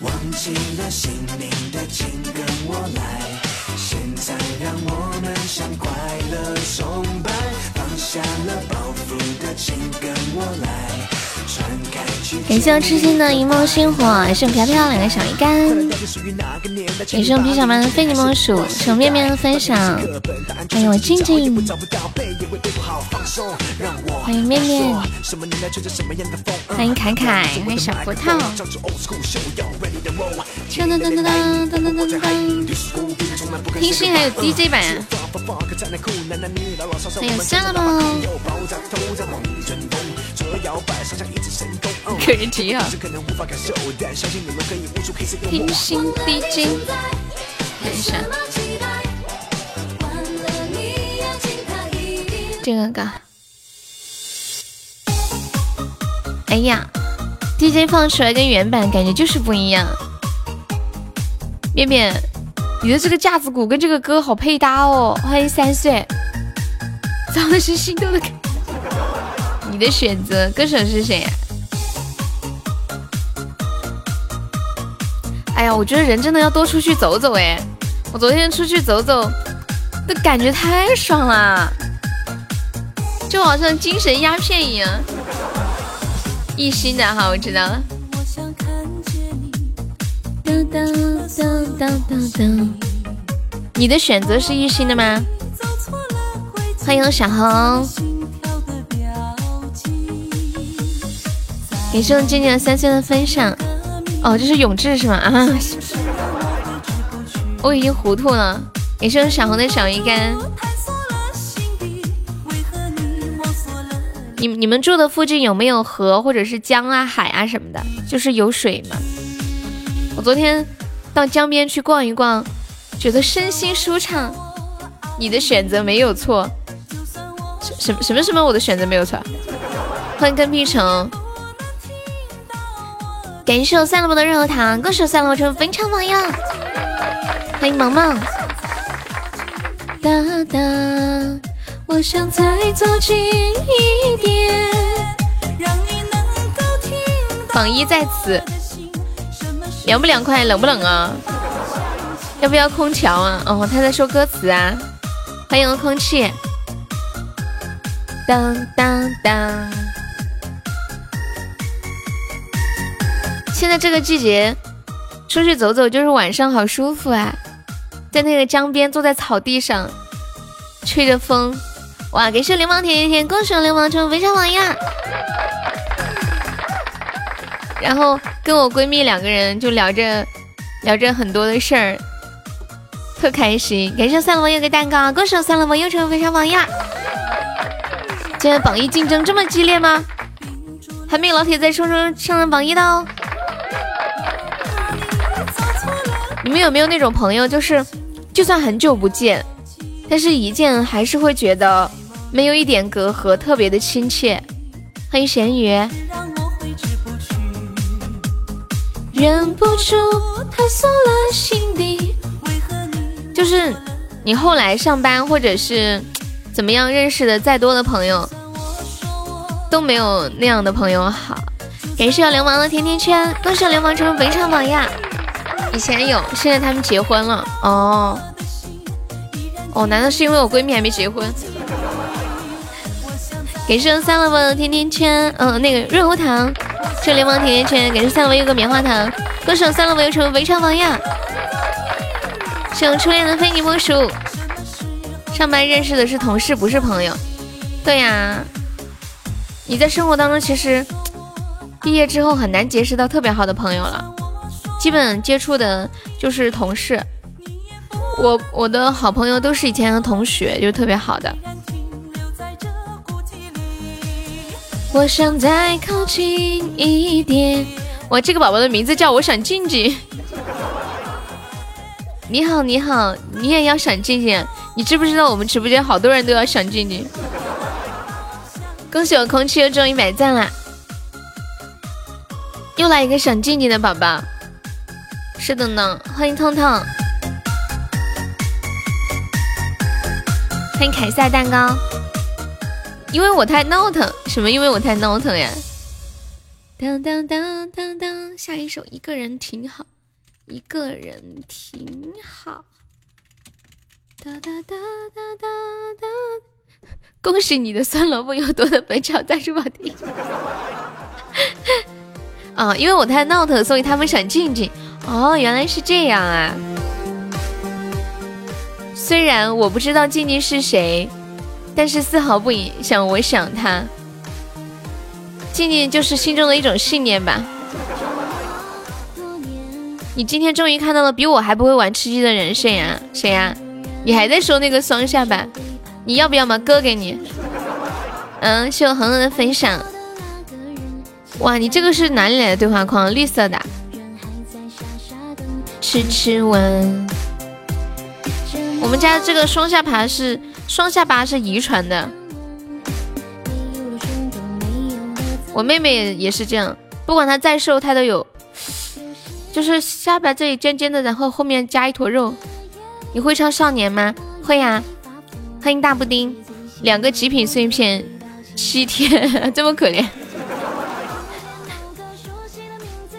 忘记了姓名的请跟我来，现在让我们向快乐崇拜，放下了包袱的请跟我来，感谢我痴心的一梦星火，也是飘飘两个小鱼干，也是我皮小蛮的非你莫属，是我面面的分享，欢迎我静静，欢迎面面，欢迎凯凯，欢迎小葡萄。噔噔噔噔噔噔噔噔噔，听心还有 DJ 版，还有算了吗？吗？个人体验，听心 DJ，看一下这个嘎。哎呀，DJ 放出来跟原版感觉就是不一样。面面，你的这个架子鼓跟这个歌好配搭哦！欢迎三岁，找的是心动的。你的选择歌手是谁？哎呀，我觉得人真的要多出去走走哎！我昨天出去走走，的感觉太爽了，就好像精神鸦片一样。一心的哈，我知道了。你的选择是一心的吗？欢迎小红，感谢我静静三岁的分享。哦，这是永志是吗？啊，我已经糊涂了。你是用小红的小鱼干。你你们住的附近有没有河或者是江啊、海啊什么的？就是有水吗？我昨天到江边去逛一逛，觉得身心舒畅。你的选择没有错。什什么什么？我的选择没有错。欢迎跟屁虫。感谢我赛罗伯的任何糖，恭喜赛罗伯成为非常榜样。欢迎萌萌。哒哒。我想再走近一点，让你能够听到榜一在此，凉不凉快，冷不冷啊？要不要空调啊？哦，他在说歌词啊。欢迎空气。当当当。现在这个季节，出去走走就是晚上好舒服啊，在那个江边，坐在草地上，吹着风。哇！感谢流氓甜甜甜，恭喜流氓成为非常榜样。然后跟我闺蜜两个人就聊着聊着很多的事儿，特开心。感谢三老王有个蛋糕，恭喜三老王又成为非常榜样。现在榜一竞争这么激烈吗？还没有老铁在冲冲上了榜一的哦。你们有没有那种朋友，就是就算很久不见，但是一见还是会觉得。没有一点隔阂，特别的亲切。欢迎咸鱼。忍不住探索了心底。就是你后来上班或者是怎么样认识的再多的朋友，都没有那样的朋友好。感谢流氓的甜甜圈，恭喜流氓成为本场榜样。以前有，现在他们结婚了。哦。哦，难道是因为我闺蜜还没结婚？感谢三老的甜甜圈，嗯，那个润喉糖，这联盟甜甜圈，感谢三老有个棉花糖，歌手三老又成为围场榜样，是我初恋的非你莫属。上班认识的是同事，不是朋友。对呀，你在生活当中其实毕业之后很难结识到特别好的朋友了，基本接触的就是同事。我我的好朋友都是以前的同学，就特别好的。我想再靠近一点。我这个宝宝的名字叫我想静静。你好，你好，你也要想静静？你知不知道我们直播间好多人都要想静静？恭喜我空气又中一百赞啦！又来一个想静静的宝宝。是的呢，欢迎痛痛，欢迎凯撒蛋糕。因为我太闹腾，什么？因为我太闹腾呀！当当当当当，下一首一个人挺好，一个人挺好。哒哒哒哒哒哒，恭喜你的酸萝卜又多了本场赞助宝地。啊，因为我太闹腾，所以他们想静静。哦，原来是这样啊。虽然我不知道静静是谁，但是丝毫不影响我想她。静静就是心中的一种信念吧。你今天终于看到了比我还不会玩吃鸡的人谁呀？谁呀？你还在说那个双下巴？你要不要嘛？哥给你。嗯，谢我恒恒的分享。哇，你这个是哪里来的对话框？绿色的。吃吃完。我们家这个双下巴是双下巴是遗传的。我妹妹也也是这样，不管她再瘦，她都有，就是下巴这里尖尖的，然后后面加一坨肉。你会唱少年吗？会呀。欢迎大布丁，两个极品碎片，七天，这么可怜。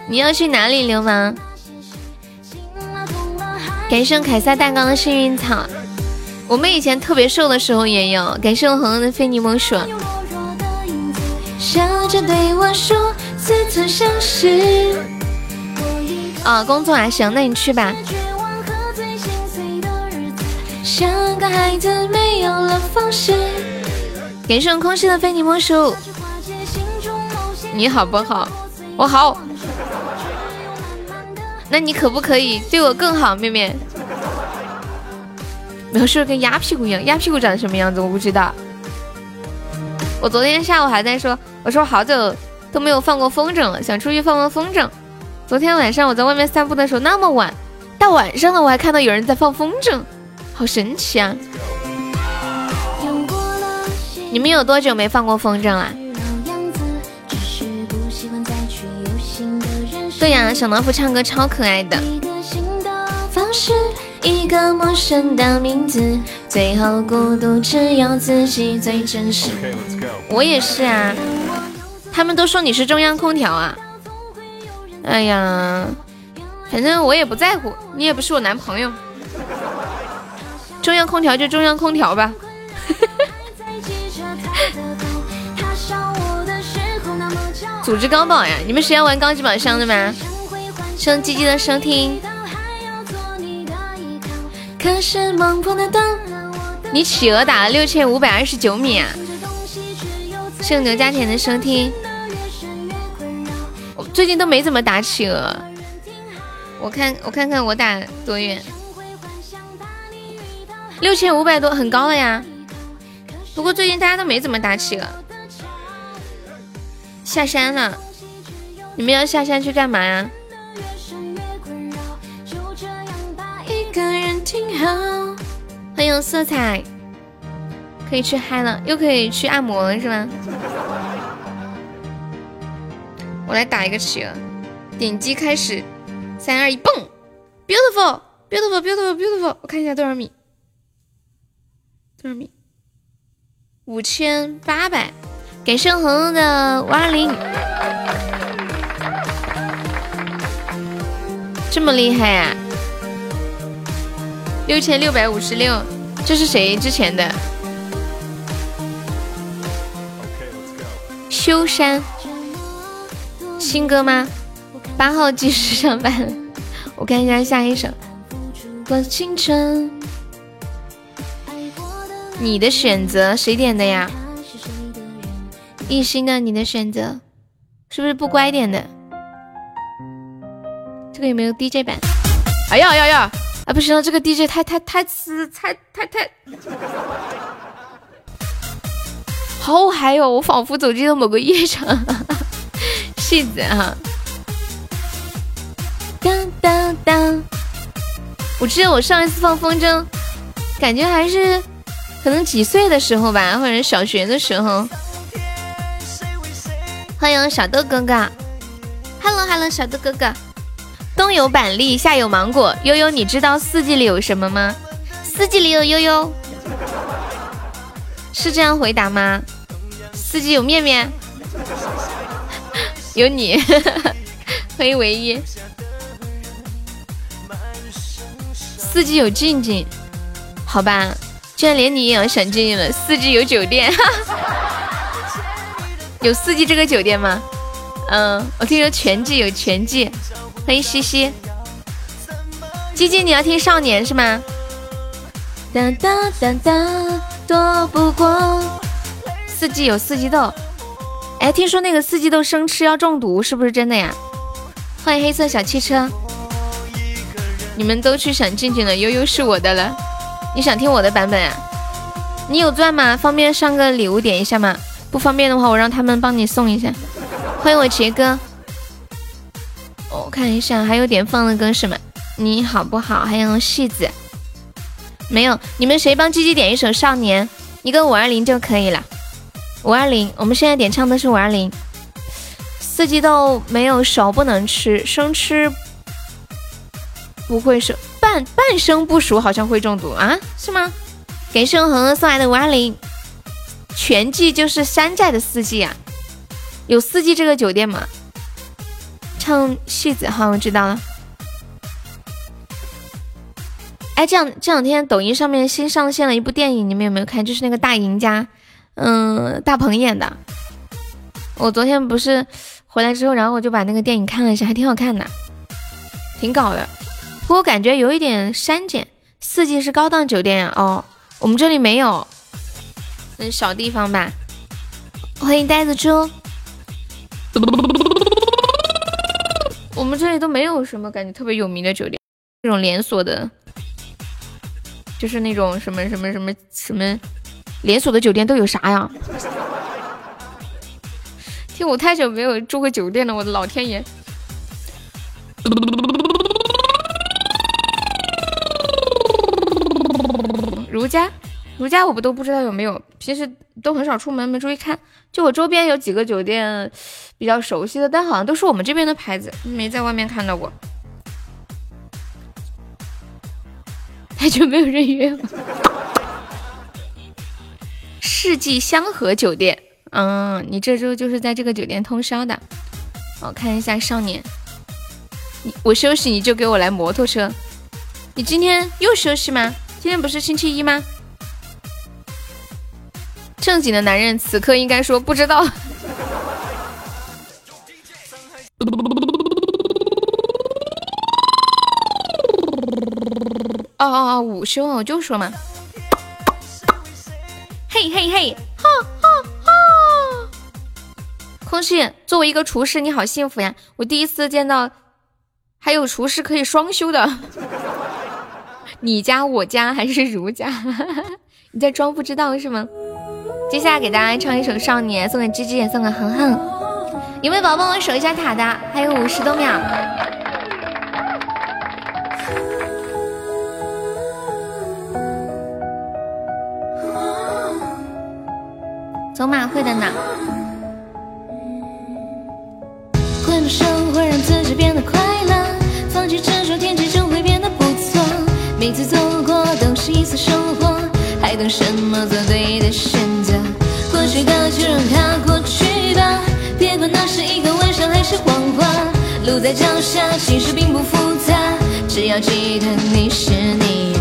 你要去哪里，流氓？感谢凯撒蛋糕的幸运草。我们以前特别瘦的时候也有。感谢我恒恒的非你莫属。笑着对我说，似曾相识。啊，工作还，行，那你去吧。像个孩子没有了方式。感谢空虚的非你莫属。你好不好？我好。那你可不可以对我更好，妹妹？描述跟鸭屁股一样，鸭屁股长什么样子我不知道。我昨天下午还在说，我说好久都没有放过风筝了，想出去放放风筝。昨天晚上我在外面散步的时候，那么晚，到晚上了我还看到有人在放风筝，好神奇啊！你们有多久没放过风筝了？对呀，小老虎唱歌超可爱的。一个陌生的名字，最后孤独只有自己最真实。我也是啊，他们都说你是中央空调啊。哎呀，反正我也不在乎，你也不是我男朋友。中央空调就中央空调吧。组织高保呀！你们谁要玩高级宝箱的吗？希望积极的收听。可是猛的，你企鹅打了六千五百二十九米啊！谢谢牛家田的收听。我最近都没怎么打企鹅，我看我看看我打多远，六千五百多，很高了呀。不过最近大家都没怎么打企鹅。下山了，你们要下山去干嘛呀？欢迎色彩，可以去嗨了，又可以去按摩了，是吗？我来打一个企鹅，点击开始，三二一，蹦，beautiful，beautiful，beautiful，beautiful，我看一下多少米，多少米？五千八百。感谢红红的五二零，这么厉害啊！六千六百五十六，这是谁之前的？修山，新歌吗？八号继续上班，我看一下下一首。你的选择谁点的呀？一心的，你的选择是不是不乖点的？这个有没有 DJ 版？哎呀呀呀！啊，不行了，这个 DJ 太太太次，太太太，好嗨哦！我仿佛走进了某个夜场。戏子啊，当当当！我记得我上一次放风筝，感觉还是可能几岁的时候吧，或者小学的时候。欢迎小豆哥哥，Hello Hello，小豆哥哥，冬有板栗，夏有芒果，悠悠，你知道四季里有什么吗？四季里有悠悠，是这样回答吗？四季有面面，有你，欢迎唯一。四季有静静，好吧，居然连你也要想静静了。四季有酒店，有四季这个酒店吗？嗯，我听说全季有全季。欢迎西西，鸡鸡你要听少年是吗？哒哒哒哒，躲不过。四季有四季豆，哎，听说那个四季豆生吃要中毒，是不是真的呀？欢迎黑色小汽车，你们都去想静静了，悠悠是我的了。你想听我的版本啊？你有钻吗？方便上个礼物点一下吗？不方便的话，我让他们帮你送一下。欢迎我杰哥。我看一下，还有点放的歌是吗？你好不好？还有戏子，没有。你们谁帮鸡鸡点一首《少年》？一个五二零就可以了。五二零，我们现在点唱的是五二零。四季豆没有熟不能吃，生吃不会生，半半生不熟好像会中毒啊？是吗？感谢我恒恒送来的五二零。全季就是山寨的四季啊？有四季这个酒店吗？唱戏子，好，我知道了。哎，这样这两天抖音上面新上线了一部电影，你们有没有看？就是那个大赢家，嗯，大鹏演的。我昨天不是回来之后，然后我就把那个电影看了一下，还挺好看的，挺搞的。不过感觉有一点删减。四季是高档酒店呀？哦，我们这里没有，嗯，小地方吧。欢迎呆子猪。我们这里都没有什么感觉特别有名的酒店，那种连锁的，就是那种什么什么什么什么连锁的酒店都有啥呀？听我太久没有住过酒店了，我的老天爷！如家，如家我不都不知道有没有，平时都很少出门，没注意看。就我周边有几个酒店。比较熟悉的，但好像都是我们这边的牌子，没在外面看到过。太久没有人约了。世纪香河酒店，嗯，你这周就是在这个酒店通宵的。我看一下少年，我休息你就给我来摩托车。你今天又休息吗？今天不是星期一吗？正经的男人此刻应该说不知道。哦哦哦，午休啊，我就说嘛。嘿嘿嘿，哈哈哈！空气，作为一个厨师，你好幸福呀！我第一次见到还有厨师可以双休的。你家、我家还是儒家？你在装不知道是吗？接下来给大家唱一首《少年》，送给芝芝，也送给恒恒。有没有宝宝帮我守一下塔的？还有五十多秒。走马会的呢。换种生活让自己变得快乐，放弃执着，天气就会变得不错。每次走过都是一次收获，还等什么？路在脚下，其实并不复杂，只要记得你是你。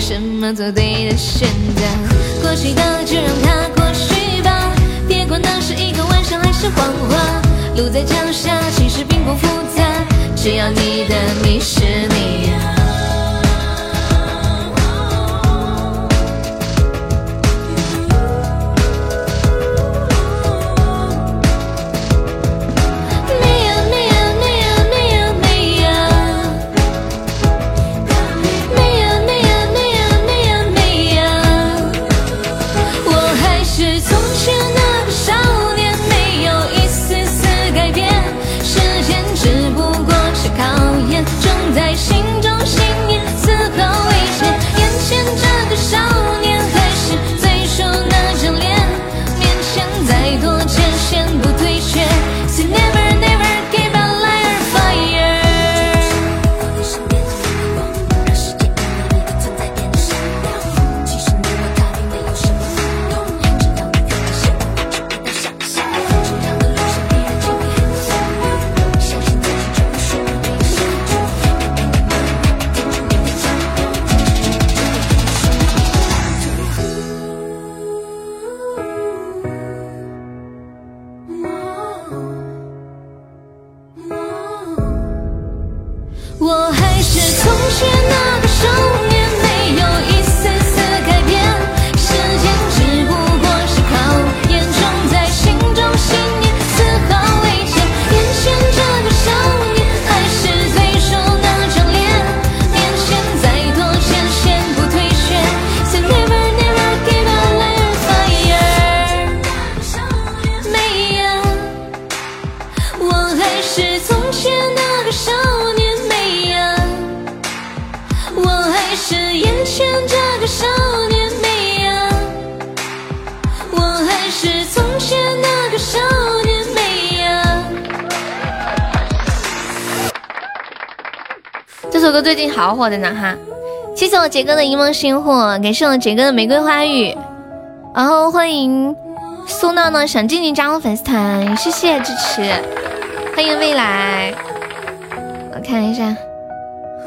什么？做对的选择。过去的就让它过去吧，别管那是一个晚上还是谎话。路。在脚下，其实并不复杂，只要你的你是你。呀好火的呢哈！谢谢我杰哥的一梦星火，感谢我杰哥的玫瑰花语，然后欢迎苏闹闹想静静加入粉丝团，谢谢支持，欢迎未来。我看一下，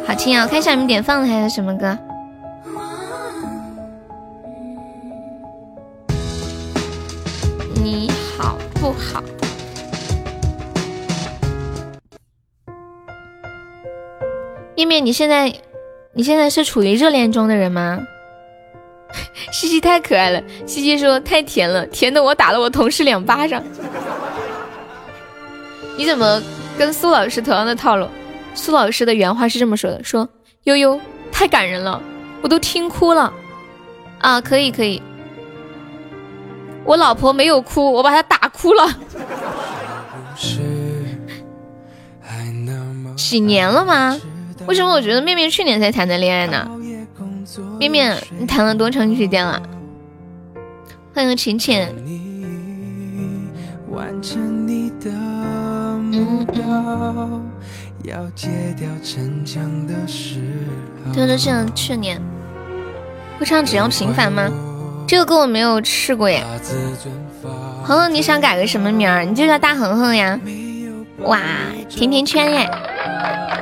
好听啊！我看一下你们点放的还有什么歌？你现在你现在是处于热恋中的人吗？西西太可爱了，西西说太甜了，甜的我打了我同事两巴掌。你怎么跟苏老师同样的套路？苏老师的原话是这么说的：说悠悠太感人了，我都听哭了。啊，可以可以，我老婆没有哭，我把她打哭了。几年了吗？为什么我觉得面面去年才谈的恋爱呢？面面，你谈了多长时间了？欢迎浅浅。对对，像去年。会唱只要平凡吗？这个歌我没有试过耶。恒恒，你想改个什么名儿？你就叫大恒恒呀。哇，甜甜圈耶，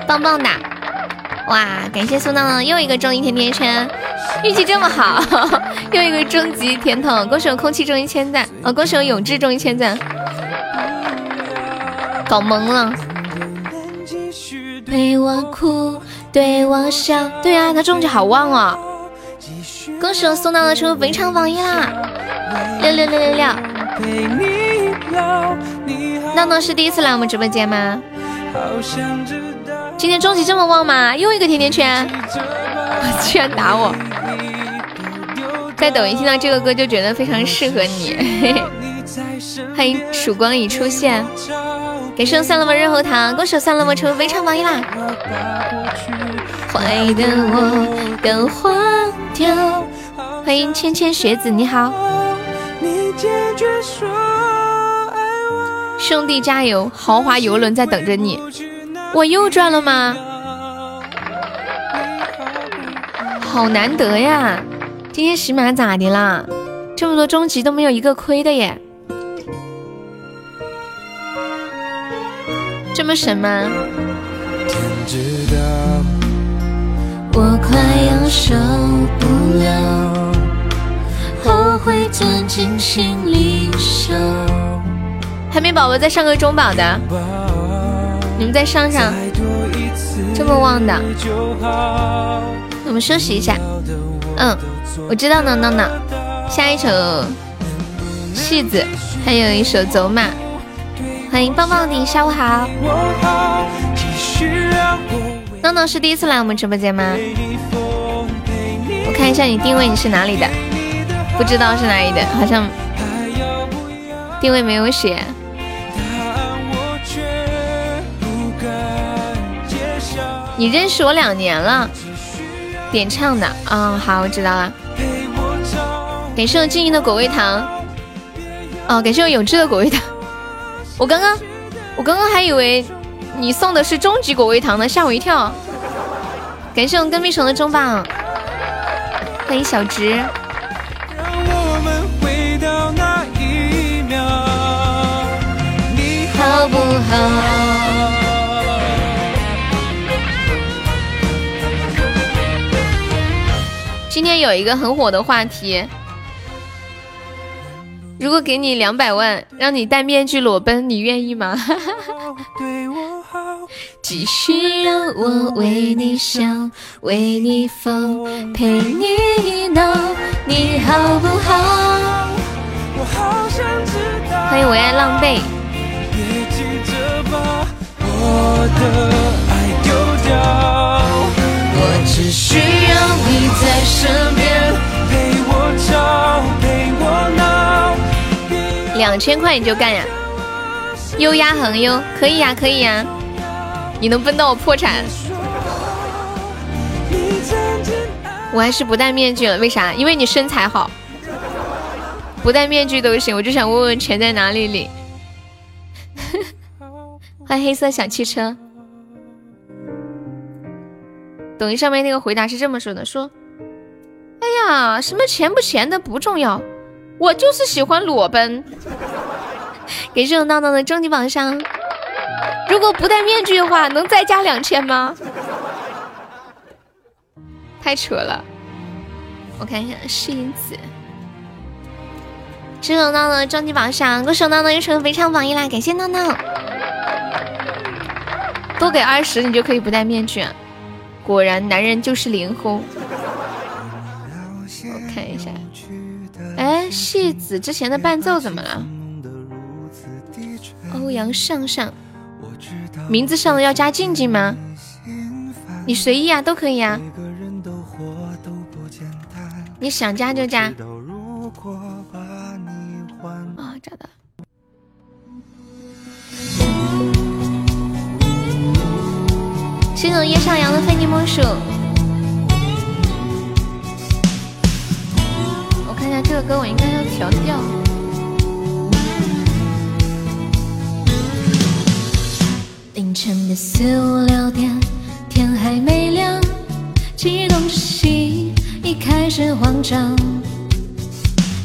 棒棒的。哇！感谢苏闹闹又一个中一甜甜圈，运气这么好，又一个终极甜筒，恭喜我空气中一千赞，哦，恭喜我永志中一千赞，搞懵了。陪我哭，对我笑，对啊，他中奖好旺哦！恭喜我苏闹闹成为本场榜一啦！六六六六六！闹闹是第一次来我们直播间吗？今天终极这么旺吗？又一个甜甜圈，居然打我！在抖音听到这个歌就觉得非常适合你。欢迎曙光已出现，给送三乐么润喉糖，恭喜三乐么成为非常榜一啦！坏的我都忘掉。欢迎芊芊学子，你好，兄弟加油，豪华游轮在等着你。我又赚了吗？好难得呀！今天喜马咋的啦？这么多终极都没有一个亏的耶！这么神吗？我快要受不了，后悔钻进心里海绵宝宝在上个中宝的，你们再上上，这么旺的，我们休息一下。嗯，我知道呢，闹闹。下一首戏子，还有一首走马。欢迎棒棒的，下午好。闹闹是第一次来我们直播间吗？我看一下你定位，你是哪里的？不知道是哪里的，好像定位没有写。你认识我两年了，点唱的，嗯，好，我知道了。感谢我静音的果味糖，哦，感谢我永志的果味糖。我刚刚，我刚刚还以为你送的是终极果味糖呢，吓我一跳。感谢我跟屁虫的中榜，欢迎小直。好不好？今天有一个很火的话题，如果给你两百万，让你戴面具裸奔，你愿意吗？继续让我为你笑，为你疯，陪你闹，你好不好？欢迎我爱浪贝。我只需要你在身边，陪我吵，陪我闹。两千块你就干呀？优压恒优，可以呀，可以呀。你能奔到我破产？我还是不戴面具了，为啥？因为你身材好，不戴面具都行。我就想问问钱在哪里领。欢迎黑色小汽车。抖音上面那个回答是这么说的：说，哎呀，什么钱不钱的不重要，我就是喜欢裸奔。给这种闹闹的终极榜上，如果不戴面具的话，能再加两千吗？太扯了。我看一下，是因此。这种闹闹的终极榜上，歌手闹闹又成非常榜一啦！感谢闹闹，多给二十，你就可以不戴面具。果然，男人就是灵魂。我看一下，哎，戏子之前的伴奏怎么了？欧阳上上，名字上的要加静静吗？你随意啊，都可以啊。你想加就加。谢谢叶上扬的非你莫属。我看一下这个歌，我应该要调调。凌晨的四五六点，天还没亮，激动的心已开始慌张。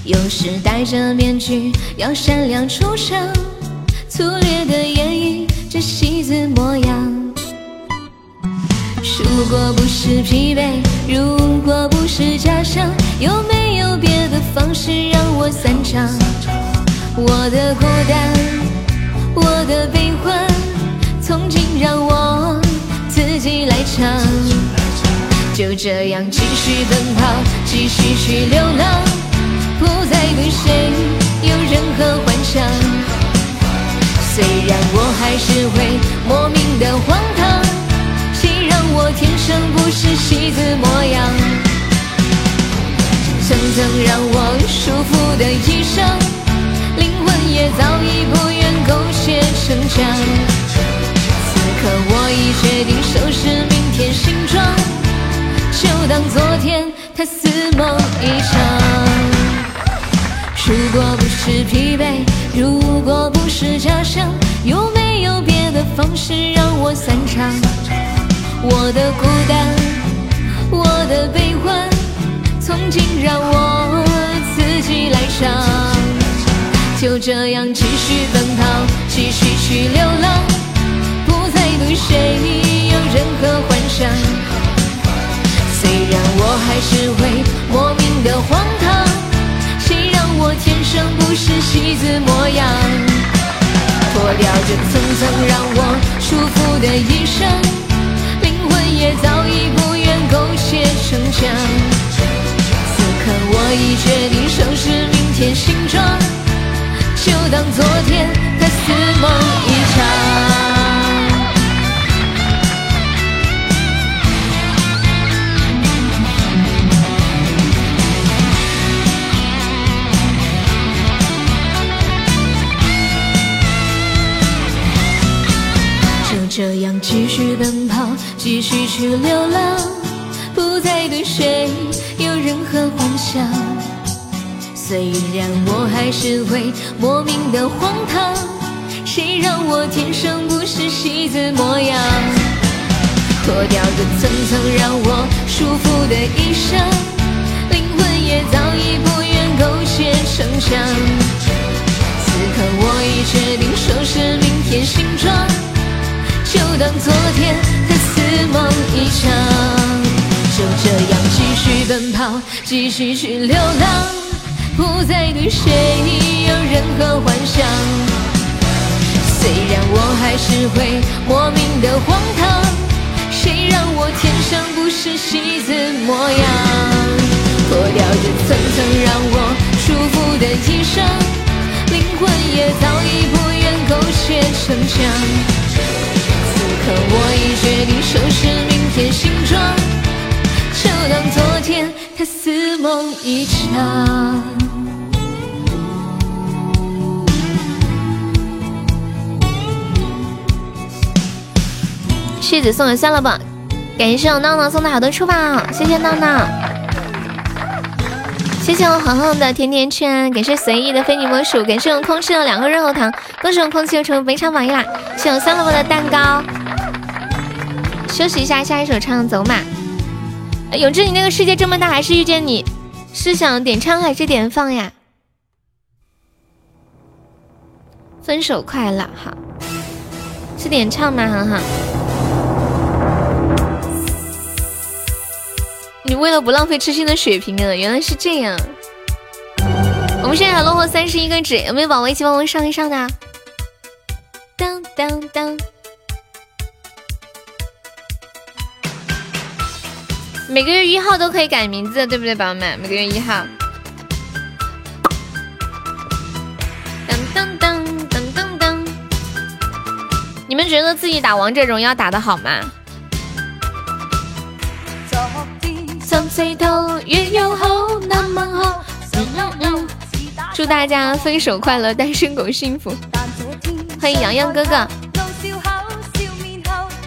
有时戴着面具要闪亮出场，粗略的演绎这戏子模样。如果不是疲惫，如果不是假象，有没有别的方式让我散场？我的孤单，我的悲欢，从今让我自己来唱。就这样继续奔跑，继续去流浪，不再对谁有任何幻想。虽然我还是会莫名的荒。天生不是戏子模样，层层让我束缚的衣裳，灵魂也早已不愿苟且逞强。此刻我已决定收拾明天行装，就当昨天他似梦一场。如果不是疲惫，如果不是假象，有没有别的方式让我散场？我的孤单，我的悲欢，从今让我自己来唱。就这样继续奔跑，继续去流浪，不再对谁有任何幻想。虽然我还是会莫名的荒唐，谁让我天生不是戏子模样？脱掉这层层让我束缚的衣裳，也早已不愿苟且逞强。此刻我已决定收拾明天行装，就当昨天的似梦一场。样继续奔跑，继续去流浪，不再对谁有任何幻想。虽然我还是会莫名的荒唐，谁让我天生不是戏子模样？脱掉这层层让我束缚的衣裳，灵魂也早已不愿苟且逞强。此刻我已决定收拾明天行装。就当昨天的似梦一场，就这样继续奔跑，继续去流浪，不再对谁有任何幻想。虽然我还是会莫名的荒唐，谁让我天生不是戏子模样？脱掉这层层让我束缚的衣裳，灵魂也早已不愿苟且逞强。可我已决定收拾明天形状，就当昨天它似梦一场。谢子送给算了吧，感谢我闹闹送的好多出宝，谢谢闹闹。谢谢我恒恒的甜甜圈，感谢随意的非你莫属，感谢我空气的两个润喉糖，恭喜我空气又成为本场榜一啦！谢谢我三萝卜的蛋糕。休息一下，下一首唱《走马》。永志，你那个世界这么大，还是遇见你，是想点唱还是点放呀？分手快乐，好，是点唱吗？哈哈。你为了不浪费痴心的血瓶啊，原来是这样。我们现在还落后三十一个纸，有没有宝宝一起帮我上一上的？当当当。每个月一号都可以改名字，对不对，宝宝们？每个月一号。噔噔噔噔噔噔。你们觉得自己打王者荣耀打的好吗？祝大家分手快乐，单身狗幸福。欢迎洋洋哥哥。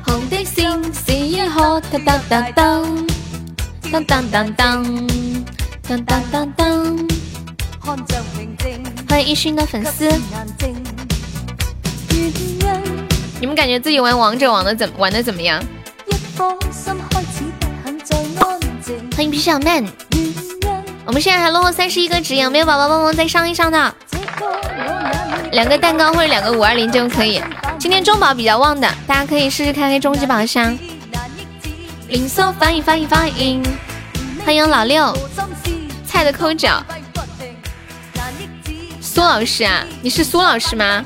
红的心是一颗。当当当当当当当当！欢迎一勋的粉丝。你们感觉自己玩王者玩的怎玩的怎么样？欢迎皮小妹。我们现在还落后三十一个值，有没有宝宝帮忙再上一上的？两个蛋糕或者两个五二零就可以。今天中宝比较旺的，大家可以试试开开终极宝箱。零搜翻译翻译翻译，欢迎老六，菜的抠脚，苏老师啊，你是苏老师吗？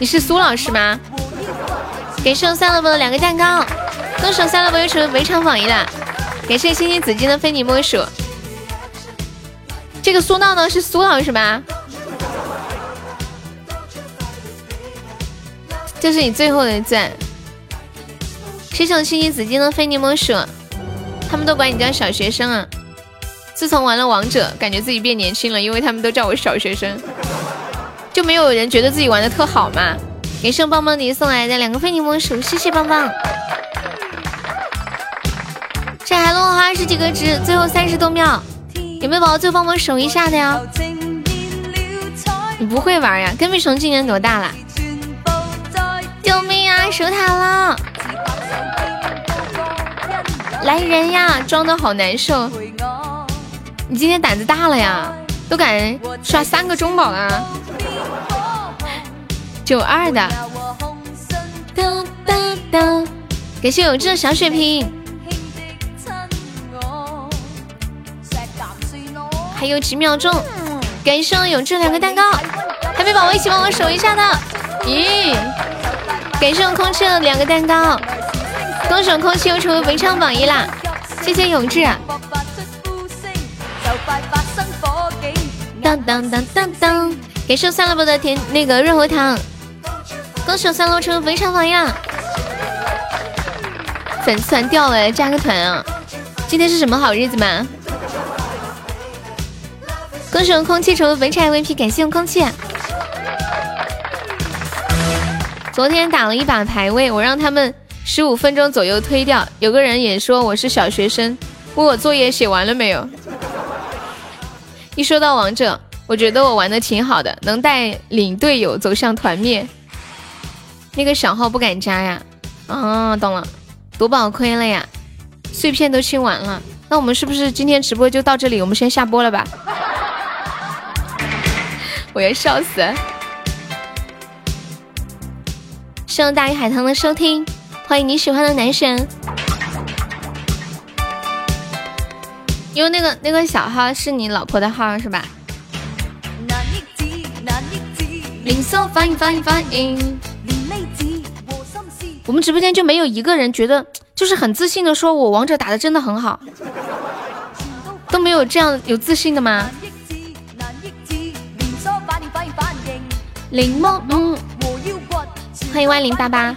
你是苏老师吗？感谢我三萝卜的两个蛋糕，恭喜我三萝卜又成为围场榜一了。感谢星星紫金的非你莫属，这个苏闹闹是苏老师吗？这是你最后的钻。谢谢我星星紫金的非你莫属，他们都管你叫小学生啊。自从玩了王者，感觉自己变年轻了，因为他们都叫我小学生。就没有人觉得自己玩的特好吗？感谢棒棒迪送来的两个非你莫属，谢谢棒棒。这还落后二十几个值，最后三十多秒，有没有宝宝最后帮忙守一下的呀？你不会玩呀？跟屁虫今年多大了？救命啊！守塔了！来人呀！装的好难受。你今天胆子大了呀，都敢刷三个中宝啊！九二的，当当当！感谢永志的小血瓶，还有几秒钟，感谢永志两个蛋糕，还没宝宝一起帮我守一下的。咦，感谢我空气的两个蛋糕，恭喜空气又成为文昌榜一啦！谢谢永志。当当当当当，感谢三萝卜的甜那个润喉糖，恭喜三萝卜成为文昌榜一。粉丝团掉了，加个团啊！今天是什么好日子吗？恭喜空气成为文昌 MVP，感谢我空气。昨天打了一把排位，我让他们十五分钟左右推掉。有个人也说我是小学生，问我作业写完了没有。一说到王者，我觉得我玩的挺好的，能带领队友走向团灭。那个小号不敢加呀？啊，懂了，夺宝亏了呀，碎片都清完了。那我们是不是今天直播就到这里？我们先下播了吧？我要笑死！谢谢大鱼海棠的收听，欢迎你喜欢的男神。因为那个那个小号是你老婆的号是吧？我们直播间就没有一个人觉得就是很自信的说，我王者打的真的很好，都没有这样有自信的吗？林梦，嗯，欢迎万零八八，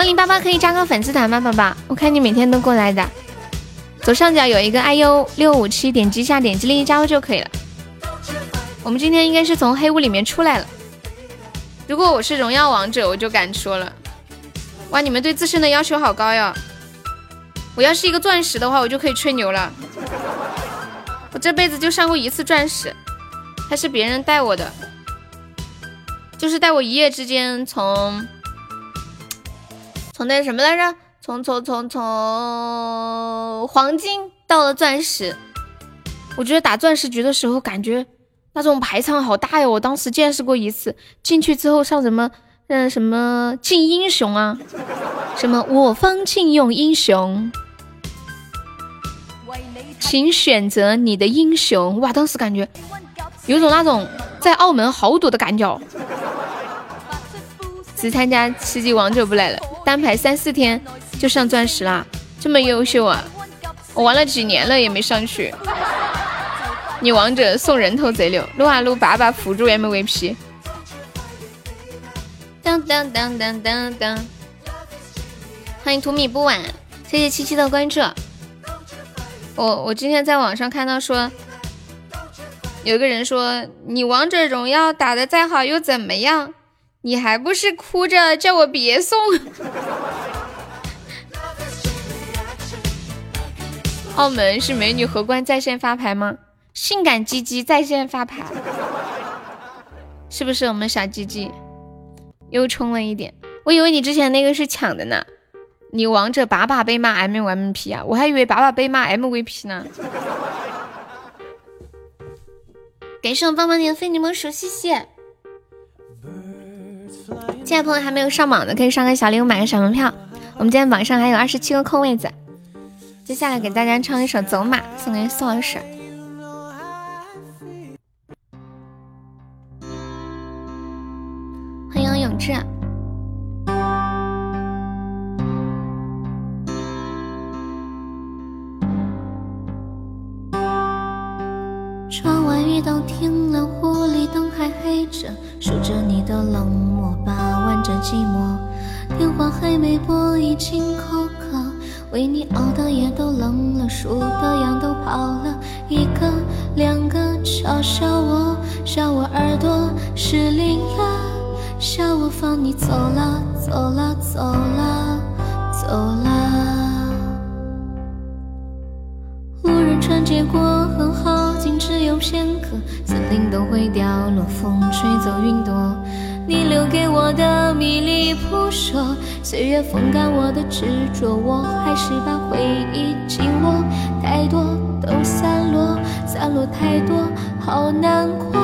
万零八八可以加个粉丝团吗，宝宝？我看你每天都过来的。左上角有一个 iu 六五七，点击一下，点击立即加入就可以了。我们今天应该是从黑屋里面出来了。如果我是荣耀王者，我就敢说了。哇，你们对自身的要求好高呀！我要是一个钻石的话，我就可以吹牛了。我这辈子就上过一次钻石，还是别人带我的，就是带我一夜之间从从那什么来着？从从从从黄金到了钻石，我觉得打钻石局的时候，感觉那种排场好大呀！我当时见识过一次，进去之后上什么嗯什么敬英雄啊，什么我方敬用英雄，请选择你的英雄。哇，当时感觉有种那种在澳门豪赌的感觉。只参加吃鸡王者不来了，单排三四天。就上钻石啦，这么优秀啊！我玩了几年了也没上去。你王者送人头贼溜，撸啊撸把把辅助 MVP。当当当当当当！欢迎图米不晚，谢谢七七的关注。我我今天在网上看到说，有个人说你王者荣耀打的再好又怎么样？你还不是哭着叫我别送。澳门是美女荷官在线发牌吗？性感鸡鸡在线发牌，是不是我们小鸡鸡又充了一点？我以为你之前那个是抢的呢。你王者把把被骂 MVP 啊，我还以为把把被骂 MVP 呢。感谢我棒棒的非你莫属，谢谢。进来朋友还没有上榜的，可以上个小礼物，买个小门票。我们今天榜上还有二十七个空位子。接下来给大家唱一首《走马》，送给宋老师。欢迎永志。都停了，屋里灯还黑着，数着你的冷漠，把玩着寂寞。电话还没拨，已经口渴。为你熬的夜都冷了，数的羊都跑了，一个两个嘲笑我，笑我耳朵失灵了，笑我放你走了，走了，走了，走了。人穿街过河，好景只有片刻，森林都会掉落，风吹走云朵。你留给我的迷离扑朔，岁月风干我的执着，我还是把回忆紧握。太多都散落，散落太多，好难过。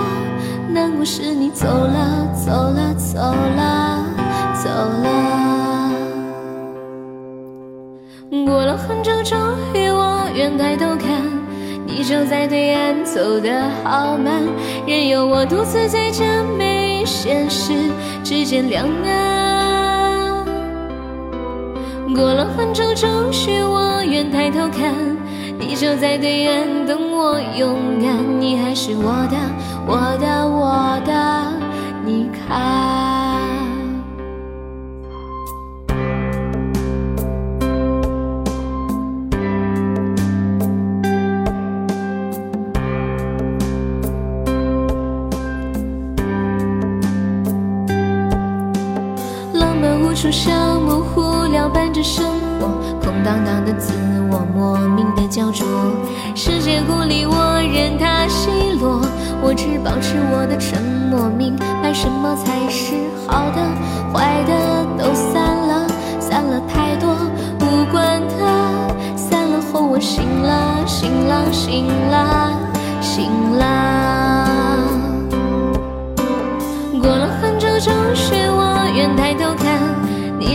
难过是你走了，走了，走了，走了。过了很久，终于我愿抬头看，你就在对岸，走得好慢，任由我独自在这没。现实指尖凉啊。过了很久，终于我愿抬头看，你就在对岸等我勇敢。你还是我的，我的，我的，你看。树下模糊了伴着生活，空荡荡的自我莫名的焦灼。世界孤立我，任它奚落，我只保持我的沉默，明白什么才是好的，坏的都散了，散了太多，无关的。散了后我醒了，醒了，醒了，醒了。过了很久，终许我愿抬头。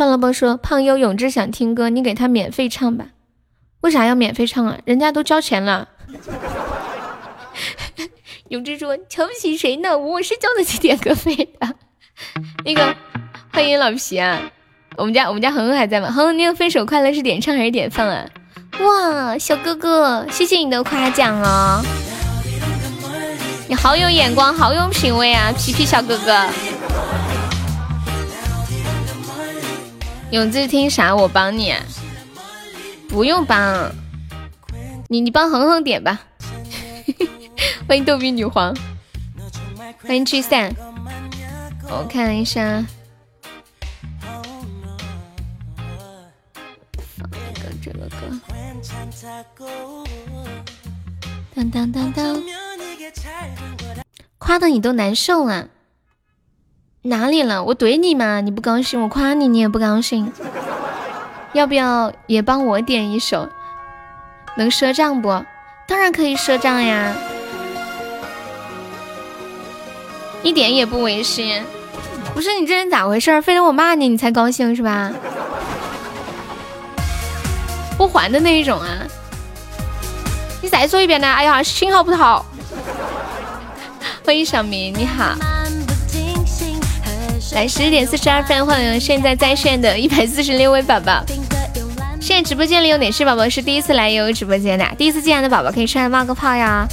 算了吧，说胖优永志想听歌，你给他免费唱吧。为啥要免费唱啊？人家都交钱了。永志说瞧不起谁呢？我是交得起点歌费的。那个欢迎老皮啊，我们家我们家恒恒还在吗？恒恒，那个分手快乐是点唱还是点放啊？哇，小哥哥，谢谢你的夸奖哦，你好有眼光，好有品味啊，皮皮小哥哥。永志听啥？我帮你，不用帮，你你帮恒恒点吧。欢迎逗比女皇，欢迎 G 三，我看一下，放一个这个歌，当当当当，夸的你都难受啊。哪里了？我怼你吗？你不高兴？我夸你，你也不高兴？要不要也帮我点一首？能赊账不？当然可以赊账呀，一点也不违心。不是你这人咋回事？非得我骂你你才高兴是吧？不还的那一种啊？你再说一遍呢？哎呀，信号不好。欢迎小明，你好。来十点四十二分，欢迎现在在线的一百四十六位宝宝。现在直播间里有哪些宝宝是第一次来悠悠直播间的？第一次进来的宝宝可以上来冒个泡呀。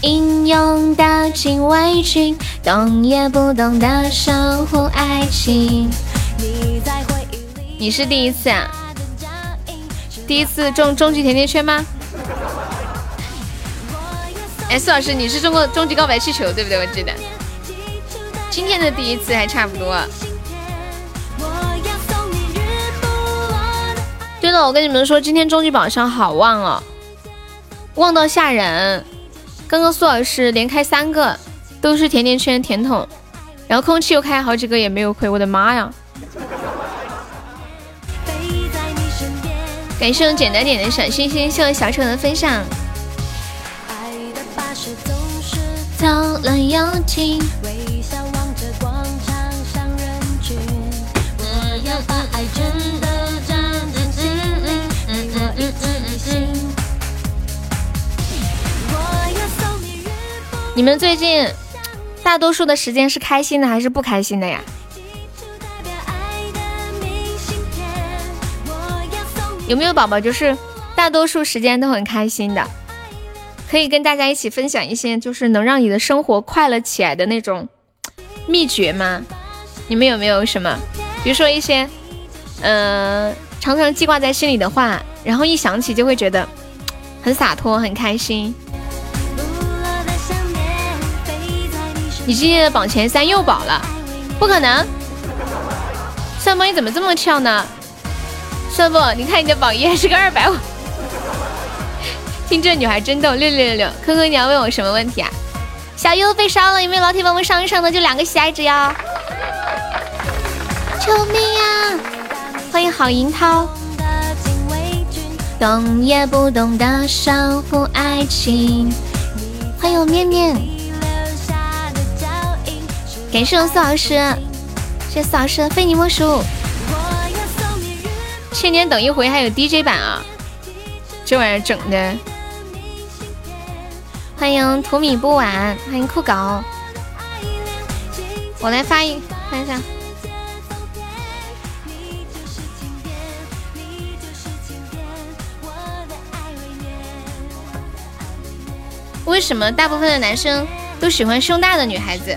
英勇的禁卫军，动也不动的守护爱情。你是第一次啊？第一次中终极甜甜圈吗？哎，苏老师，你是中过终极告白气球对不对？我记得。今天的第一次还差不多。对了，我跟你们说，今天终极宝箱好旺哦，旺到吓人。刚刚苏老师连开三个，都是甜甜圈甜筒，然后空气又开好几个也没有亏，我的妈呀！感谢我简单点的小心心，谢谢小丑的分享。走了又停。你们最近大多数的时间是开心的还是不开心的呀？有没有宝宝就是大多数时间都很开心的？可以跟大家一起分享一些就是能让你的生活快乐起来的那种秘诀吗？你们有没有什么？比如说一些，呃，常常记挂在心里的话，然后一想起就会觉得很洒脱、很开心。你今天的榜前三又保了，不可能！算波你怎么这么跳呢？算波，你看你的榜一还是个二百五。听这女孩真逗，六六六六！科科，你要问我什么问题啊？小优被烧了，有没有老铁帮我上一上的？就两个喜爱值呀！救命啊！欢迎郝银涛。懂也不懂得守护爱情。欢迎我面面。感谢我苏老师，谢谢苏老师非你莫属。千年等一回还有 DJ 版啊！这玩意儿整的。欢迎土米不晚，欢迎酷狗。我来发一看一下。为什么大部分的男生都喜欢胸大的女孩子？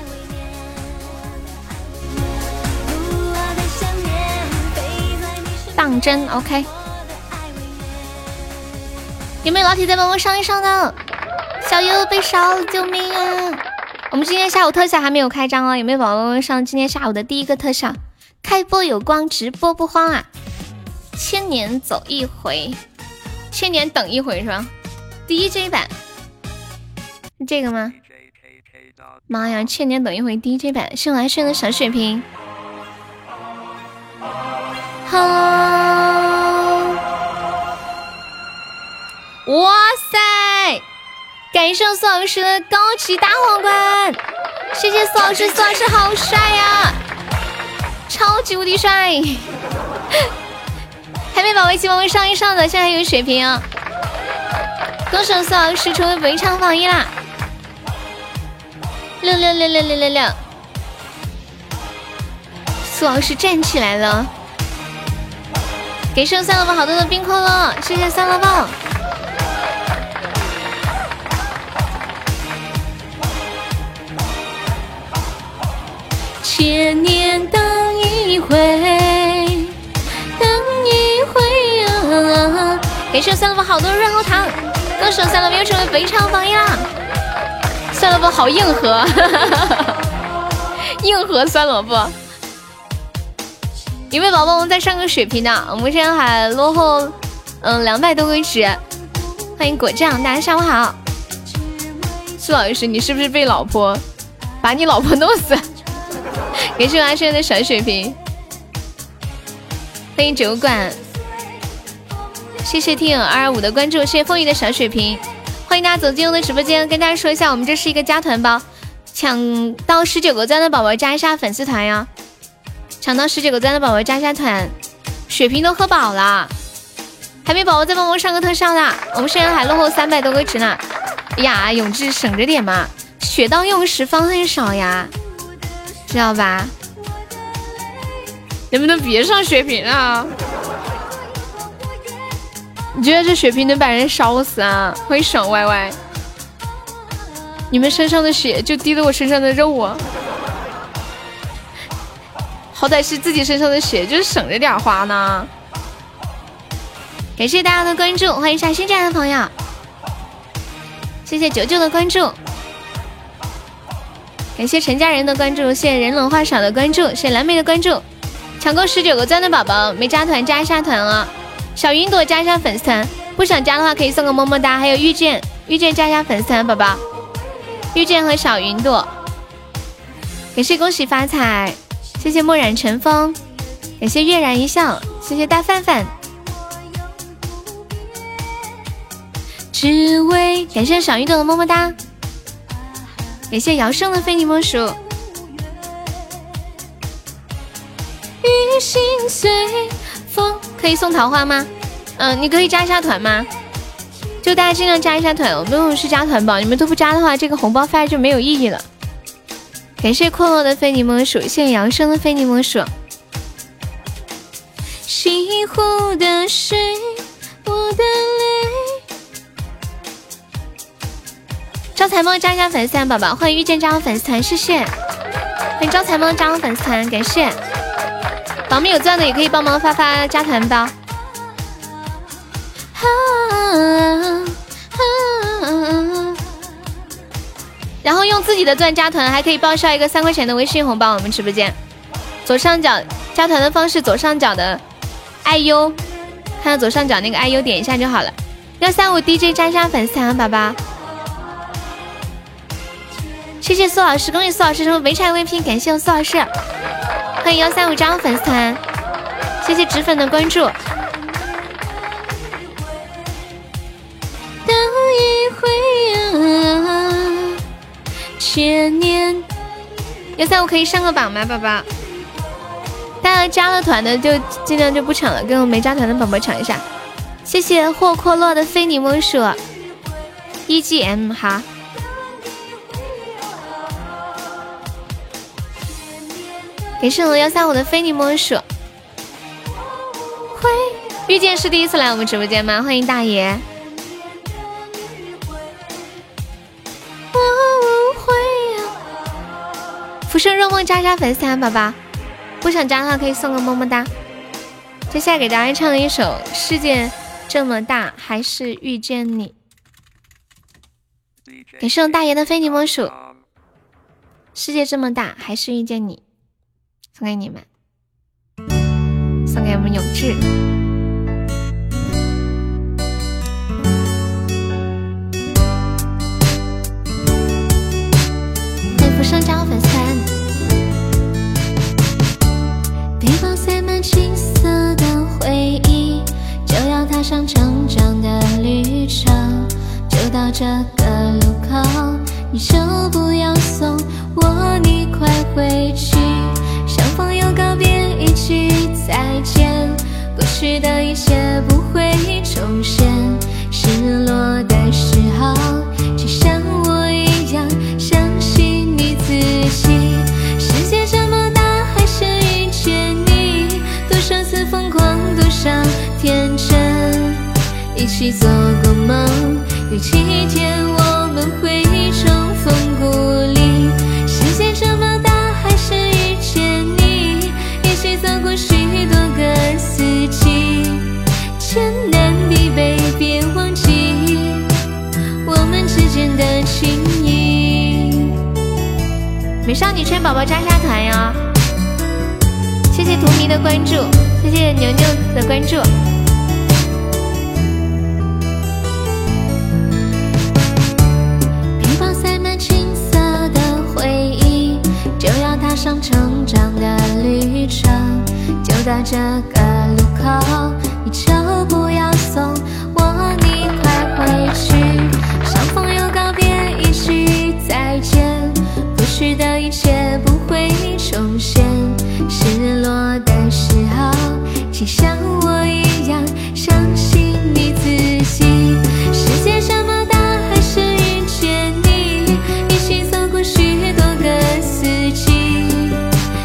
当真？OK。有没有老铁在帮我上一上呢？小优被烧了，救命啊！我们今天下午特效还没有开张哦，有没有宝宝上今天下午的第一个特效？开播有光，直播不慌啊！千年走一回，千年等一回是吧？DJ 版是这个吗？妈呀！千年等一回 DJ 版，是我来炫的小血瓶。好，哇塞！感谢苏老师的高级大皇冠，谢谢苏老师，苏老师好帅呀，超级无敌帅！还没宝宝一起帮我上一上的，现在还有血瓶啊！恭喜苏老师成为本场榜一啦！六六六六六六六，苏老师站起来了！给剩三乐宝好多的冰块了，谢谢三萝卜。千年等一回，等一回啊！给剩三乐宝好多润喉糖，歌手三乐宝又成为非常榜一啦！酸萝卜好硬核，硬核酸萝卜。有没有宝宝们在上个血瓶的？我们现在还落后，嗯，两百多个值。欢迎果酱，大家下午好。苏老师，你是不是被老婆把你老婆弄死？感谢阿轩的小血瓶，欢迎酒馆，谢谢听友二二五的关注，谢谢风雨的小血瓶，欢迎大家走进我的直播间，跟大家说一下，我们这是一个加团包，抢到十九个钻的宝宝加一下粉丝团呀，抢到十九个钻的宝宝加下团，血瓶都喝饱了，还没宝宝再帮我上个特效的，我们现在还落后三百多个值呢，呀，永志省着点嘛，血到用时方恨少呀。知道吧？能不能别上血瓶啊？你觉得这血瓶能把人烧死啊？欢迎爽歪歪，你们身上的血就滴在我身上的肉啊！好歹是自己身上的血，就是省着点花呢。感谢大家的关注，欢迎一下新进来的朋友。谢谢九九的关注，感谢陈家人的关注，谢谢人冷话少的关注，谢谢蓝莓的关注。抢够十九个钻的宝宝没加团加一下团啊，小云朵加一下粉丝团，不想加的话可以送个么么哒。还有遇见遇见加一下粉丝团，宝宝遇见和小云朵，感谢恭喜发财，谢谢墨染尘风，感谢月然一笑，谢谢大范范，只为感谢小鱼朵的么么哒，感谢姚胜的非你莫属。雨心随风，可以送桃花吗？嗯，你可以加一下团吗？就大家尽量加一下团，我们是加团宝，你们都不加的话，这个红包发就没有意义了。感谢阔落的非你莫属，谢谢杨生的非你莫属。西湖的水，我的泪。招财猫加一下粉丝团，宝宝欢迎遇见加入粉丝团，谢谢。欢迎招财猫加入粉丝团，感谢。宝们有钻的也可以帮忙发发加团包，然后用自己的钻加团，还可以报销一个三块钱的微信红包。我们直播间左上角加团的方式，左上角的 IU，看到左上角那个 IU 点一下就好了。幺三五 DJ 加加粉丝团宝宝，谢谢苏老师，恭喜苏老师成为围场 VP，感谢苏老师。欢迎幺三五加入粉丝团，谢谢纸粉的关注。千年。幺三五可以上个榜吗，宝宝？大家加了团的就尽量就不抢了，跟我没加团的宝宝抢一下。谢谢霍阔洛的非你莫属，EGM 哈。感谢我幺三五的非你莫属。会遇见是第一次来我们直播间吗？欢迎大爷。生若梦加加粉丝团宝宝，不想加的话可以送个么么哒。接下来给大家唱一首《世界这么大还是遇见你》。感谢我大爷的非你莫属。世界这么大还是遇见你。送给你们，送给我们永志。青涩的回忆，就要踏上成长的旅程。就到这个路口，你就不要送我，你快回去。相逢又告别，一句再见。过去的一切不会重现。失落的时候，天真，一起做过梦。有几天我们会重逢故里。世界这么大。还是遇见你，一起走过许多个四季，艰难必备，别忘记我们之间的情谊。美少女圈宝宝加下团哟！谢谢图迷的关注，谢谢牛牛的关注。背包塞满青涩的回忆，就要踏上成长的旅程。就到这个路口，你就不要送我，你快回去。相逢又告别，一句再见。过去的一切不会重现。请像我一样相信你自己。世界这么大，还是遇见你。一起走过许多个四季，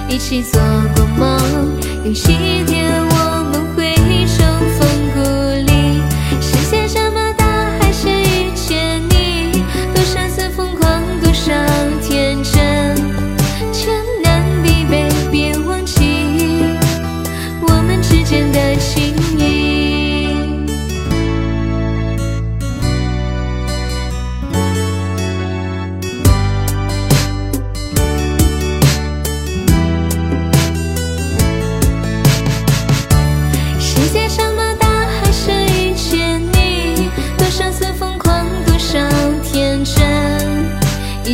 一起做过梦。有一天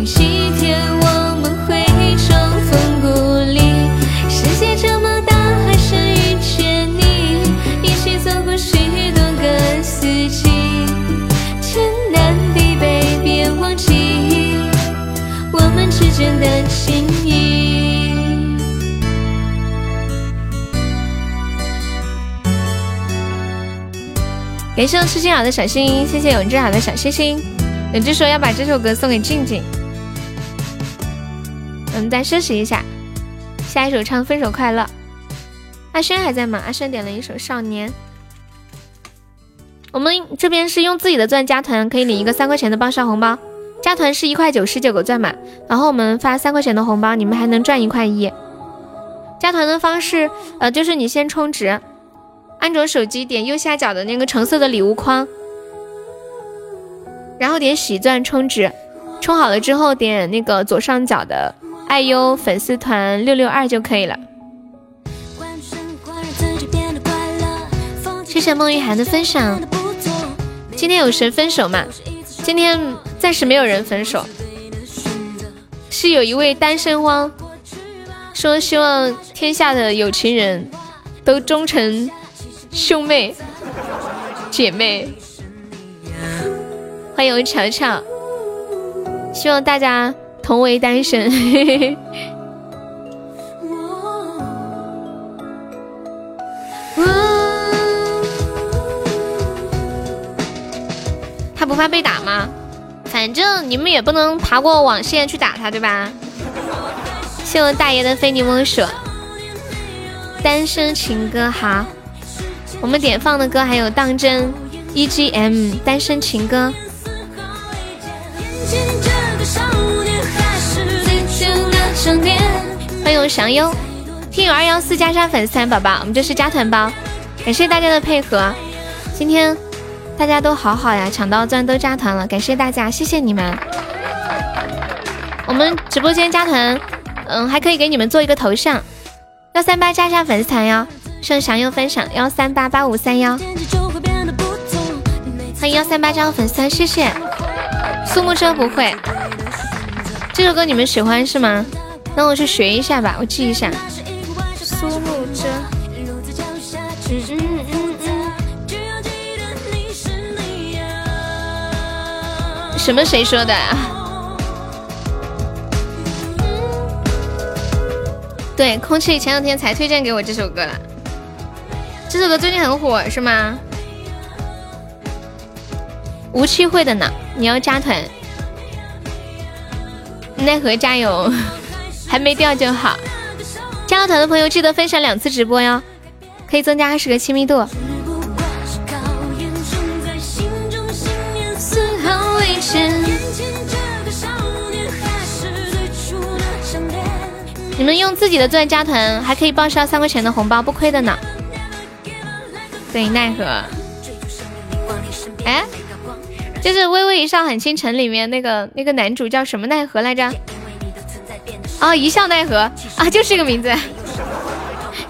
有一天我们会重逢故里。世界这么大，还是遇见你，一起走过许多个四季。天南地北，别忘记我们之间的情谊。感谢我吃金耳的小心，谢谢永志好的小心心。永志说要把这首歌送给静静。再休息一下，下一首唱《分手快乐》。阿轩还在吗？阿轩点了一首《少年》。我们这边是用自己的钻加团，可以领一个三块钱的爆笑红包。加团是一块九十九个钻嘛，然后我们发三块钱的红包，你们还能赚一块一。加团的方式，呃，就是你先充值，安卓手机点右下角的那个橙色的礼物框，然后点喜钻充值，充好了之后点那个左上角的爱优粉丝团六六二就可以了。谢谢孟玉涵的分享。今天有谁分手吗？今天暂时没有人分手，是有一位单身汪说希望天下的有情人都终成兄妹姐妹。欢迎我乔乔，希望大家同为单身。他不怕被打吗？反正你们也不能爬过网线去打他，对吧？谢我大爷的非你莫属。单身情歌哈，我们点放的歌还有当真、EGM、单身情歌。欢迎我祥优，听友二幺四加上粉丝团宝宝，我们这是加团包，感谢大家的配合。今天大家都好好呀，抢到钻都加团了，感谢大家，谢谢你们。我们直播间加团，嗯，还可以给你们做一个头像，幺三八加上粉丝团哟，剩祥优分享幺三八八五三幺，欢迎幺三八加入粉丝团，谢谢。苏木车不会，这首歌你们喜欢是吗？那我去学一下吧，我记一下。苏木遮，嗯嗯嗯嗯。什么谁说的？对，空气前两天才推荐给我这首歌了。这首歌最近很火是吗？无期会的呢，你要加团。奈何加油！还没掉就好，加了团的朋友记得分享两次直播哟，可以增加二十个亲密度。你们用自己的钻加团，还可以报销三块钱的红包，不亏的呢。对，奈何？哎，就是《微微一笑很倾城》里面那个那个男主叫什么奈何来着？哦，一笑奈何啊，就是这个名字。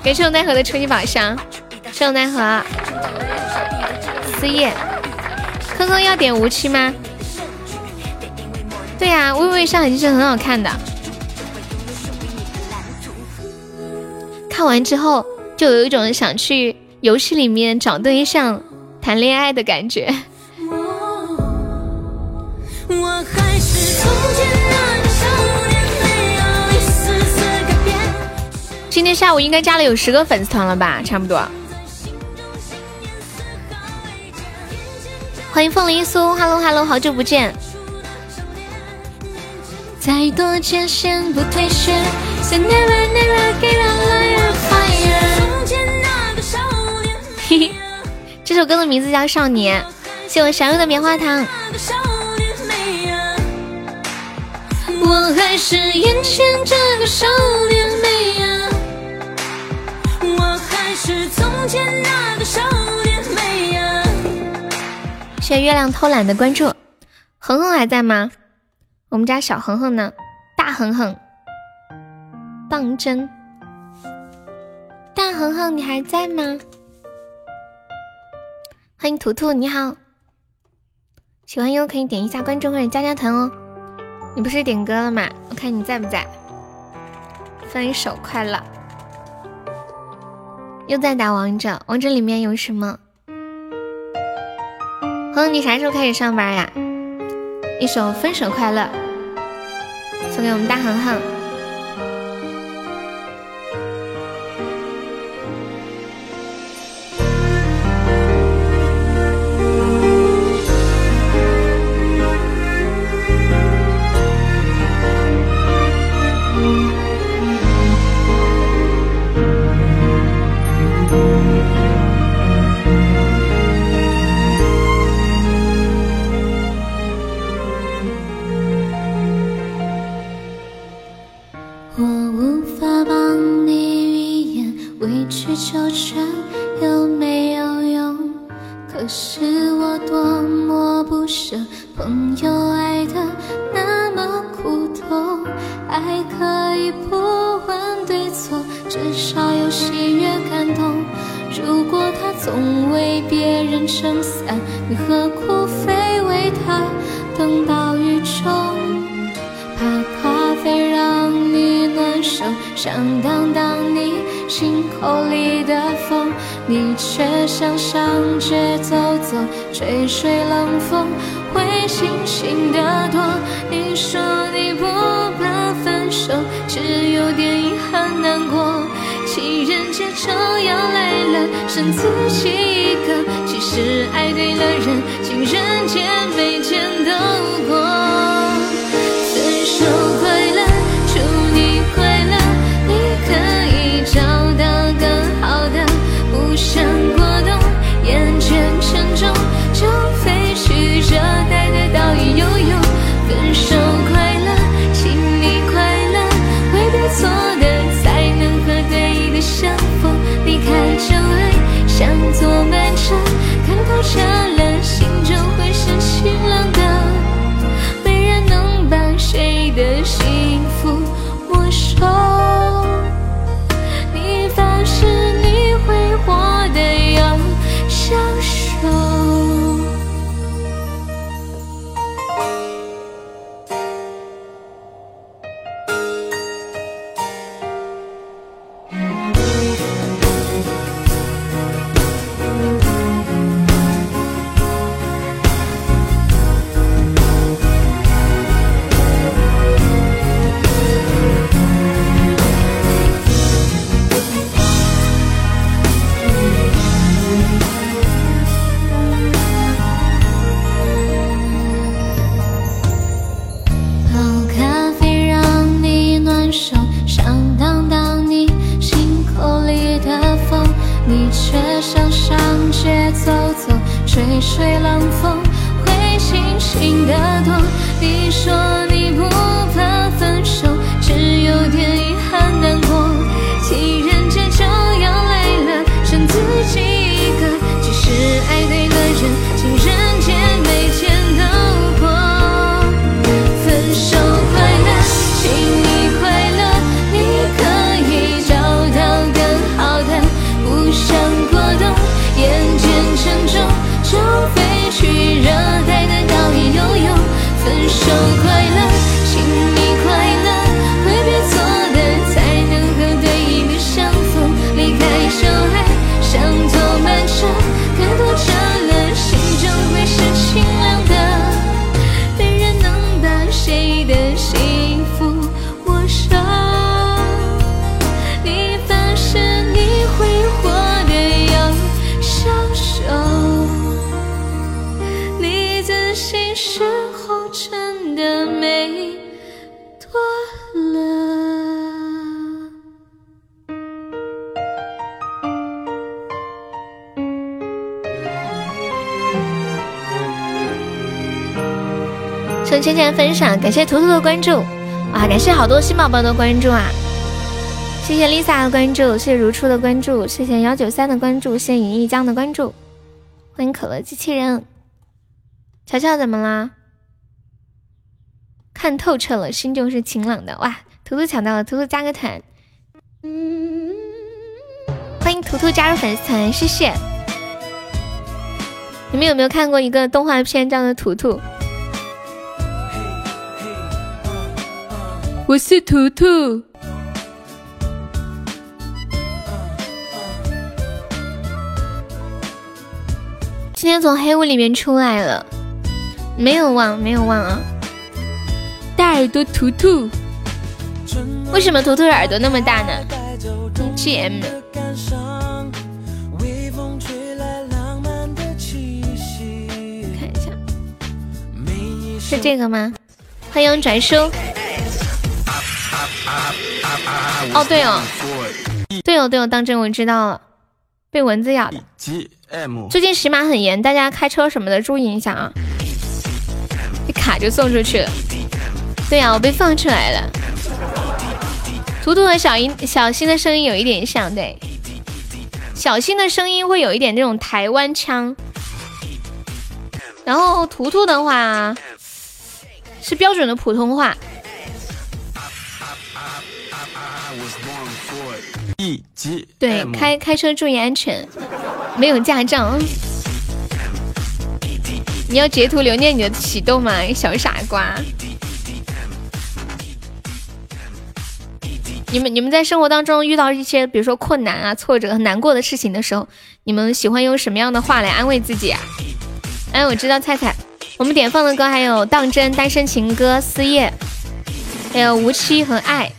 感谢我奈何的初级宝箱，谢我奈何。思夜，科科要点无期吗？对呀，微微上海是很好看的。看完之后，就有一种想去游戏里面找对象、谈恋爱的感觉。我还是从前今天下午应该加了有十个粉丝团了吧，差不多。欢迎凤梨酥，Hello Hello，好久不见。再多艰险不退却，Say never never give up fire。嘿嘿，这首歌的名字叫《少年》，谢我小优的棉花糖。我还是眼前这个少年美呀，是从前那个少年美呀。谢谢月亮偷懒的关注，恒恒还在吗？我们家小恒恒呢？大恒恒，当真？大恒恒，你还在吗？欢迎图图，你好。喜欢优可以点一下关注或者加加团哦。你不是点歌了吗？我看你在不在。分手快乐。又在打王者，王者里面有什么？哼，你啥时候开始上班呀？一首分手快乐，送给我们大恒恒。总为别人撑伞，你何苦非为他等到雨中？怕咖啡让你难受，想挡挡你心口里的风，你却想上街走走，吹吹冷风会清醒的多。你说你不怕分手，只有点遗憾难过。情人节就要来了剩自己一个其实爱对了人情人节每天都过。吹冷风感谢图图的关注，啊，感谢好多新宝宝的关注啊！谢谢 Lisa 的关注，谢谢如初的关注，谢谢幺九三的关注，谢谢尹一江的关注，欢迎可乐机器人。乔乔怎么啦？看透彻了，心就是晴朗的。哇，图图抢到了，图图加个团。嗯欢迎图图加入粉丝团，谢谢。你们有没有看过一个动画片叫做《图图》？我是图图。今天从黑屋里面出来了，没有忘，没有忘啊！大耳朵图图，为什么图图的耳朵那么大呢？G M。看一下，是这个吗？欢迎转叔。哦，对哦，对哦，对哦，当真我知道了，被蚊子咬的。最近喜马很严，大家开车什么的注意一下啊！一卡就送出去了。对呀，我被放出来了。图图和小英、小新的声音有一点像，对。小新的声音会有一点那种台湾腔，然后图图的话是标准的普通话。一级对，开开车注意安全，没有驾照。你要截图留念你的启动吗，小傻瓜？你们你们在生活当中遇到一些比如说困难啊、挫折、难过的事情的时候，你们喜欢用什么样的话来安慰自己啊？哎，我知道菜菜，我们点放的歌还有《当真》《单身情歌》《思夜》，还有《无期》和《爱》。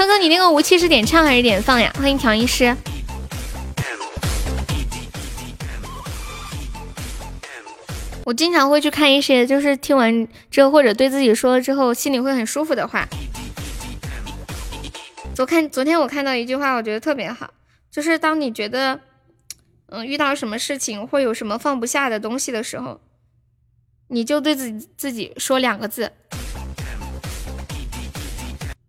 哥哥，你那个无期是点唱还是点放呀？欢迎调音师。我经常会去看一些，就是听完之后或者对自己说了之后，心里会很舒服的话。昨看昨天我看到一句话，我觉得特别好，就是当你觉得，嗯，遇到什么事情或有什么放不下的东西的时候，你就对自己自己说两个字，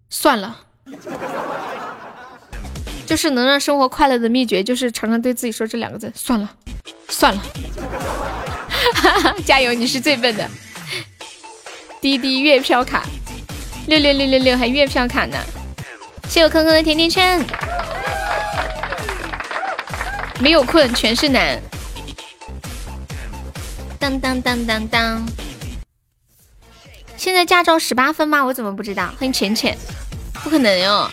算了。就是能让生活快乐的秘诀，就是常常对自己说这两个字：算了，算了。加油，你是最笨的。滴滴月票卡，六六六六六，还月票卡呢。谢我坑坑的甜甜圈。没有困，全是难。当当当当当。现在驾照十八分吗？我怎么不知道？欢迎浅浅。不可能哟！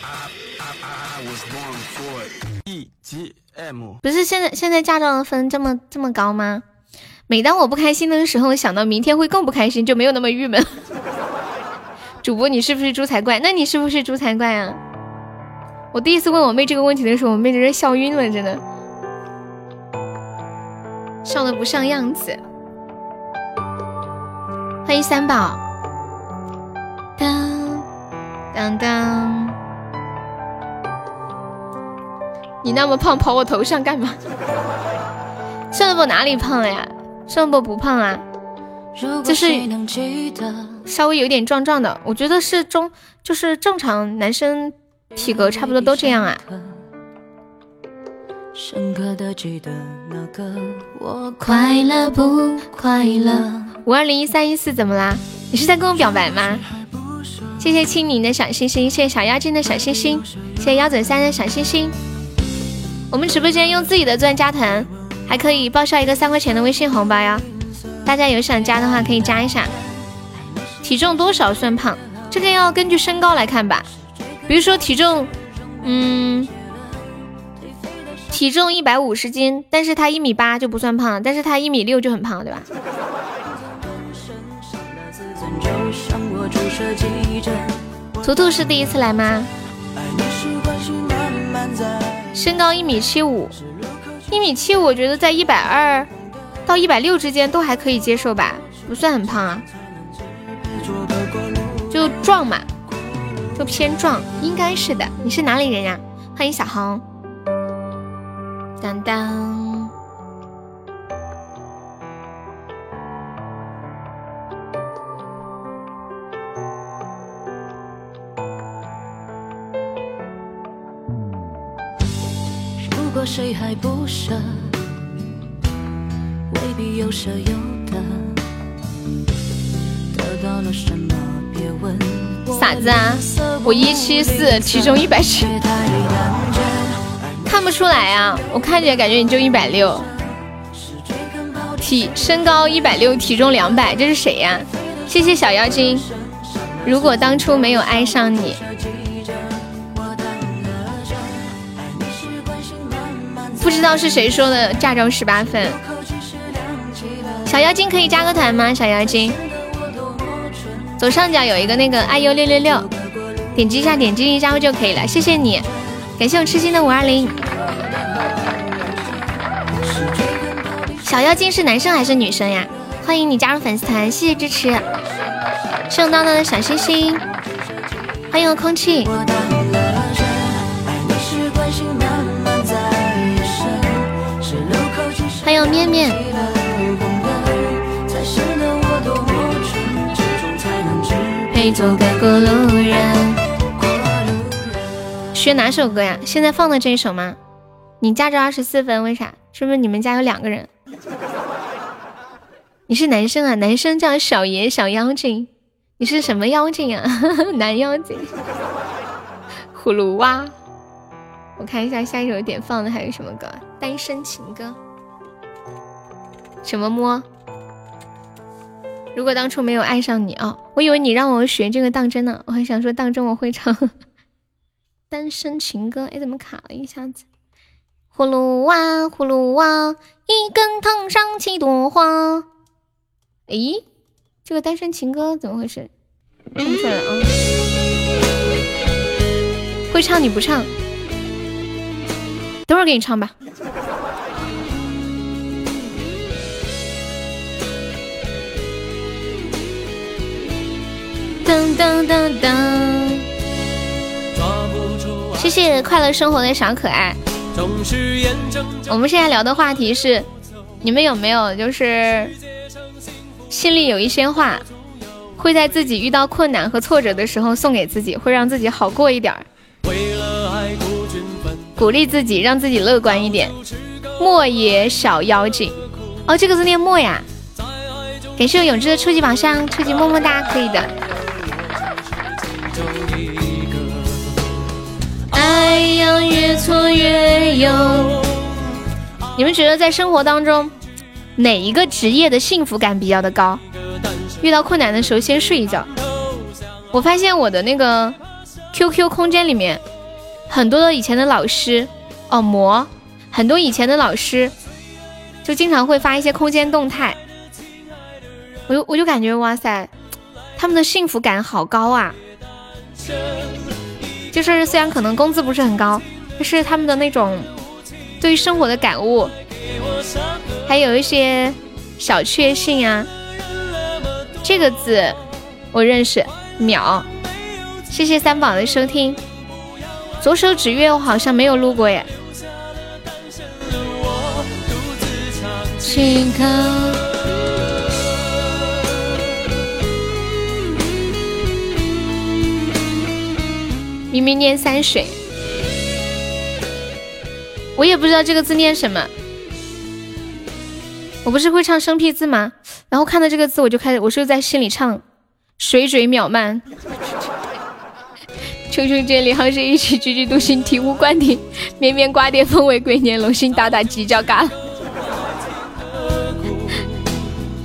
不是现在现在驾照的分这么这么高吗？每当我不开心的时候，想到明天会更不开心，就没有那么郁闷。主播，你是不是猪才怪？那你是不是猪才怪啊？我第一次问我妹这个问题的时候，我妹直接笑晕了，真的笑的不像样子。欢迎三宝。当当当，你那么胖跑我头上干嘛？算了不哪里胖了呀？算了不不胖啊，就是稍微有点壮壮的。我觉得是中，就是正常男生体格差不多都这样啊。快乐不快乐？五二零一三一四怎么啦？你是在跟我表白吗？谢谢青柠的小心心，谢谢小妖精的小心心，谢谢幺九三的小心心。我们直播间用自己的钻加团，还可以报销一个三块钱的微信红包呀！大家有想加的话可以加一下。体重多少算胖？这个要根据身高来看吧。比如说体重，嗯，体重一百五十斤，但是他一米八就不算胖，但是他一米六就很胖，对吧？图图是第一次来吗？身高一米七五，一米七五，我觉得在一百二到一百六之间都还可以接受吧，不算很胖啊，就壮嘛，就偏壮，应该是的。你是哪里人呀？欢迎小红。当当。果谁还不舍，未必有舍有得。得到了什么？别问。傻子啊，我一七四，体重一百七，看不出来啊，我看起来感觉你就一百六，体身高一百六，体重两百，这是谁呀？谢谢小妖精。如果当初没有爱上你。不知道是谁说的驾照十八分，小妖精可以加个团吗？小妖精，左上角有一个那个爱优六六六，点击一下，点击一下就可以了。谢谢你，感谢我痴心的五二零。小妖精是男生还是女生呀？欢迎你加入粉丝团，谢谢支持。圣当当的小星星，欢迎我空气。还有面面，陪做个过路人。学哪首歌呀？现在放的这一首吗？你驾照二十四分，为啥？是不是你们家有两个人？你是男生啊？男生叫小爷小妖精，你是什么妖精啊？男妖精。葫芦娃，我看一下下一首点放的还有什么歌？单身情歌。什么摸？如果当初没有爱上你啊，我以为你让我学这个当真呢。我还想说当真我会唱《单身情歌》。哎，怎么卡了一下子？葫芦娃，葫芦娃，一根藤上七朵花。咦，这个《单身情歌》怎么回事？唱出来了啊！会唱你不唱，等会儿给你唱吧。噔噔噔噔！谢谢快乐生活的小可爱。我们现在聊的话题是，你们有没有就是心里有一些话，会在自己遇到困难和挫折的时候送给自己，会让自己好过一点儿，鼓励自己，让自己乐观一点。莫野小妖精，哦，这个字念莫呀。感谢我永志的初级宝箱，初级么么哒，可以的。爱要越挫越勇。你们觉得在生活当中，哪一个职业的幸福感比较的高？遇到困难的时候先睡一觉。我发现我的那个 QQ 空间里面，很多的以前的老师哦魔，很多以前的老师就经常会发一些空间动态，我就我就感觉哇塞，他们的幸福感好高啊！就是虽然可能工资不是很高，但是他们的那种对于生活的感悟，还有一些小确幸啊。这个字我认识，秒。谢谢三宝的收听。左手指月我好像没有录过耶。请看。明明念山水，我也不知道这个字念什么。我不是会唱生僻字吗？然后看到这个字，我就开始，我是在心里唱水水渺漫。求求这里好是一起踽踽独行，醍醐灌顶，绵绵瓜瓞风为贵年，龙心大大犄角旮旯。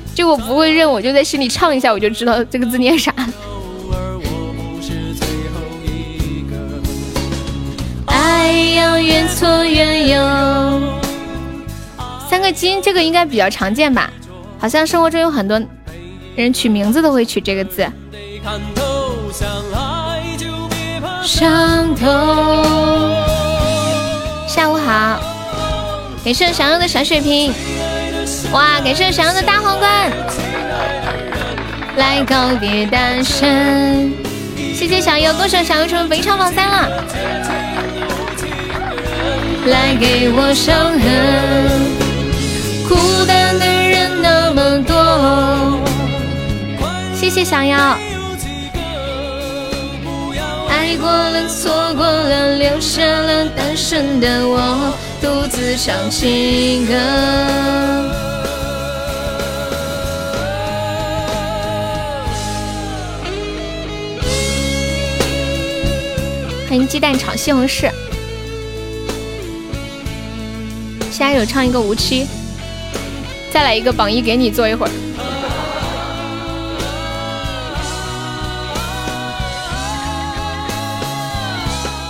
就我不会认，我就在心里唱一下，我就知道这个字念啥。太阳越挫越勇。三个金，这个应该比较常见吧？好像生活中有很多人取名字都会取这个字。上头。下午好，感谢小优的小水瓶。哇，感谢小优的大皇冠。来告别单身。谢谢小优，恭喜小优成为本场榜三了。来给我伤痕，孤单的人那么多。谢谢小妖。爱过了，错过了，留下了单身的我。独自唱情歌。欢迎鸡蛋炒西红柿。下一首唱一个无期，再来一个榜一给你坐一会儿。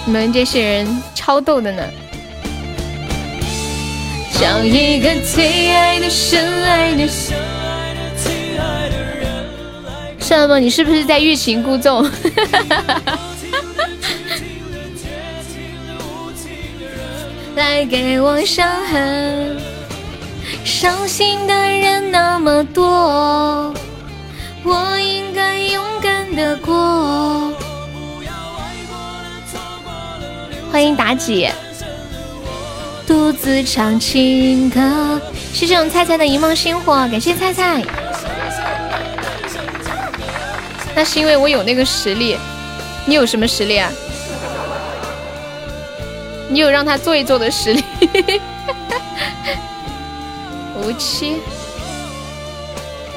你们这些人超逗的呢！找一个最爱的、深爱的、算了吧，你是不是在欲擒故纵？来给我伤痕，伤心的人那么多，我应该勇敢的过。欢迎妲己，独自唱情歌。谢谢我们菜菜的一梦星火，感谢菜菜。那是因为我有那个实力，你有什么实力啊？你有让他做一做的实力。无期，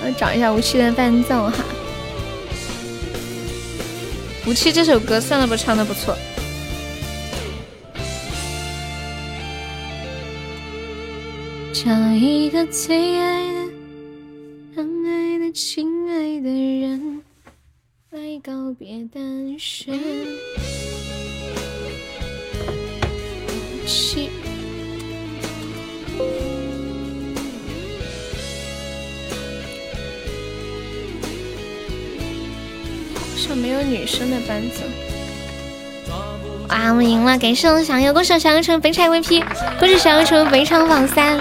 我找一下无期的伴奏哈。无期这首歌算了吧，唱的不错。找一个最爱的、疼爱的、亲爱的人来告别单身。七，好像没有女生的伴奏。哇，我们赢了！感谢我们小优，恭喜小优成肥差 VP，恭喜小优成本场榜三。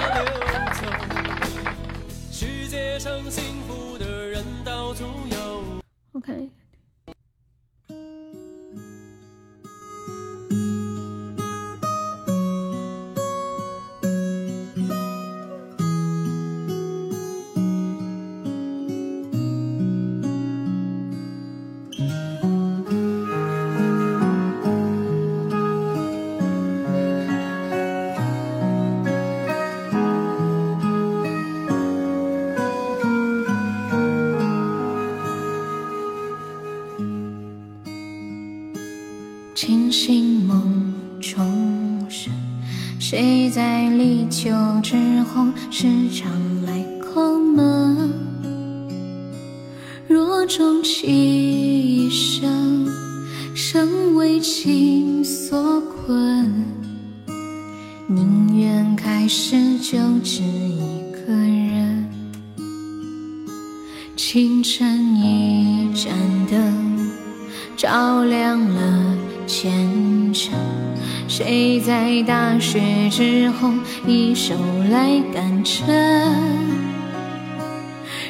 雪之后一手来赶针？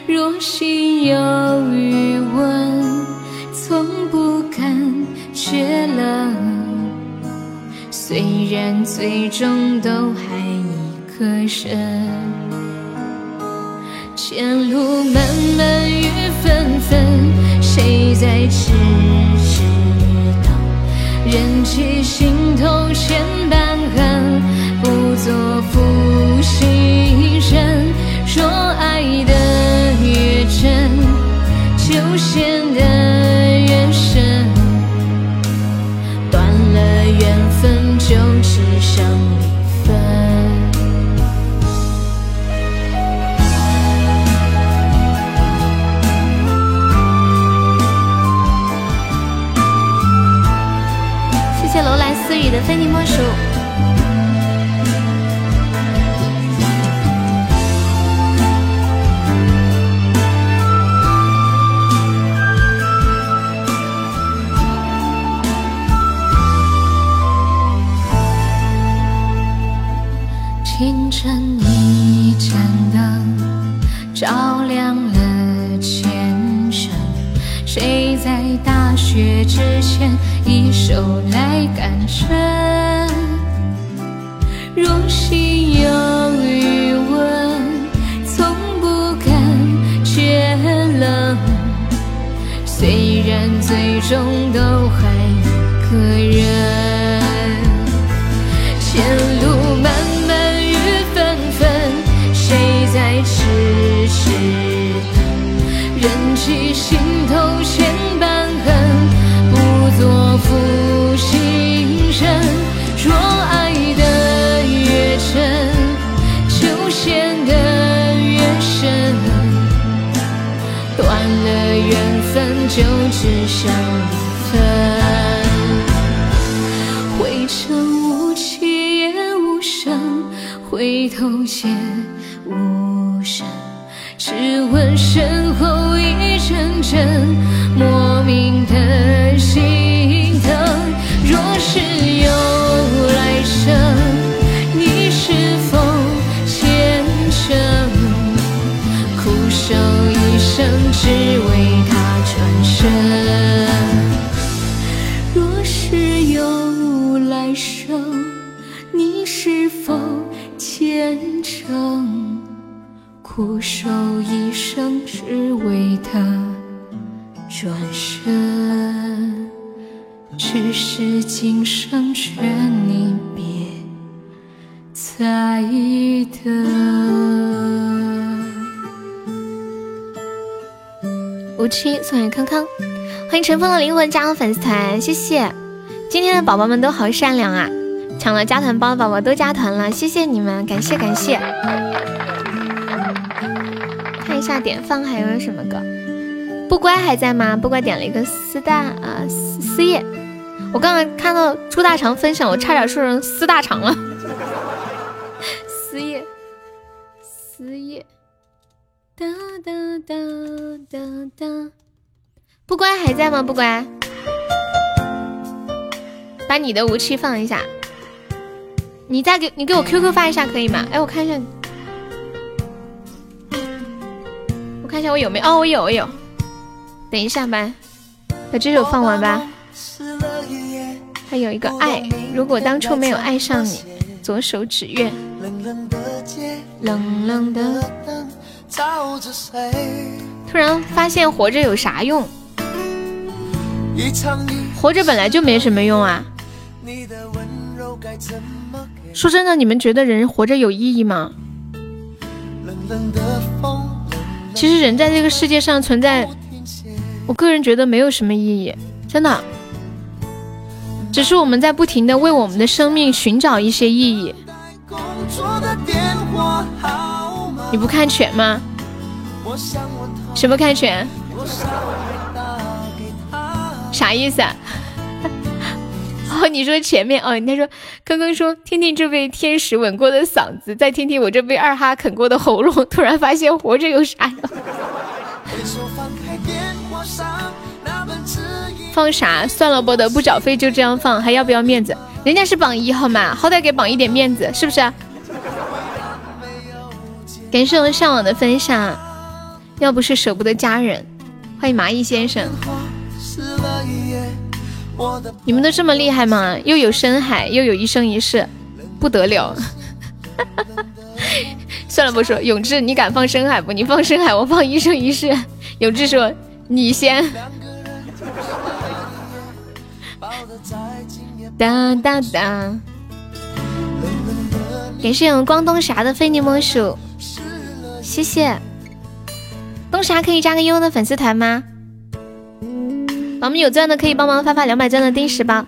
若心有余温，从不感觉冷。虽然最终都还一个人。前路漫漫雨纷纷，谁在迟知道？忍起心头千般非你莫属。清晨一盏灯，照亮了前程。谁在大雪之前手来感受。若心有余温，从不感觉冷。虽然最终都还可忍，前路漫漫雨纷纷，谁在痴痴等？忍起心头却。分，就只剩离分。灰尘无气也无声，回头见无声。只闻身后一阵阵莫名的心疼。若是有来生，你是否虔诚？苦守一生，只为身。若是有来生，你是否虔诚？苦守一生，只为他转身。只是今生劝你别再等。无期送给康康，欢迎尘封的灵魂加入粉丝团，谢谢。今天的宝宝们都好善良啊！抢了加团包的宝宝都加团了，谢谢你们，感谢感谢。看一下点放还有什么歌？不乖还在吗？不乖点了一个丝大啊丝丝叶。我刚刚看到朱大肠分享，我差点说成丝大肠了。丝叶，丝叶，哒哒哒哒哒。不乖还在吗？不乖，把你的武器放一下。你再给你给我 QQ 发一下可以吗？哎，我看一下，我看一下我有没有？哦，我有，我有。等一下吧，把这首放完吧。还有一个爱，如果当初没有爱上你，左手指月，冷冷的灯，突然发现活着有啥用？活着本来就没什么用啊。说真的，你们觉得人活着有意义吗？其实人在这个世界上存在，我个人觉得没有什么意义，真的。只是我们在不停的为我们的生命寻找一些意义。你不看全吗？什么看全？啥意思啊？哦，你说前面哦，他说刚刚说听听这位天使吻过的嗓子，再听听我这被二哈啃过的喉咙，突然发现活着有啥用？放啥？算了不得，不缴费就这样放，还要不要面子？人家是榜一好吗？好歹给榜一点面子，是不是？感谢我向往的分享，要不是舍不得家人，欢迎蚂蚁先生。你们都这么厉害吗？又有深海，又有一生一世，不得了！算了不说，永志，你敢放深海不？你放深海，我放一生一世。永志说你先。哒哒哒！感谢我光东霞的非你莫属，谢谢。东霞可以加个悠悠的粉丝团吗？宝宝们有钻的可以帮忙发发两百钻的定时包，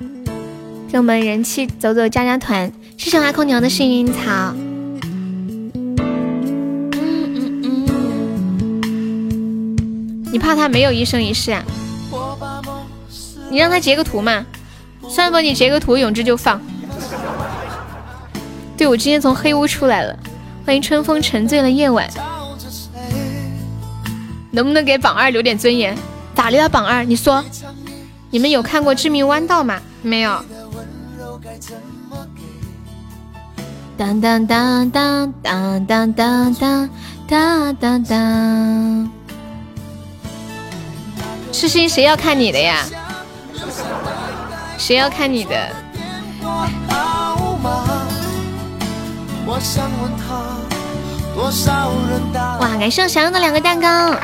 给我们人气走走加加团。谢谢阿空调的幸运草。你怕他没有一生一世啊？你让他截个图嘛。算了，你截个图，永志就放。对，我今天从黑屋出来了。欢迎春风沉醉了夜晚。能不能给榜二留点尊严？咋的了，榜二？你说，你们有看过《致命弯道》吗？没有。当当当当当当当当当当当。痴心，谁要看你的呀？谁要看你的？哇！感谢我小杨的两个蛋糕，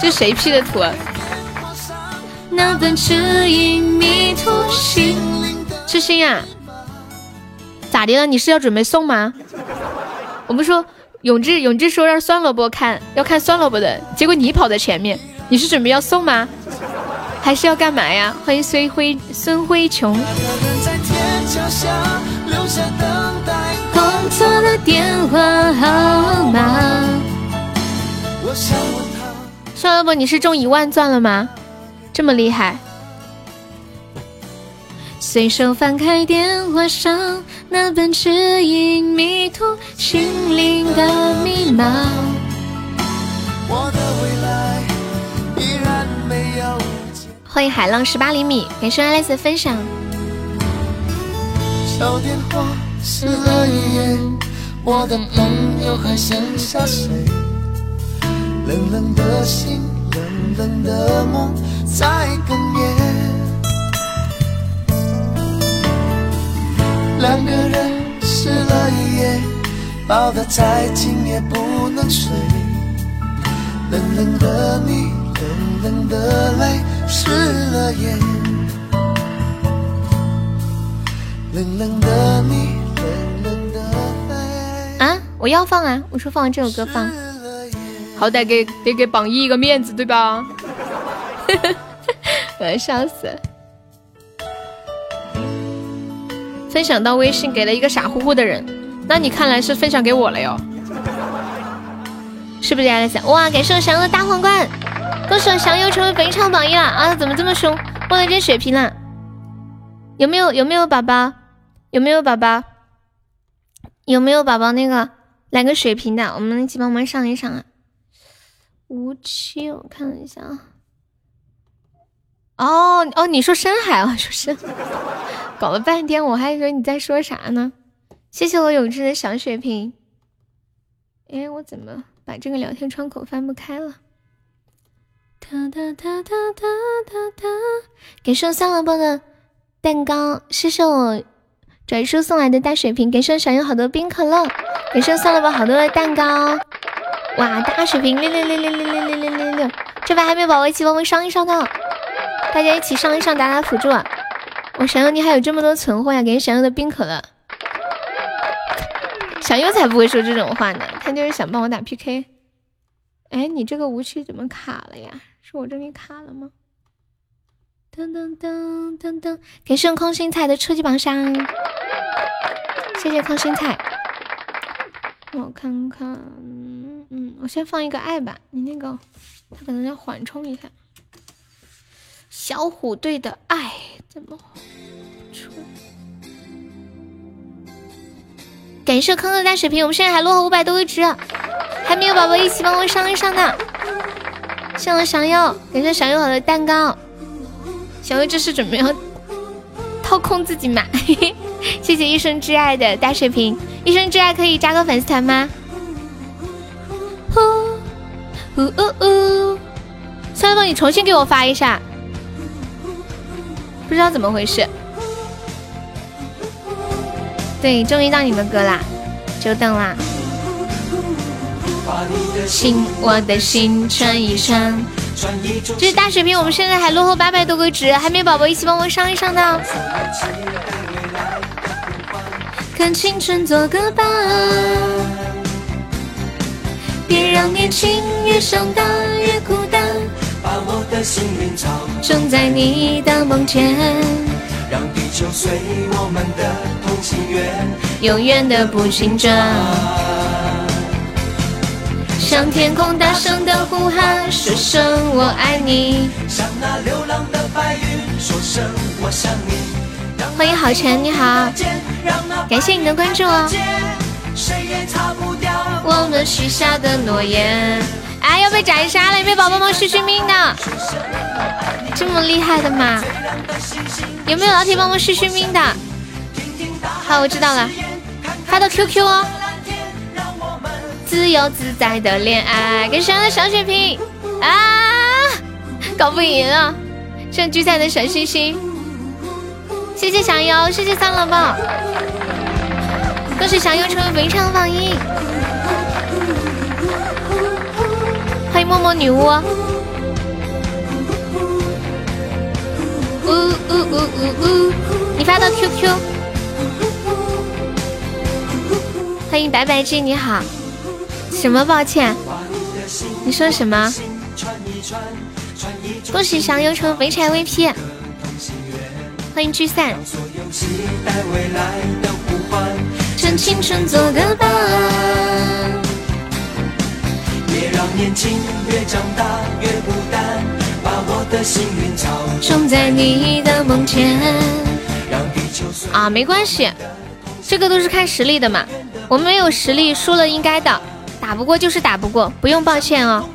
这谁 P 的图？痴心啊？咋的了？你是要准备送吗？我们说永志永志说让酸萝卜看，要看酸萝卜的，结果你跑在前面，你是准备要送吗？还是要干嘛呀？欢迎孙辉孙辉琼。酸萝卜，你是中一万钻了吗？这么厉害！随手翻开电话上那本指引迷途心灵的密码。欢迎海浪十八厘米，感谢的分享。我的朋友还剩下谁？冷冷的心，冷冷的梦在哽咽。两个人湿了一夜，抱得再紧也不能睡。冷冷的你，冷冷的泪湿了眼。冷冷的你，我要放啊！我说放完这首歌放，好歹给得给榜一一个面子，对吧？我要笑死！分享到微信给了一个傻乎乎的人，那你看来是分享给我了哟？是不是在想哇？感谢我翔友的大皇冠，恭喜我翔又成为本场榜一了啊！怎么这么凶？忘了点血瓶了？有没有有没有宝宝？有没有宝宝？有没有宝宝？那个来个水瓶的，我们一起帮忙上一上啊！无期，我看一下啊。哦哦，你说深海啊？说深，搞了半天我还以为你在说啥呢。谢谢我永志的小血瓶。哎，我怎么把这个聊天窗口翻不开了？哒哒哒哒哒哒哒！感谢三萝卜的蛋糕，谢谢我拽叔送来的大水瓶，感谢我小优好多冰可乐，感谢我三萝卜好多的蛋糕。哇，大水瓶六六六六六六六六六六！这把还没有宝宝一起帮我上一上的。大家一起上一上，打打辅助。我想要你还有这么多存货呀！感谢想要的冰可乐。小优才不会说这种话呢，他就是想帮我打 PK。哎，你这个无期怎么卡了呀？是我这里卡了吗？噔噔噔噔噔！感谢空心菜的初级榜上，谢谢康心菜。我看看，嗯，我先放一个爱吧，你那个他可能要缓冲一下。小虎队的爱怎么出？感谢康哥大水瓶，我们现在还落后五百多个值，还没有宝宝一起帮我上一上呢。谢我小优，感谢小优好的蛋糕。小优这是准备要掏空自己嘛？谢谢一生挚爱的大水瓶，一生挚爱可以加个粉丝团吗？呜呜呜呜！三宝，你重新给我发一下。不知道怎么回事，对，终于到你们歌啦，久等啦。心，我的心穿一穿。这是大水瓶，我们现在还落后八百多个值，还没宝宝一起帮我上一上呢。跟青春做个伴，别让年轻越长大越孤单。把我的幸运草种在你的梦前，让地球随我们的同心圆，永远的不停转。向天空大声的呼喊，说声我爱你。向那流浪的白云说声我想你。欢迎好晨，你好，感谢你的关注哦。我们许下的诺言。哎！要被斩杀了！有没有宝宝们续续命的？这么厉害的吗？有没有老铁帮我续续命的？好，我知道了，发到 QQ 哦。自由自在的恋爱，给谁的小血瓶啊！搞不赢了，剩聚散的小星星。谢谢小优，谢谢三老宝，恭喜小优成为围场榜一。欢迎默默女巫，呜呜呜呜呜！你发到 QQ。欢迎白白鸡，你好。什么抱歉？你说什么？恭喜小优成肥柴 VP，欢迎聚散。趁青春做个伴。别让年轻越长大越孤单，把我的幸运草种在你的梦前。啊，没关系，这个都是看实力的嘛。我们没有实力，输了应该的，打不过就是打不过，不用抱歉哦。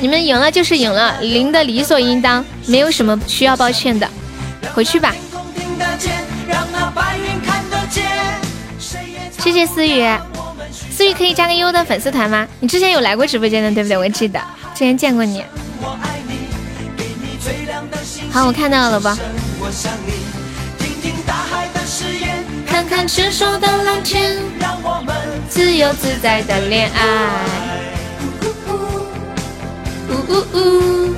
你们赢了就是赢了，赢的理所应当，没有什么需要抱歉的。回去吧。谢谢思雨，思雨可以加个优的粉丝团吗？你之前有来过直播间的，对不对？我记得之前见过你。好，我看到了吧？看看成熟的蓝天，让我们自由自在的恋爱。呜呜呜，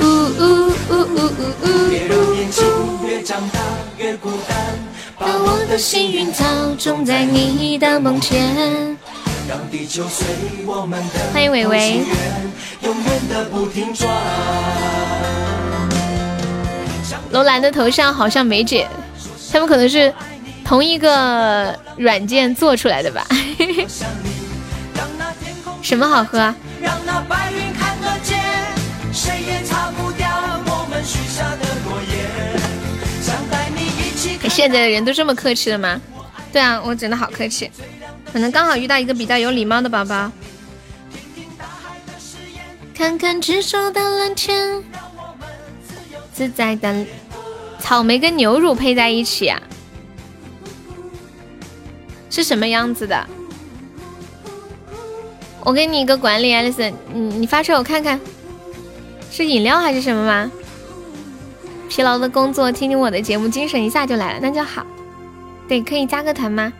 呜呜呜呜呜。别让年轻越长大越孤单，把我的幸运草种在你的梦前。让地球随我们的欢迎伟伟。永远的不停转。楼兰的头像好像梅姐，他们可能是。同一个软件做出来的吧？什么好喝？现在的人都这么客气了吗？对啊，我真的好客气，可能刚好遇到一个比较有礼貌的宝宝。看看执手的蓝天，自在的草莓跟牛乳配在一起啊。是什么样子的？我给你一个管理，艾丽森，你你发出来我看看，是饮料还是什么吗？疲劳的工作，听听我的节目，精神一下就来了，那就好。对，可以加个团吗？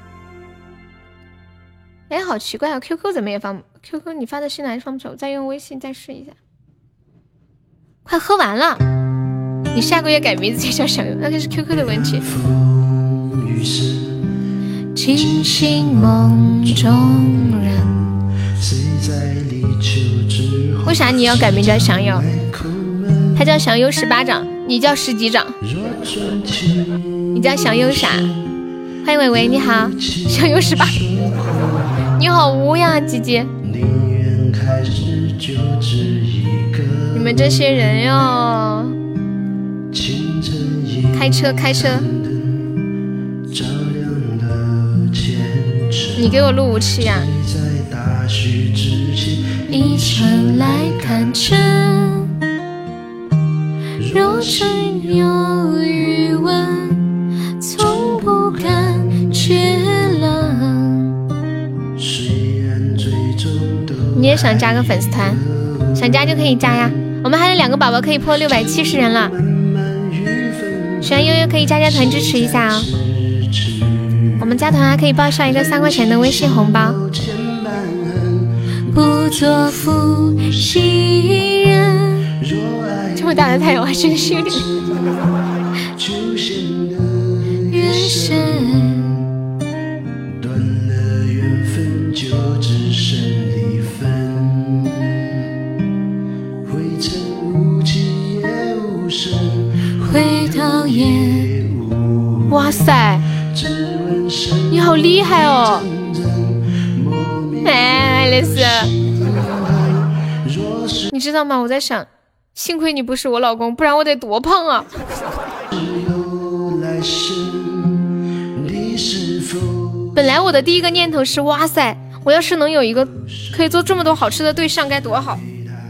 哎，好奇怪啊，QQ 怎么也放？QQ 你发的信还是放不出？再用微信再试一下。快喝完了，你下个月改名字就叫小优，那个是 QQ 的问题。清醒梦中人。为啥你要改名叫祥友？他叫祥优十八掌，你叫十几掌？你叫祥优啥？欢迎伟伟，你好，祥优十八。你好污呀，姐姐。你们这些人哟，开车开车。你给我录武器呀！一程来看尘，若真有余温，从不感觉冷。你也想加个粉丝团？想加就可以加呀！我们还有两个宝宝可以破六百七十人了，喜欢悠悠可以加加团支持一下哦。我们加团还可以报销一个三块钱的微信红包。不做负心人，这么大的太阳，还真是有点。越深。回头也哇塞！你好厉害哦！哎，爱丽丝，你知道吗？我在想，幸亏你不是我老公，不然我得多胖啊！本来我的第一个念头是，哇塞，我要是能有一个可以做这么多好吃的对象该多好！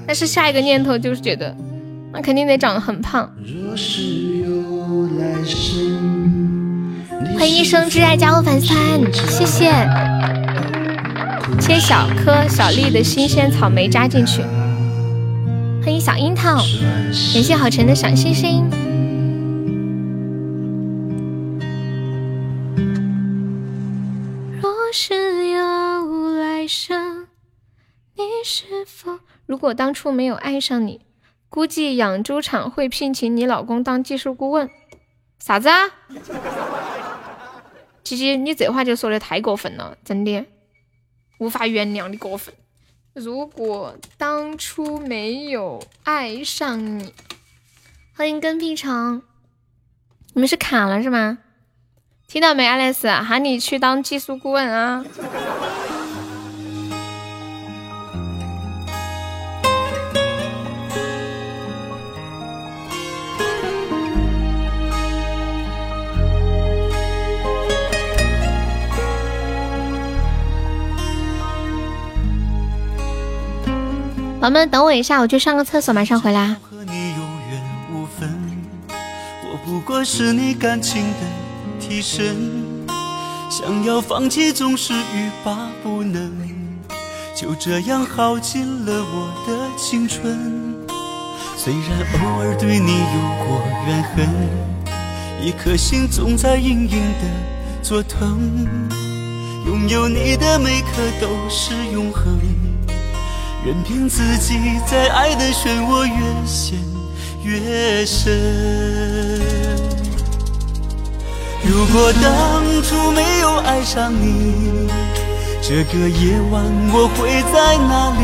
但是下一个念头就是觉得，那肯定得长得很胖。欢迎一生挚爱加入粉丝团，谢谢。切小颗小粒的新鲜草莓加进去。欢迎小樱桃，感谢好晨的小星星。若是有来生，你是否？如果当初没有爱上你，估计养猪场会聘请你老公当技术顾问。啥子啊？琪琪，你这话就说的太过分了，真的。无法原谅你过分。如果当初没有爱上你，欢迎跟屁虫，你们是卡了是吗？听到没，，Alex，，喊你去当技术顾问啊！宝宝们，等我一下，我去上个厕所，马上回来。和你有缘无分，我不过是你感情的替身，想要放弃总是欲罢不能，就这样耗尽了我的青春。虽然偶尔对你有过怨恨，一颗心总在隐隐的作疼，拥有你的每刻都是永恒。任凭自己在爱的漩涡越陷越深。如果当初没有爱上你，这个夜晚我会在哪里？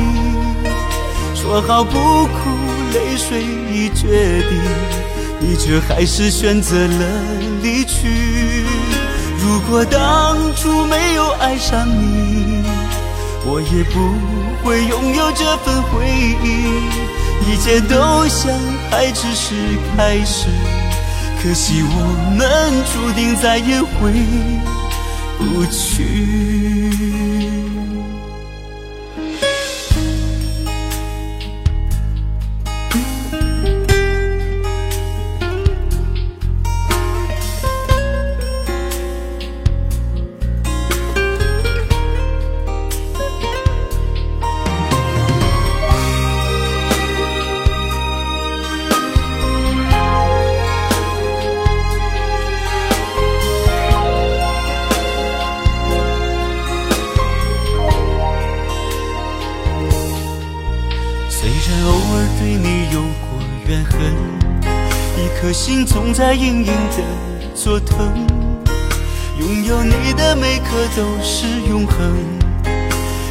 说好不哭，泪水已决堤，你却还是选择了离去。如果当初没有爱上你，我也不会拥有这份回忆，一切都像还只是开始。可惜我们注定再也回不去。在隐隐的作疼。拥有你的每刻都是永恒，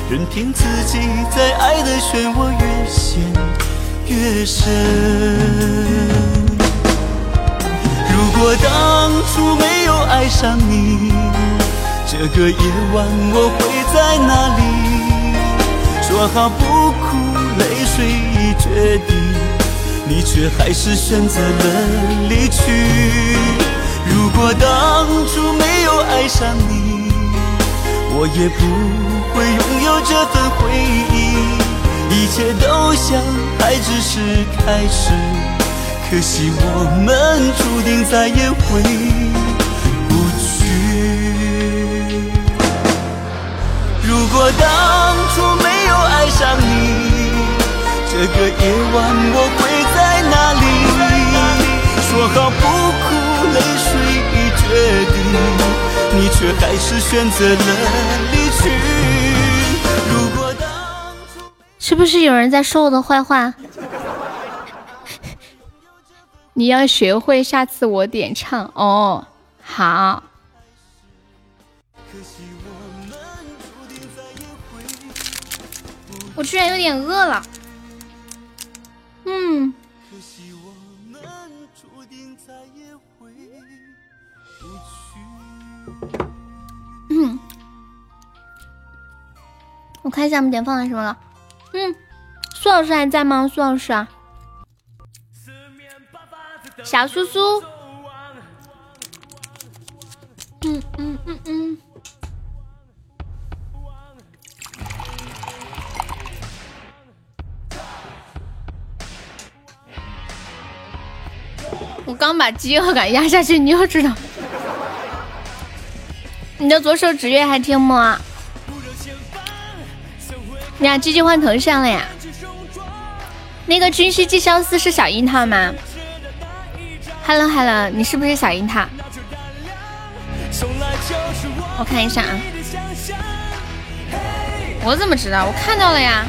任凭自己在爱的漩涡越陷越深。如果当初没有爱上你，这个夜晚我会在哪里？说好不哭，泪水已决堤，你却还是选择了离去。如果当初没有爱上你，我也不会拥有这份回忆，一切都像还只是开始。可惜我们注定再也回不去。如果当初没有爱上你，这个夜晚我会哪里？说好不哭，泪水已决堤，你却还是选择了离去。如果当初是不是有人在说我的坏话？你要学会下次我点唱哦。好，我居然有点饿了。嗯，我看一下我们点放的什么了。嗯，苏老师还在吗？苏老师啊，小苏苏。嗯嗯嗯嗯。我刚把饥饿感压下去，你又知道。你的左手指月还听吗？你俩鸡鸡换头像了呀？那个军师纪萧思是小樱桃吗？Hello Hello，你是不是小樱桃？我看一下啊，我怎么知道？我看到了呀。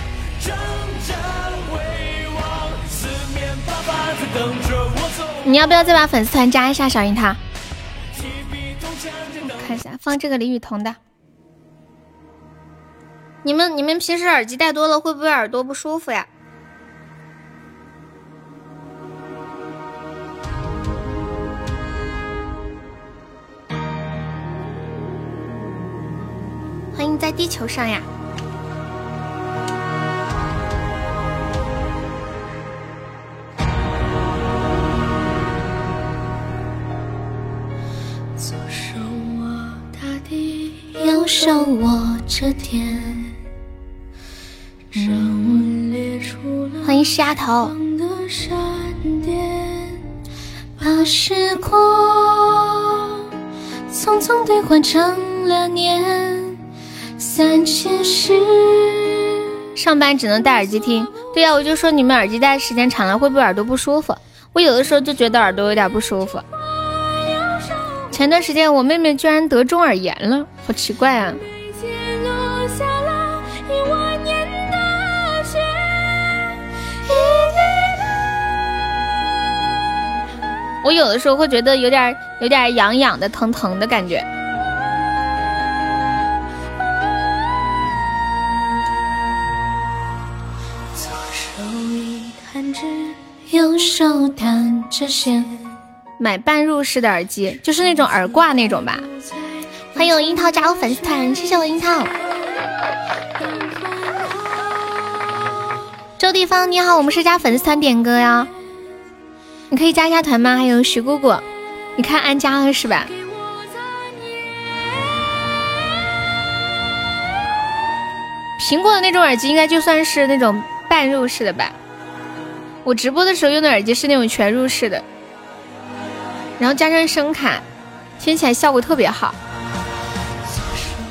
你要不要再把粉丝团加一下小樱桃？看一下，放这个李雨桐的。你们你们平时耳机戴多了会不会耳朵不舒服呀？欢迎在地球上呀！左手握大地，右手握着天。欢迎丫头。把时光匆匆兑换成了年，三千世。上班只能戴耳机听，对呀，我就说你们耳机戴时间长了会不会耳朵不舒服？我有的时候就觉得耳朵有点不舒服。前段时间我妹妹居然得中耳炎了，好奇怪啊！我有的时候会觉得有点有点痒痒的、疼疼的感觉。左手一弹指，右手弹着弦。买半入式的耳机，就是那种耳挂那种吧。欢迎我樱桃加入粉丝团，谢谢我樱桃。周地方你好，我们是加粉丝团点歌呀。你可以加一下团吗？还有徐姑姑，你看安家了是吧？苹果的那种耳机应该就算是那种半入式的吧。我直播的时候用的耳机是那种全入式的，然后加上声卡，听起来效果特别好。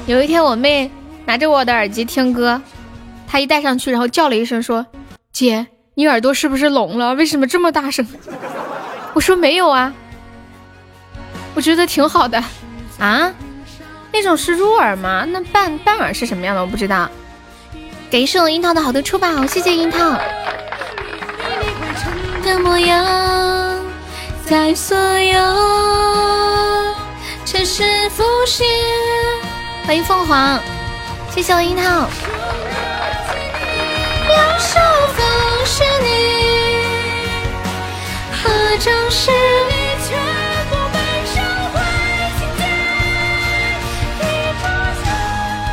有一天我妹拿着我的耳机听歌，她一戴上去，然后叫了一声说：“姐。”你耳朵是不是聋了？为什么这么大声？我说没有啊，我觉得挺好的啊。那种是入耳吗？那半半耳是什么样的？我不知道。感谢我樱桃的好多出宝，谢谢樱桃。在所有城市浮现。欢迎凤凰，谢谢我樱桃。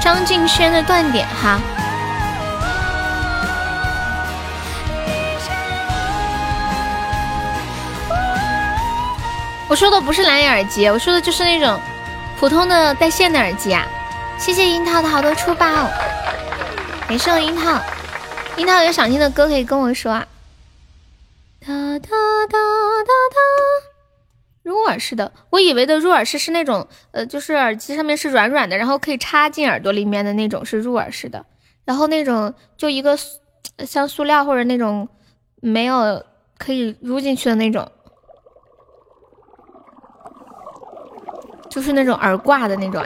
张敬轩的断点哈，我说的不是蓝牙耳机，我说的就是那种普通的带线的耳机啊。谢谢樱桃的好多出宝，感谢我樱桃。樱桃有想听的歌可以跟我说啊。哒哒哒哒哒，入耳式的，我以为的入耳式是那种，呃，就是耳机上面是软软的，然后可以插进耳朵里面的那种是入耳式的，然后那种就一个像塑料或者那种没有可以入进去的那种，就是那种耳挂的那种。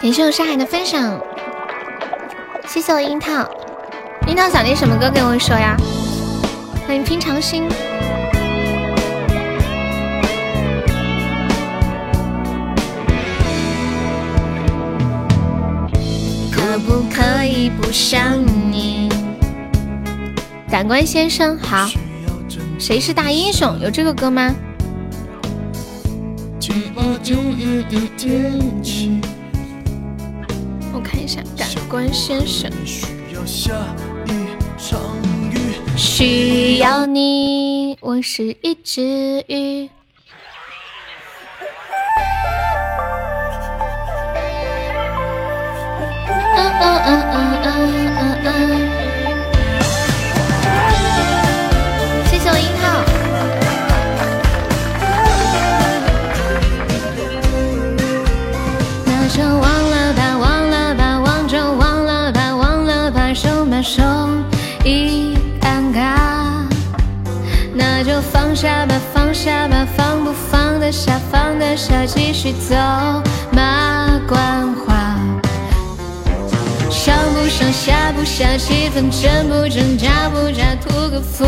感谢我上海的分享，谢谢我樱桃，樱桃想听什么歌给我说呀？欢迎平常心。可不可以不想你？感官先生好，谁是大英雄？有这个歌吗？我看一下，感官先生。需要你，我是一只鱼。嗯嗯嗯嗯嗯嗯下吧，放下吧，放不放得下，放得下，继续走马观花。上不上，下不下，气氛真不真，假不假，图个富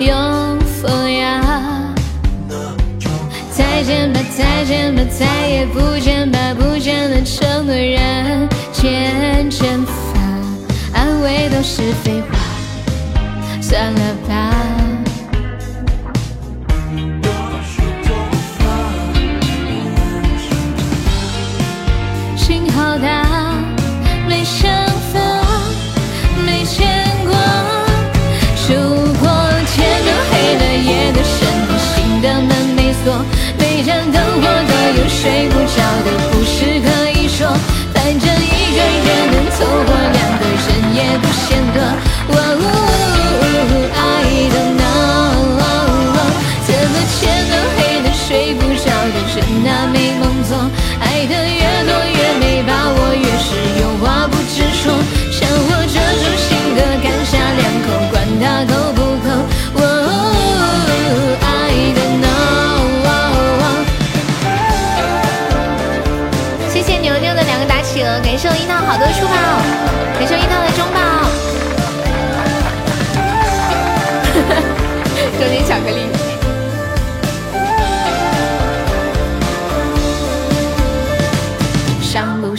有风雅。再见吧，再见吧，再也不见吧，不见了承诺人间蒸发，安慰都是废话，算了吧。心好大，没想法，没牵挂。如果天都黑了，夜都深了，心的门没锁，每盏灯火都有睡不着的故事可以说。反正一个人能凑合，两个人也不嫌多。我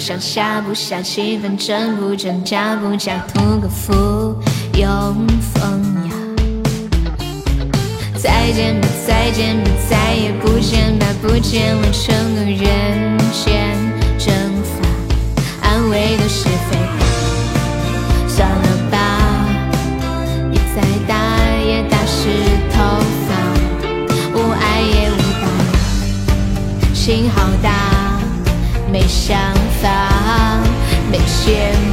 上下不下，气氛正不真，假不假，图个附庸风雅。再见吧，再见吧，再也不见吧，不见了承诺人间蒸发，安慰都是废话，算了吧。你再大也打湿头发，无爱也无大，心好大，没想法，没牵挂。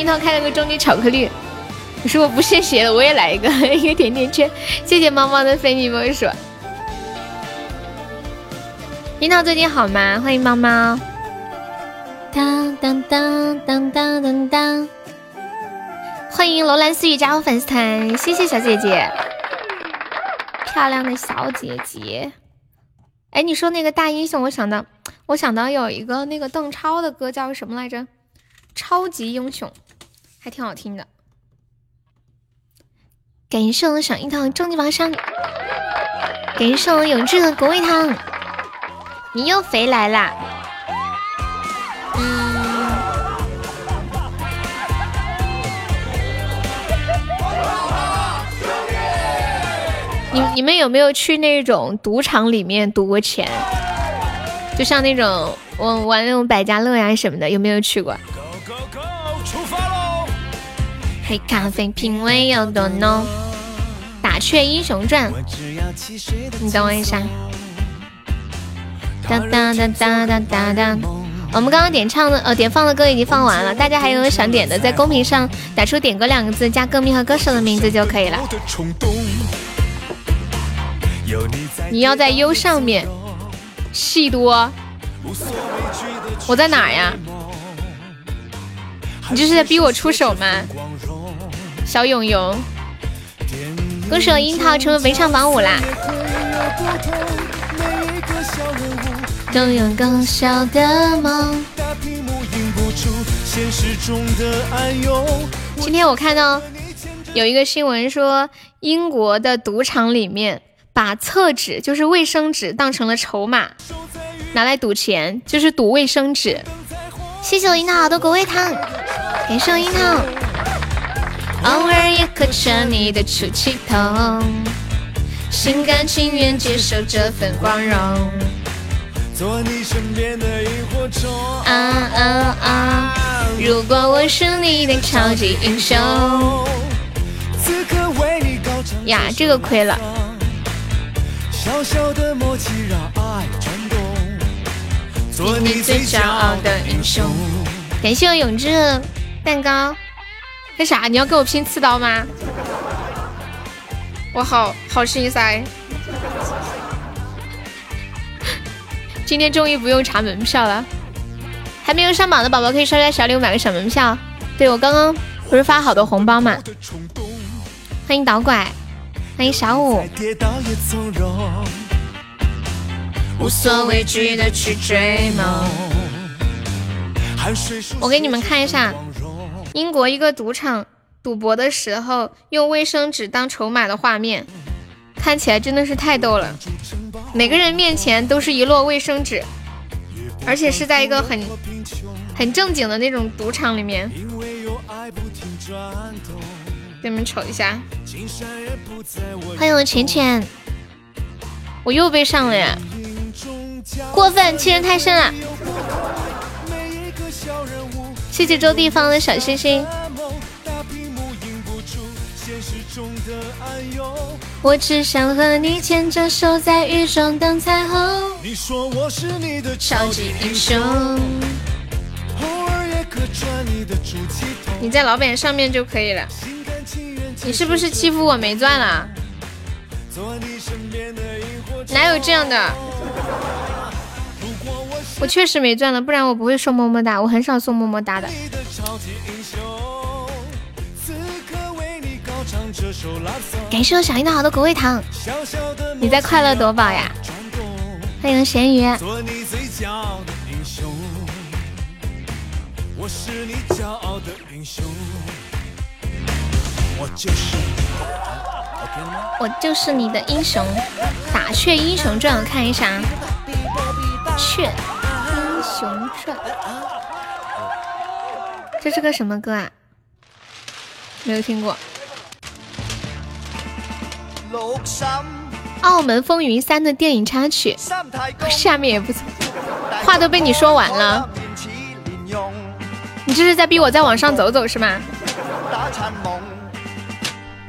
樱桃开了个终极巧克力，我说我不献血了，我也来一个 一个甜甜圈，谢谢猫猫的非你莫属。樱桃最近好吗？欢迎猫猫。当当当当当当当，欢迎楼兰私语加入粉丝团，谢谢小姐姐，漂亮的小姐姐。哎，你说那个大英雄，我想到我想到有一个那个邓超的歌叫什么来着？超级英雄，还挺好听的。感谢我小樱桃终极宝箱，感谢我永志的果味糖，你又回来啦！嗯，你你们有没有去那种赌场里面赌过钱？就像那种我玩那种百家乐呀什么的，有没有去过？黑咖啡品味有多浓？打雀英雄传，你等我一下。哒哒哒哒哒哒哒。我们刚刚点唱的呃点放的歌已经放完了，大家还有想点的，在公屏上打出“点歌”两个字，加歌名和歌手的名字就可以了。你要在优上面，戏多。我在哪呀？你这是在逼我出手吗？小勇勇，恭喜我樱桃成为围唱榜五啦！都有个小的梦。今天我看到有一个新闻说，英国的赌场里面把厕纸，就是卫生纸，当成了筹码，拿来赌钱，就是赌卫生纸。谢谢我樱桃好多果味糖，感谢我樱桃。偶尔也可成你的出气筒，心甘情愿接受这份光荣。做你身边的萤火虫。啊啊啊！如果我是你的超级英雄，此刻为你高呀，这个亏了。小小的默契让爱转动，做你最骄傲的英雄。感谢我永志的蛋糕。干啥？你要跟我拼刺刀吗？我好好心塞。今天终于不用查门票了。还没有上榜的宝宝可以刷刷小礼物买个小门票。对我刚刚不是发好多红包吗？欢迎导拐，欢迎小五。无所畏惧的去追梦。我给你们看一下，英国一个赌场赌博的时候用卫生纸当筹码的画面，看起来真的是太逗了。每个人面前都是一摞卫生纸，而且是在一个很很正经的那种赌场里面。给你们瞅一下，欢迎我浅浅，我又被上了呀！过分，欺人太甚了！谢谢周地方的小星星。我只想和你牵着手，在雨中等彩虹。你说我是你的超级英雄。你在老板上面就可以了。你是不是欺负我没钻了？哪有这样的？我确实没钻了，不然我不会送么么哒，我很少送么么哒的。感谢我小樱桃的果味糖，你在快乐夺宝呀？欢迎咸鱼。我就是你的英雄，打雀英雄传，我看一下。雀英雄传，这是个什么歌啊？没有听过。澳门风云三的电影插曲，下面也不错。话都被你说完了，你这是在逼我再往上走走是吗？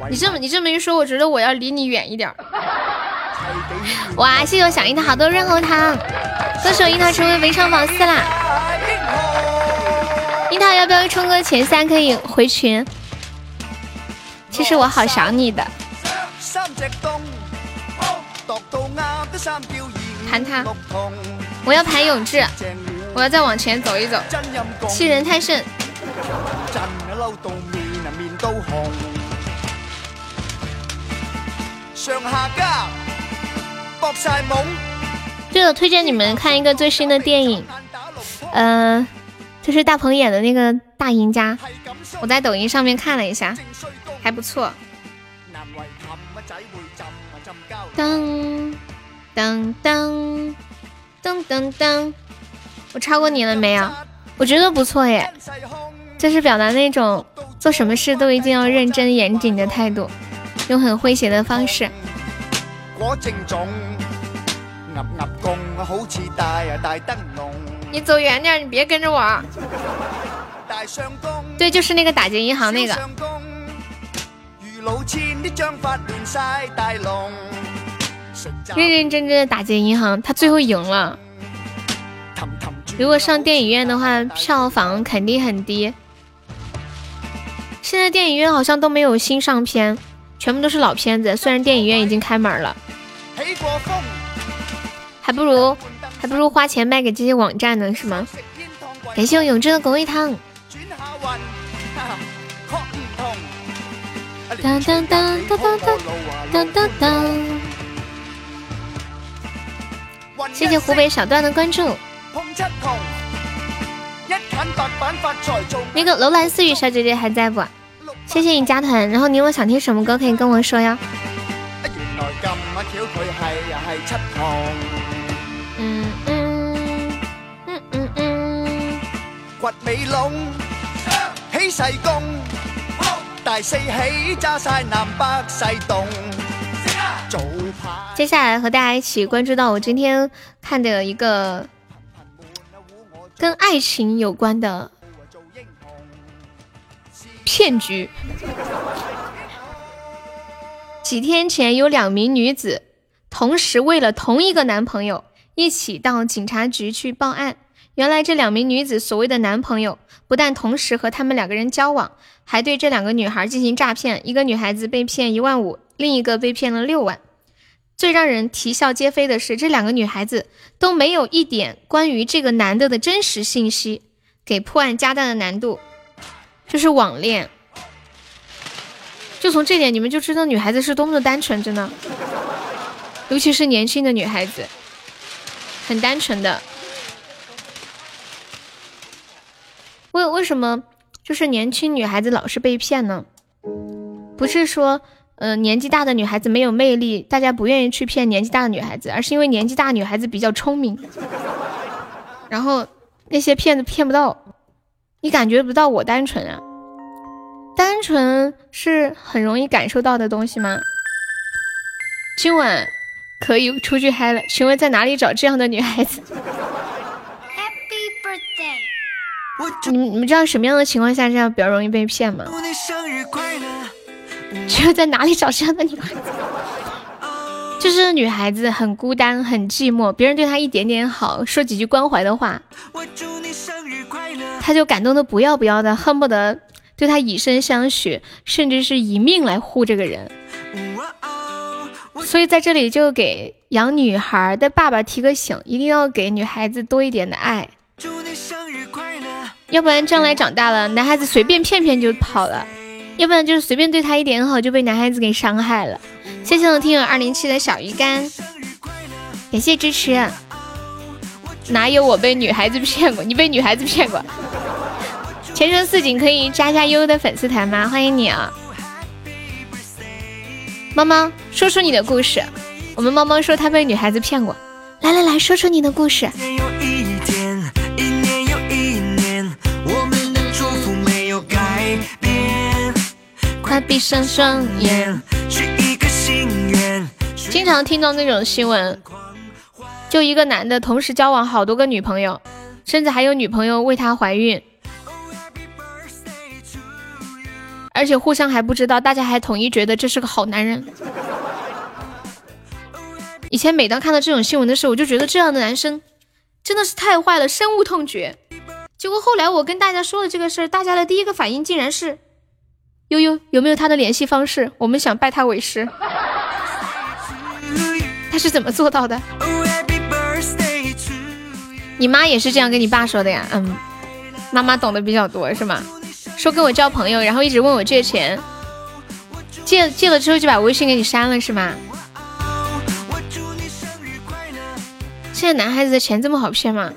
你这么你这么一说，我觉得我要离你远一点。哇，谢谢我小樱桃好多润喉糖，歌手樱桃成为围上榜四啦！樱桃要不要冲个前三可以回群？其实我好想你的。盘他，我要盘永志，我要再往前走一走。欺人太甚。上下家。对了，推荐你们看一个最新的电影，呃，就是大鹏演的那个大赢家，我在抖音上面看了一下，还不错。当当当当当当，我超过你了没有？我觉得不错耶，就是表达那种做什么事都一定要认真严谨的态度。用很诙谐的方式。你走远点，你别跟着我。对，就是那个打劫银行，那个认认真真的打劫银行，他最后赢了。如果上电影院的话，票房肯定很低。现在电影院好像都没有新上片，全部都是老片子。虽然电影院已经开门了。还不如还不如花钱卖给这些网站呢，是吗？感谢我永志的狗味汤。当当当当当当当当。谢谢湖北小段的关注。那个楼兰四雨小姐姐还在不？谢谢你加团，然后你有想听什么歌可以跟我说呀。嗯掘尾龙起势攻大四喜炸晒南北西东接下来和大家一起关注到我今天看的一个跟爱情有关的。骗局，几天前有两名女子同时为了同一个男朋友一起到警察局去报案。原来这两名女子所谓的男朋友不但同时和他们两个人交往，还对这两个女孩进行诈骗。一个女孩子被骗一万五，另一个被骗了六万。最让人啼笑皆非的是，这两个女孩子都没有一点关于这个男的的真实信息，给破案加大了难度。就是网恋，就从这点你们就知道女孩子是多么的单纯，真的，尤其是年轻的女孩子，很单纯的。为为什么就是年轻女孩子老是被骗呢？不是说，呃，年纪大的女孩子没有魅力，大家不愿意去骗年纪大的女孩子，而是因为年纪大女孩子比较聪明，然后那些骗子骗不到，你感觉不到我单纯啊？单纯是很容易感受到的东西吗？今晚可以出去嗨了，请问在哪里找这样的女孩子？你们你们知道什么样的情况下这样比较容易被骗吗？只有 在哪里找这样的女孩子？就是女孩子很孤单很寂寞，别人对她一点点好，说几句关怀的话，她就感动的不要不要的，恨不得对她以身相许，甚至是以命来护这个人。所以在这里就给养女孩的爸爸提个醒，一定要给女孩子多一点的爱。要不然将来长大了，男孩子随便骗骗就跑了；要不然就是随便对他一点好就被男孩子给伤害了。谢谢我听友二零七的小鱼干，感谢支持。哪有我被女孩子骗过？你被女孩子骗过？前程似锦可以加加优的粉丝团吗？欢迎你啊！猫猫，说出你的故事。我们猫猫说他被女孩子骗过。来来来说出你的故事。快闭上双眼。许一个心愿经常听到那种新闻，就一个男的同时交往好多个女朋友，甚至还有女朋友为他怀孕，而且互相还不知道，大家还统一觉得这是个好男人。以前每当看到这种新闻的时候，我就觉得这样的男生真的是太坏了，深恶痛绝。结果后来我跟大家说了这个事儿，大家的第一个反应竟然是。悠悠有没有他的联系方式？我们想拜他为师。他是怎么做到的？你妈也是这样跟你爸说的呀？嗯，妈妈懂得比较多是吗？说跟我交朋友，然后一直问我借钱，借借了之后就把微信给你删了是吗？现在男孩子的钱这么好骗吗？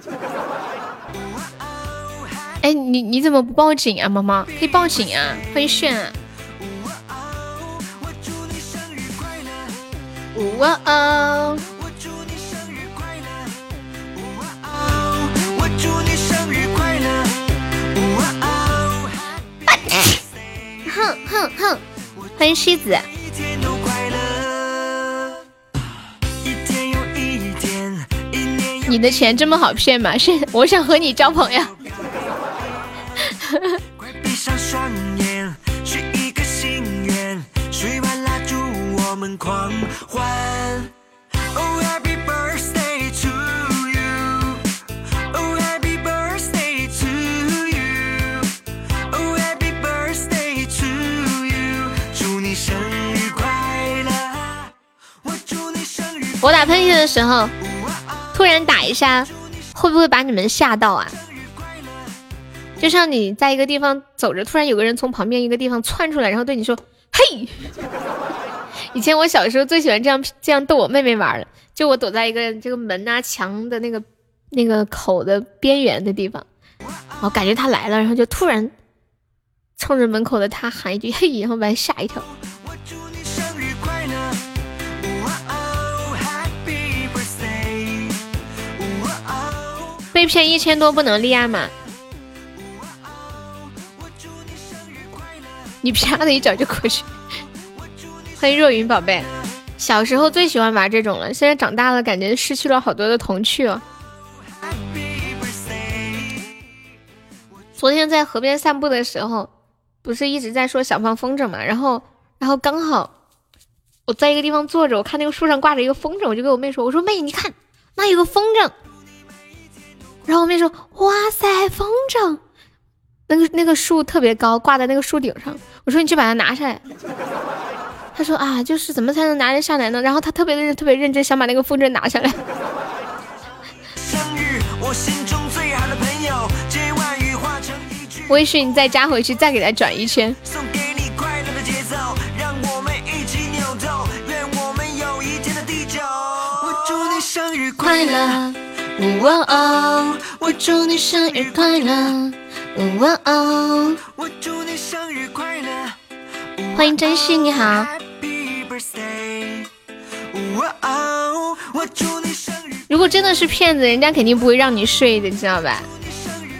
哎你你怎么不报警啊猫猫可以报警啊欢迎炫啊。呜哇哦我祝你生日快乐呜哇哦我祝你生日快乐呜哇哦我祝你生日快乐呜哇哦哼哼哼欢迎西子一天都快乐一天又一天一年又一年你的钱这么好骗吗是我想和你交朋友快闭上双眼，许一个心愿，吹完蜡烛我们狂欢。，Happy birthday to you, Oh happy birthday to you, Oh happy birthday to you，祝你生日快乐。我祝你生日。我打喷嚏的时候，突然打一下，会不会把你们吓到啊？就像你在一个地方走着，突然有个人从旁边一个地方窜出来，然后对你说：“嘿！”以前我小时候最喜欢这样这样逗我妹妹玩了，就我躲在一个这个门啊墙的那个那个口的边缘的地方，我感觉他来了，然后就突然冲着门口的他喊一句：“嘿！”然后把他吓一跳。被骗一千多不能立案吗？你啪的一脚就过去，欢迎若云宝贝。小时候最喜欢玩这种了，现在长大了感觉失去了好多的童趣哦。昨天在河边散步的时候，不是一直在说小胖风筝嘛，然后然后刚好我在一个地方坐着，我看那个树上挂着一个风筝，我就跟我妹说：“我说妹，你看那有个风筝。”然后我妹说：“哇塞，风筝！那个那个树特别高，挂在那个树顶上。”我说：“你去把它拿下来。”他说：“啊，就是怎么才能拿得下来呢？”然后他特别的特别认真，想把那个风筝拿下来。微信再加回去，再给他转一圈。生日快乐，哦哦！我祝你生日快乐，哦哦！我祝你生日快乐。欢迎珍惜，你好。如果真的是骗子，人家肯定不会让你睡的，你知道吧？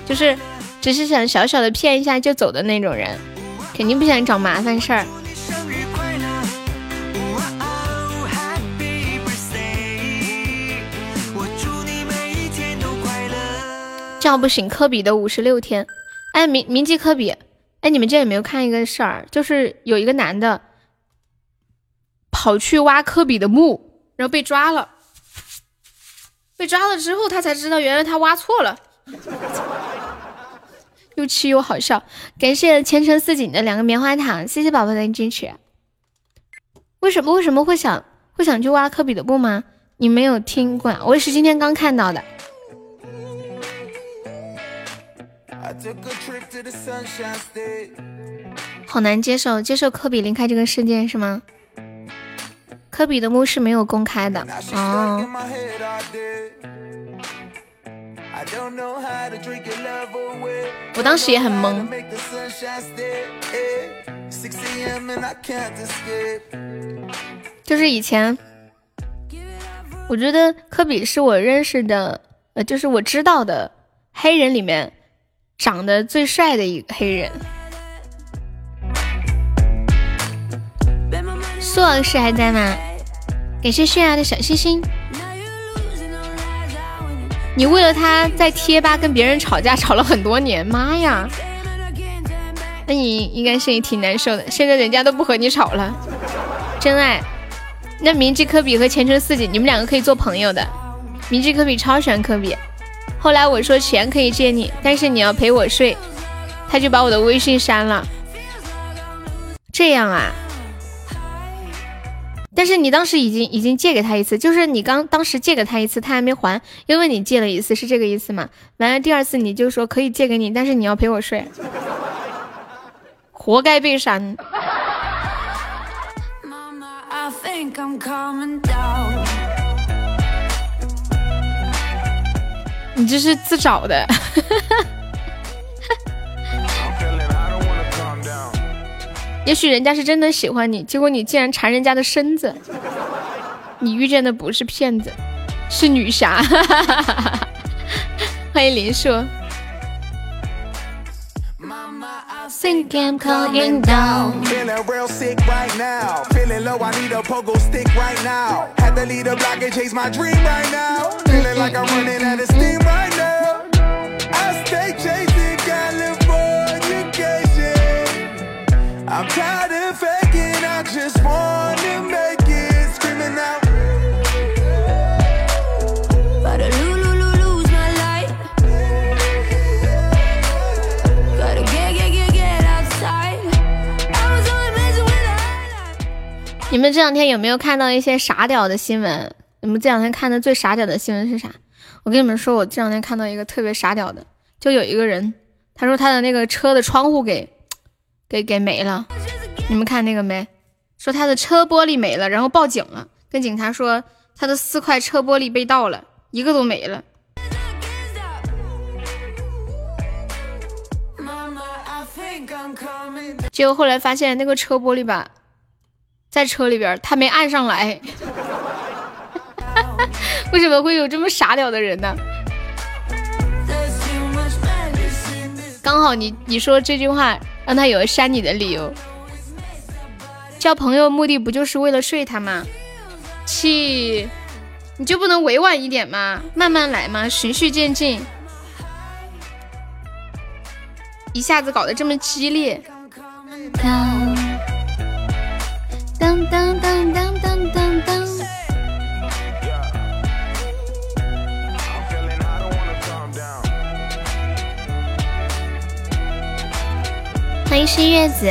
就是只是想小小的骗一下就走的那种人，肯定不想找麻烦事儿。叫不醒科比的五十六天，哎，铭铭记科比，哎，你们这有没有看一个事儿？就是有一个男的跑去挖科比的墓，然后被抓了，被抓了之后，他才知道原来他挖错了，又气又好笑。感谢前程似锦的两个棉花糖，谢谢宝宝的支持。为什么为什么会想会想去挖科比的墓吗？你没有听过？我也是今天刚看到的。好难接受，接受科比离开这个世界是吗？科比的墓是没有公开的哦。我当时也很懵。就是以前，我觉得科比是我认识的，呃，就是我知道的黑人里面。长得最帅的一个黑人，苏老师还在吗？感谢炫耀的小心心。你为了他在贴吧跟别人吵架，吵了很多年，妈呀！那你应该心里挺难受的。现在人家都不和你吵了，真爱。那铭记科比和前程似锦，你们两个可以做朋友的。铭记科比超喜欢科比。后来我说钱可以借你，但是你要陪我睡，他就把我的微信删了。这样啊？但是你当时已经已经借给他一次，就是你刚当时借给他一次，他还没还，因为你借了一次，是这个意思吗？完了第二次你就说可以借给你，但是你要陪我睡，活该被删。你这是自找的，也许人家是真的喜欢你，结果你竟然馋人家的身子。你遇见的不是骗子，是女侠。欢迎林硕。Think I'm calling down. Feeling real sick right now. Feeling low, I need a pogo stick right now. Had to lead a block and chase my dream right now. Feeling like I'm running out of steam right now. I stay chasing California. I'm tired 你们这两天有没有看到一些傻屌的新闻？你们这两天看的最傻屌的新闻是啥？我跟你们说，我这两天看到一个特别傻屌的，就有一个人，他说他的那个车的窗户给给给没了，你们看那个没？说他的车玻璃没了，然后报警了，跟警察说他的四块车玻璃被盗了，一个都没了。结果后来发现那个车玻璃吧。在车里边，他没按上来。为什么会有这么傻屌的人呢？刚好你你说这句话，让他有了删你的理由。交朋友目的不就是为了睡他吗？气，你就不能委婉一点吗？慢慢来吗，循序渐进。一下子搞得这么激烈。当当当当当当当。欢迎新月子。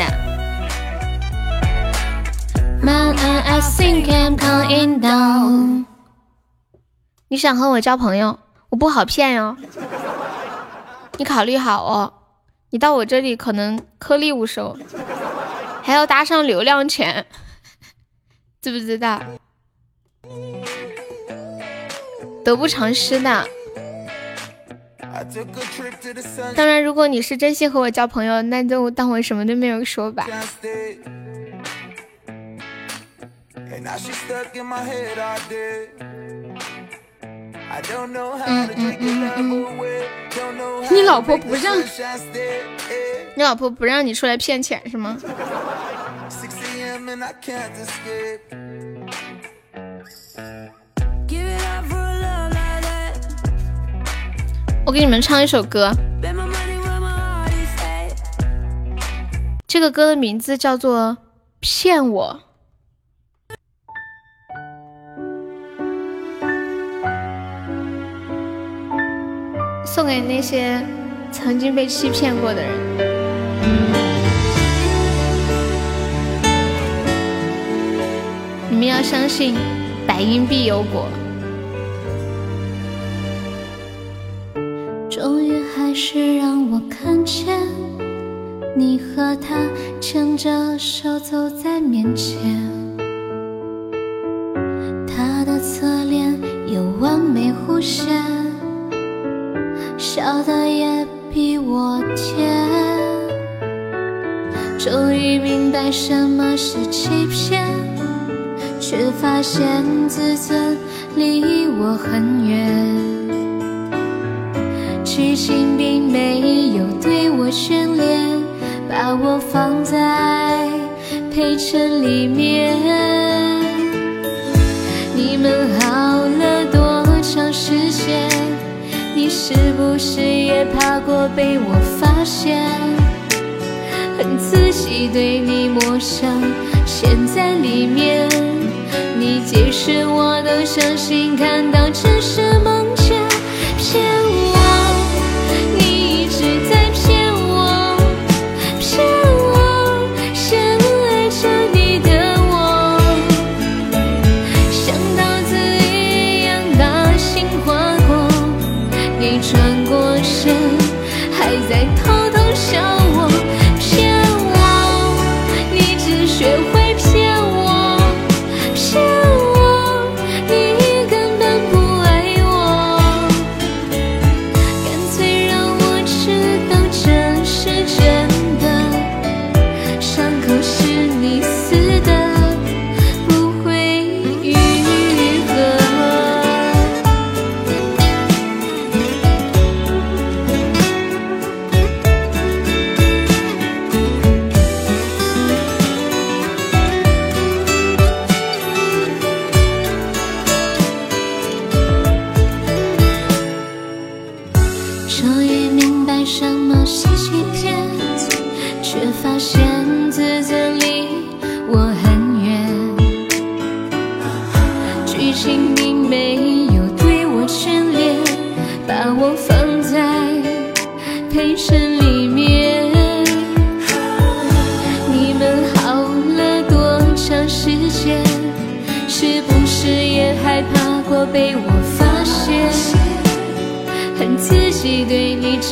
Man, I think I'm coming down。你想和我交朋友，我不好骗哟。你考虑好哦，你到我这里可能颗粒无收，还要搭上流量钱，知不知道？得不偿失的。当然，如果你是真心和我交朋友，那就当我什么都没有说吧。嗯嗯嗯嗯，你老婆不让，你老婆不让你出来骗钱是吗？我给你们唱一首歌，这个歌的名字叫做《骗我》。送给那些曾经被欺骗过的人。你们要相信，百因必有果。终于还是让我看见，你和他牵着手走在面前，他的侧脸有完美弧线。笑的也比我甜，终于明白什么是欺骗，却发现自尊离我很远。痴心并没有对我眷恋，把我放在陪衬里面。你们好了多长时间？你是不是也怕过被我发现？恨自己对你陌生，陷在里面。你解释我都相信，看到只是梦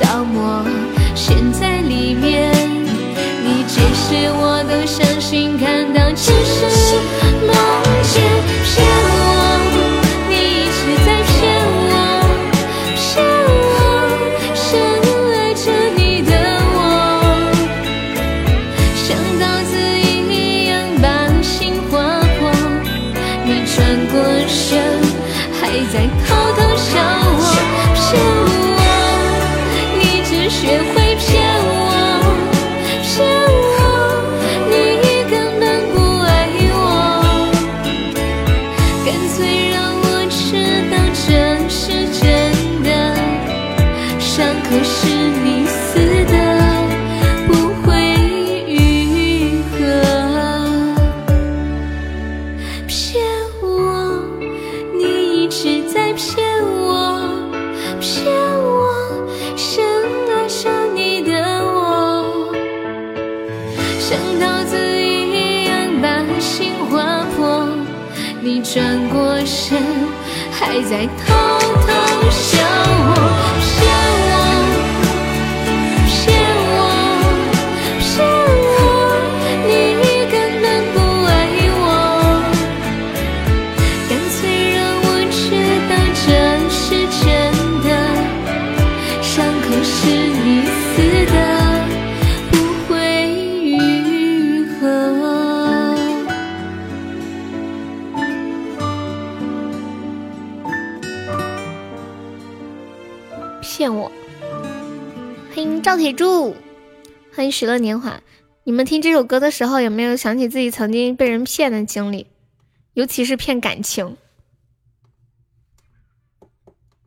消磨，陷在里面。你解释我都相信，看到其实许乐年华。你们听这首歌的时候，有没有想起自己曾经被人骗的经历？尤其是骗感情。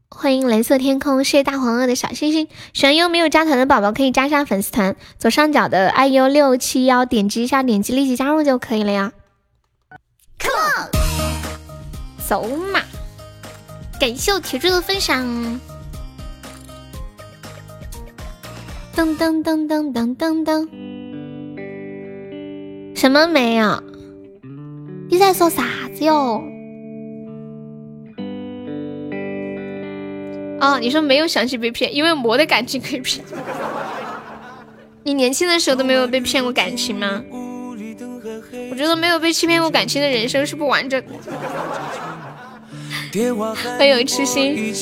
欢迎蓝色天空，谢谢大黄鹅的小星星。喜欢优没有加团的宝宝可以加上粉丝团，左上角的 iu 六七幺，点击一下，点击立即加入就可以了呀。Come on，走马！感谢我铁柱的分享。噔噔噔噔噔噔噔，什么没有？你在说啥子哟？哦，你说没有想起被骗，因为没得感情可以骗。你年轻的时候都没有被骗过感情吗？我觉得没有被欺骗过感情的人生是不完整的。很有痴心。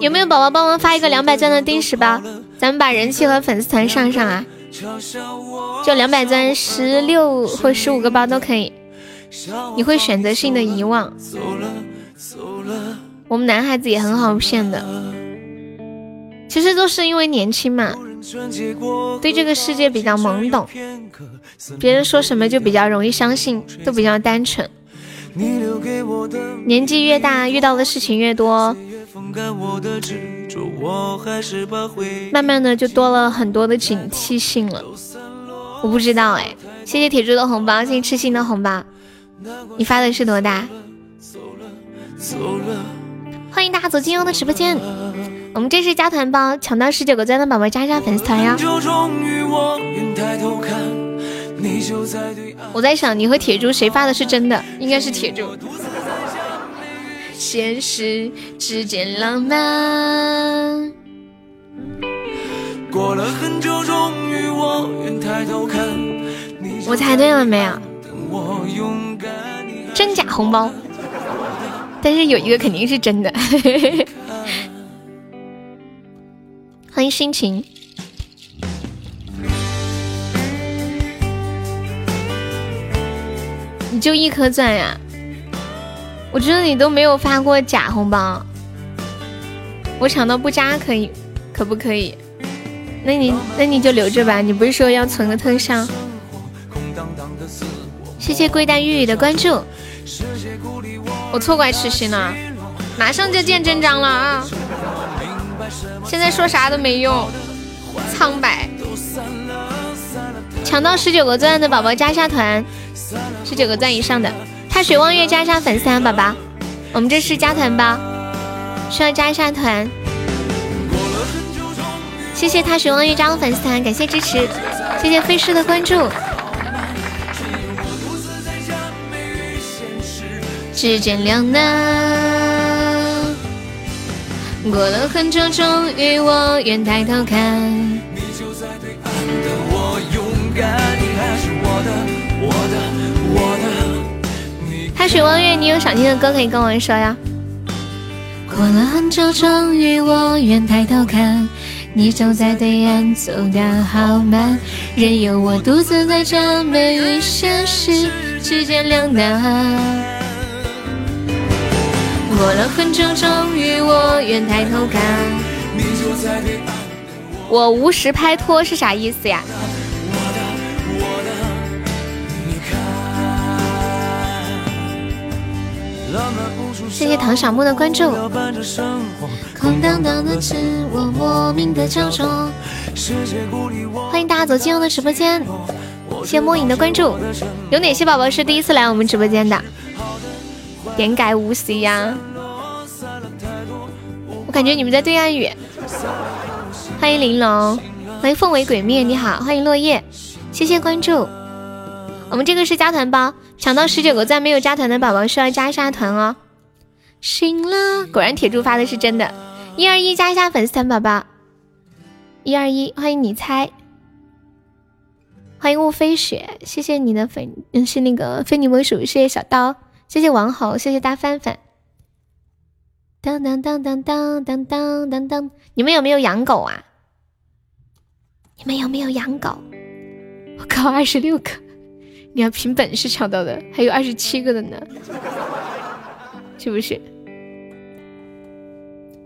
有没有宝宝帮忙发一个两百钻的定时包？咱们把人气和粉丝团上上啊！就两百钻，十六或十五个包都可以。你会选择性的遗忘。我们男孩子也很好骗的，其实都是因为年轻嘛，对这个世界比较懵懂，别人说什么就比较容易相信，都比较单纯。年纪越大，遇到的事情越多，慢慢的就多了很多的警惕性了。我不知道哎，谢谢铁柱的红包，谢谢痴心的红包。你发的是多大？欢迎大家走进我的直播间。我们这是加团包，抢到十九个钻的宝宝加一下粉丝团呀。我在想，你和铁柱谁发的是真的？应该是铁柱。现实之间浪漫。我猜对了没有？真假红包，但是有一个肯定是真的。欢迎心情。你就一颗钻呀？我觉得你都没有发过假红包，我抢到不加可以，可不可以？那你那你就留着吧，你不是说要存个特效？谢谢贵淡玉玉的关注，我错怪痴心了，马上就见真章了啊！现在说啥都没用，苍白。抢到十九个钻的宝宝加下团。十九个赞以上的，踏雪望月加一下粉丝团，宝宝，我们这是加团包，需要加一下团。谢谢踏雪望月加入粉丝团，感谢支持，谢谢飞逝的关注。之间两难，过了很久，终于我愿抬头看。你就在对岸的我勇敢，你还是我的踏雪望月，你有想听的歌可以跟我说呀。过了很久，终于我愿抬头看，你走在对岸，走得好慢，任由我独自在这美与现实之间两难。过了很久，终于我愿抬头看，我无时拍拖是啥意思呀？谢谢唐小木的关注。空荡荡的自我，莫名的焦灼。欢迎大家走进我的直播间。谢谢莫影的关注。有哪些宝宝是第一次来我们直播间的？点改无 C 呀。我感觉你们在对岸远。欢迎玲珑，欢迎凤尾鬼灭，你好，欢迎落叶，谢谢关注。我们这个是加团包。抢到十九个赞没有加团的宝宝需要加一下团哦。醒了，果然铁柱发的是真的。一二一加一下粉丝团宝宝，一二一欢迎你猜，欢迎雾飞雪，谢谢你的粉，嗯是那个非你莫属，谢谢小刀，谢谢王侯，谢谢大范范。当当当当当当当当当，你们有没有养狗啊？你们有没有养狗？我靠，二十六个，你要凭本事抢到的，还有二十七个的呢，是不是？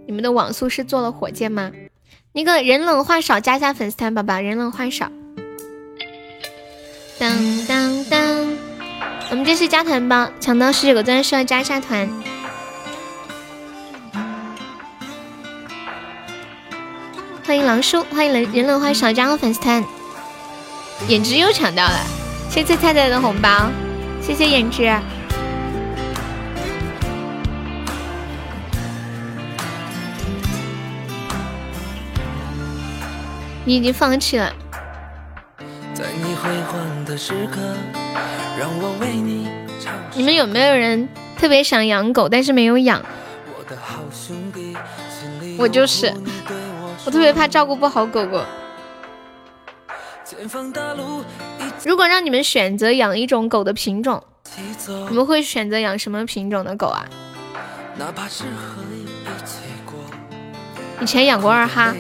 你们的网速是坐了火箭吗？那个人冷话少加一下粉丝团，宝宝，人冷话少。当当当，我们这是加团包，抢到十九个钻需要加一下团。欢迎狼叔，欢迎人人冷话少加个粉丝团。颜值又抢到了，谢谢菜菜的红包，谢谢颜值。你已经放弃了。你们有没有人特别想养狗，但是没有养？我就是，我特别怕照顾不好狗狗。如果让你们选择养一种狗的品种，你们会选择养什么品种的狗啊？以前养过二哈，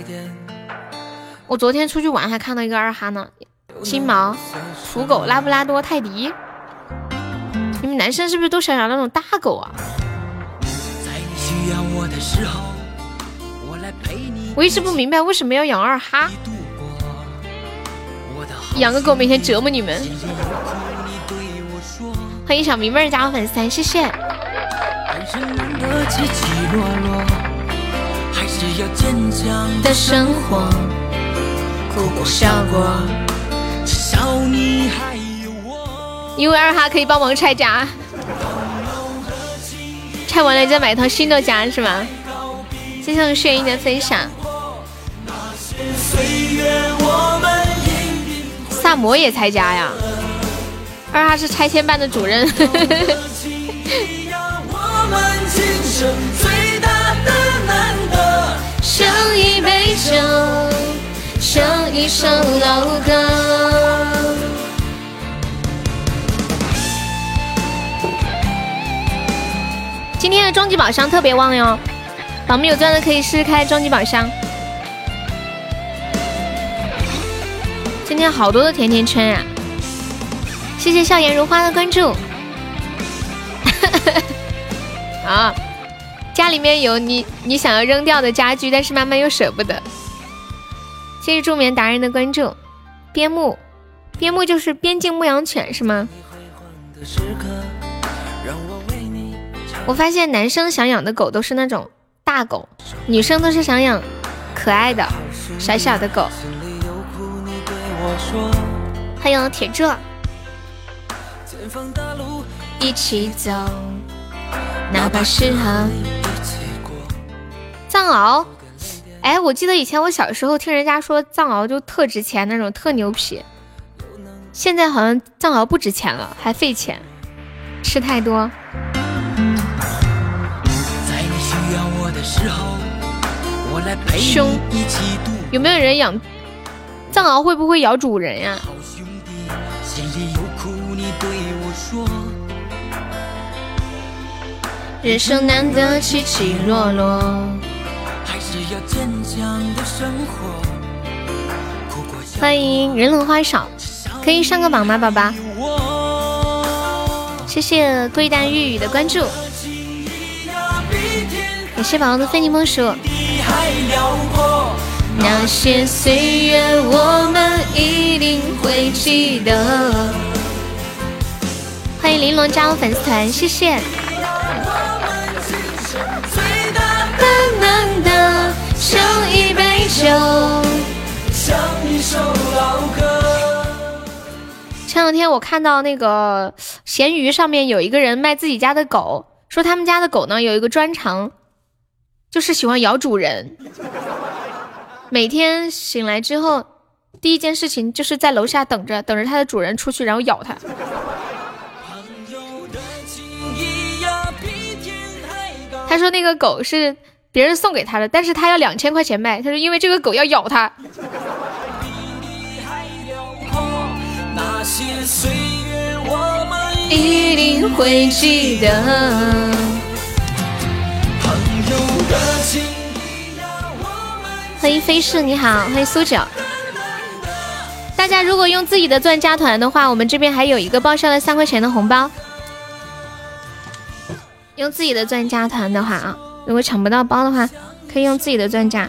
我昨天出去玩还看到一个二哈呢，金毛、土狗、拉布拉多、泰迪。你们男生是不是都想养那种大狗啊？我一直不明白为什么要养二哈。养个狗每天折磨你们。欢迎小迷妹加我粉丝，谢谢。的生活，哭过笑过，因为二哈可以帮忙拆家，拆完了再买一套新的家是吗？谢谢我炫音的分享。萨摩也拆家呀？二哈是拆迁办的主任。像一杯酒，像一首老歌。今天的终极宝箱特别旺哟，宝们有钻的可以试试开终极宝箱。今天好多的甜甜圈呀！谢谢笑颜如花的关注。啊，家里面有你你想要扔掉的家具，但是妈妈又舍不得。谢谢助眠达人的关注。边牧，边牧就是边境牧羊犬是吗？我发现男生想养的狗都是那种大狗，女生都是想养可爱的小小的狗。欢迎铁柱，一起走，哪怕是和藏獒。哎，我记得以前我小时候听人家说藏獒就特值钱，那种特牛皮。现在好像藏獒不值钱了，还费钱，吃太多。凶，有没有人养？藏獒会不会咬主人呀？人生难得起起落落，欢迎人冷花少，可以上个榜吗，宝宝？谢谢龟蛋玉宇的关注，感谢宝宝的非你莫属。那些岁月，我们一定会记得。欢迎玲珑加入粉丝团，谢谢。前两天我看到那个闲鱼上面有一个人卖自己家的狗，说他们家的狗呢有一个专长，就是喜欢咬主人。每天醒来之后，第一件事情就是在楼下等着，等着它的主人出去，然后咬它。他说那个狗是别人送给他的，但是他要两千块钱卖。他说因为这个狗要咬他。一定会记得朋友的情。欢迎飞逝，你好，欢迎苏九。大家如果用自己的钻加团的话，我们这边还有一个报销了三块钱的红包。用自己的钻加团的话啊，如果抢不到包的话，可以用自己的钻加。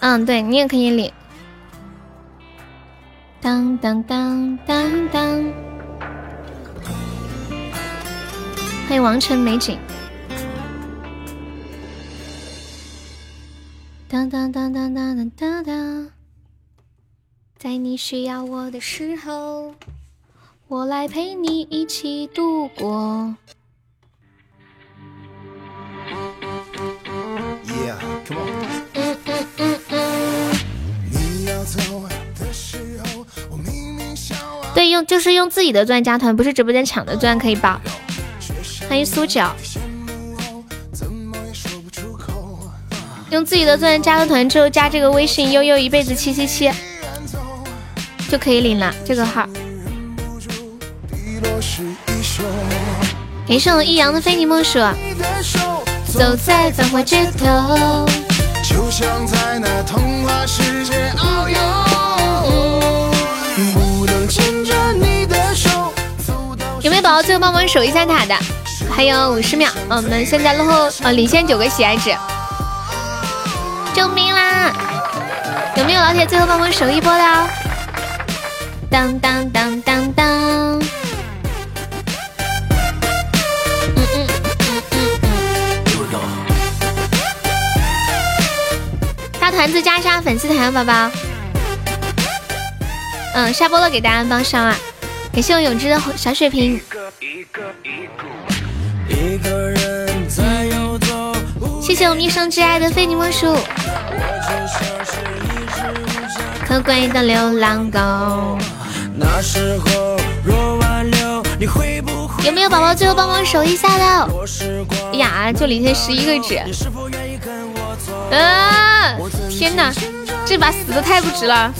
嗯，对你也可以领。当当当当当！欢迎王城美景。当当当当当当当当，在你需要我的时候。我来陪你一起度过。Yeah，come on 对，用就是用自己的钻加团，不是直播间抢的钻可以吧。欢迎苏角，用自己的钻加个团之后，加这个微信悠悠一辈子七七七，就可以领了这个号。感谢我易阳的非你莫属。走在繁华街头，就像在那童话世界遨游。有没有宝宝最后帮忙守一下塔的？还有五十秒，我们现在落后呃领先九个喜爱值。救命啦！有没有老铁最后帮我守一波的？当当当当当。嗯嗯嗯嗯嗯！大团子加上粉丝团，宝宝。嗯，下播了，给大家帮上啊！感谢我永志的小水瓶。谢谢我们一生挚爱的非你莫属。可贵的流浪狗。有没有宝宝最后帮忙守一下的？哎呀，就领先十一个值。啊！天哪，这把死的太不值了！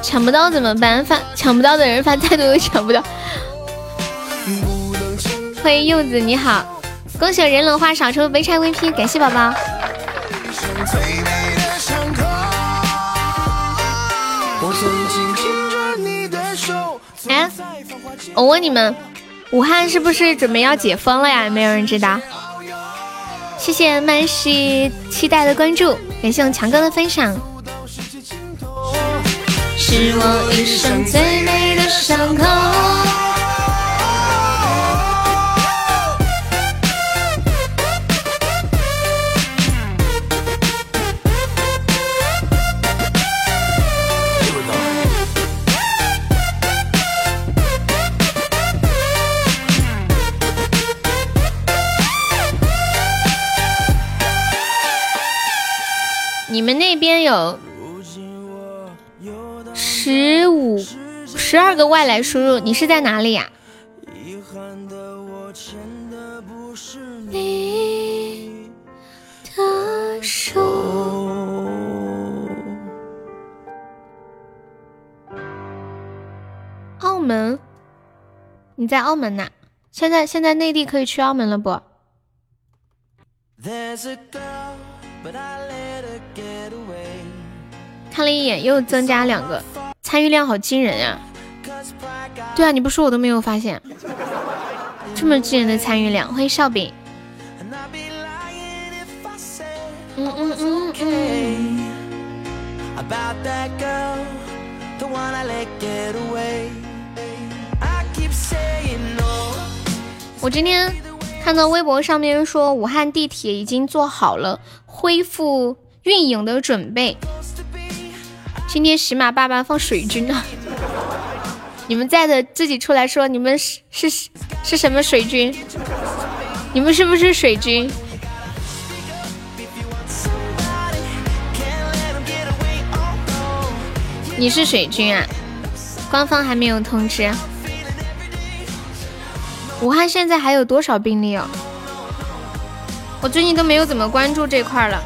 抢不到怎么办？发抢不到的人发太多都抢不到。欢迎柚子，你好！恭喜人龙花少抽没拆 VP，感谢宝宝。哎，我问你们，武汉是不是准备要解封了呀？没有人知道。谢谢曼西期待的关注，感谢我强哥的分享。是我一生最美的伤口。你们那边有十五、十二个外来输入，你是在哪里呀？你的手。澳门？你在澳门呐？现在现在内地可以去澳门了不？看了一眼，又增加两个，参与量好惊人呀！对啊，你不说我都没有发现，这么惊人的参与量。欢迎笑饼。嗯嗯嗯嗯。我今天看到微博上面说，武汉地铁已经做好了恢复运营的准备。今天喜马爸爸放水军呢，你们在的自己出来说，你们是是是什么水军？你们是不是水军？你是水军啊？官方还没有通知。武汉现在还有多少病例哦？我最近都没有怎么关注这块了，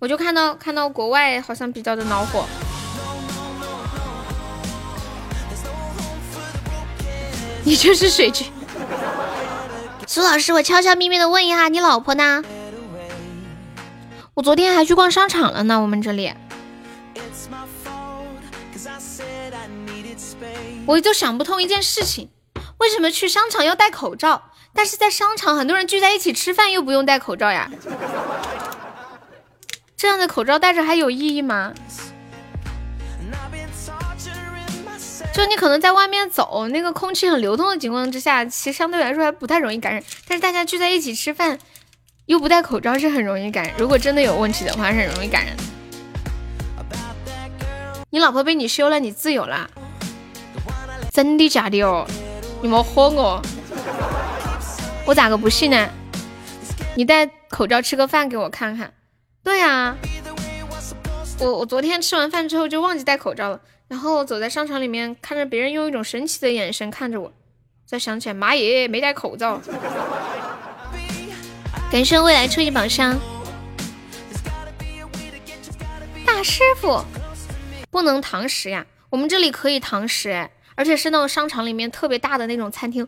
我就看到看到国外好像比较的恼火。你就是水军，苏老师，我悄悄咪咪的问一下，你老婆呢？我昨天还去逛商场了呢，我们这里。我就想不通一件事情，为什么去商场要戴口罩，但是在商场很多人聚在一起吃饭又不用戴口罩呀？这样的口罩戴着还有意义吗？就你可能在外面走，那个空气很流通的情况之下，其实相对来说还不太容易感染。但是大家聚在一起吃饭，又不戴口罩，是很容易感染。如果真的有问题的话，是很容易感染。你老婆被你休了，你自由了？真的假的哦？你莫唬我，我咋个不信呢？你戴口罩吃个饭给我看看。对呀，我我昨天吃完饭之后就忘记戴口罩了。然后走在商场里面，看着别人用一种神奇的眼神看着我，再想起来，妈耶，没戴口罩。感谢未来初级宝箱，大师傅不能堂食呀？我们这里可以堂食哎，而且是那种商场里面特别大的那种餐厅，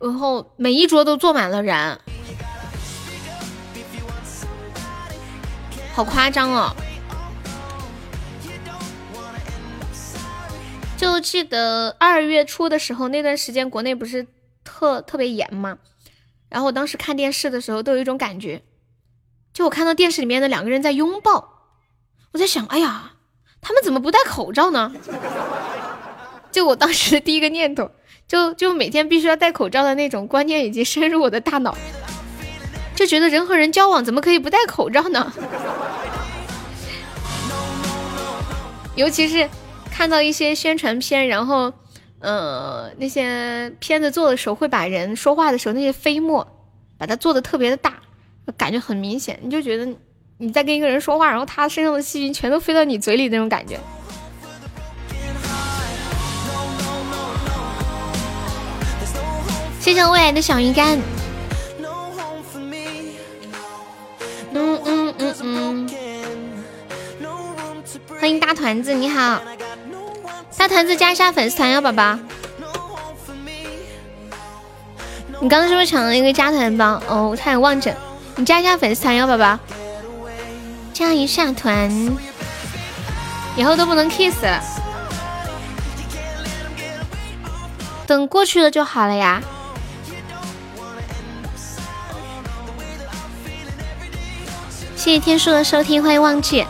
然后每一桌都坐满了人，好夸张哦。就记得二月初的时候，那段时间国内不是特特别严嘛，然后我当时看电视的时候都有一种感觉，就我看到电视里面的两个人在拥抱，我在想，哎呀，他们怎么不戴口罩呢？就我当时的第一个念头，就就每天必须要戴口罩的那种观念已经深入我的大脑，就觉得人和人交往怎么可以不戴口罩呢？尤其是。看到一些宣传片，然后，呃，那些片子做的时候会把人说话的时候那些飞沫，把它做的特别的大，感觉很明显，你就觉得你在跟一个人说话，然后他身上的细菌全都飞到你嘴里那种感觉。谢谢未来的小鱼干。嗯嗯嗯嗯。欢迎大团子，你好。大团子加一下粉丝团哟，宝宝。你刚刚是不是抢了一个加团包？哦，我差点忘记，你加一下粉丝团哟，宝宝。加一下团，以后都不能 kiss 了。等过去了就好了呀。谢谢天叔的收听，欢迎忘记。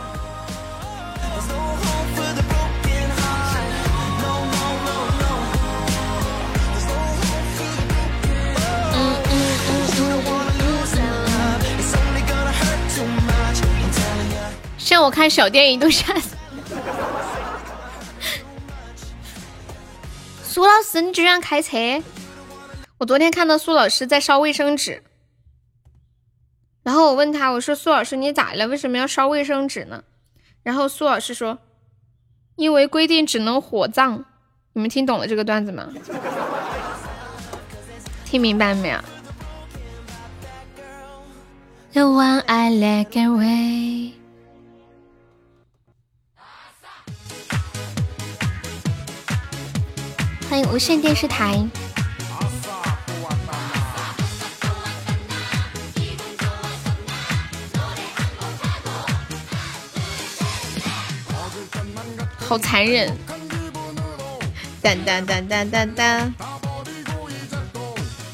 我看小电影都吓死。苏老师，你居然开车？我昨天看到苏老师在烧卫生纸，然后我问他，我说苏老师你咋了？为什么要烧卫生纸呢？然后苏老师说，因为规定只能火葬。你们听懂了这个段子吗？听明白没有？The one I let away。欢迎无线电视台，好残忍！当当当当当当。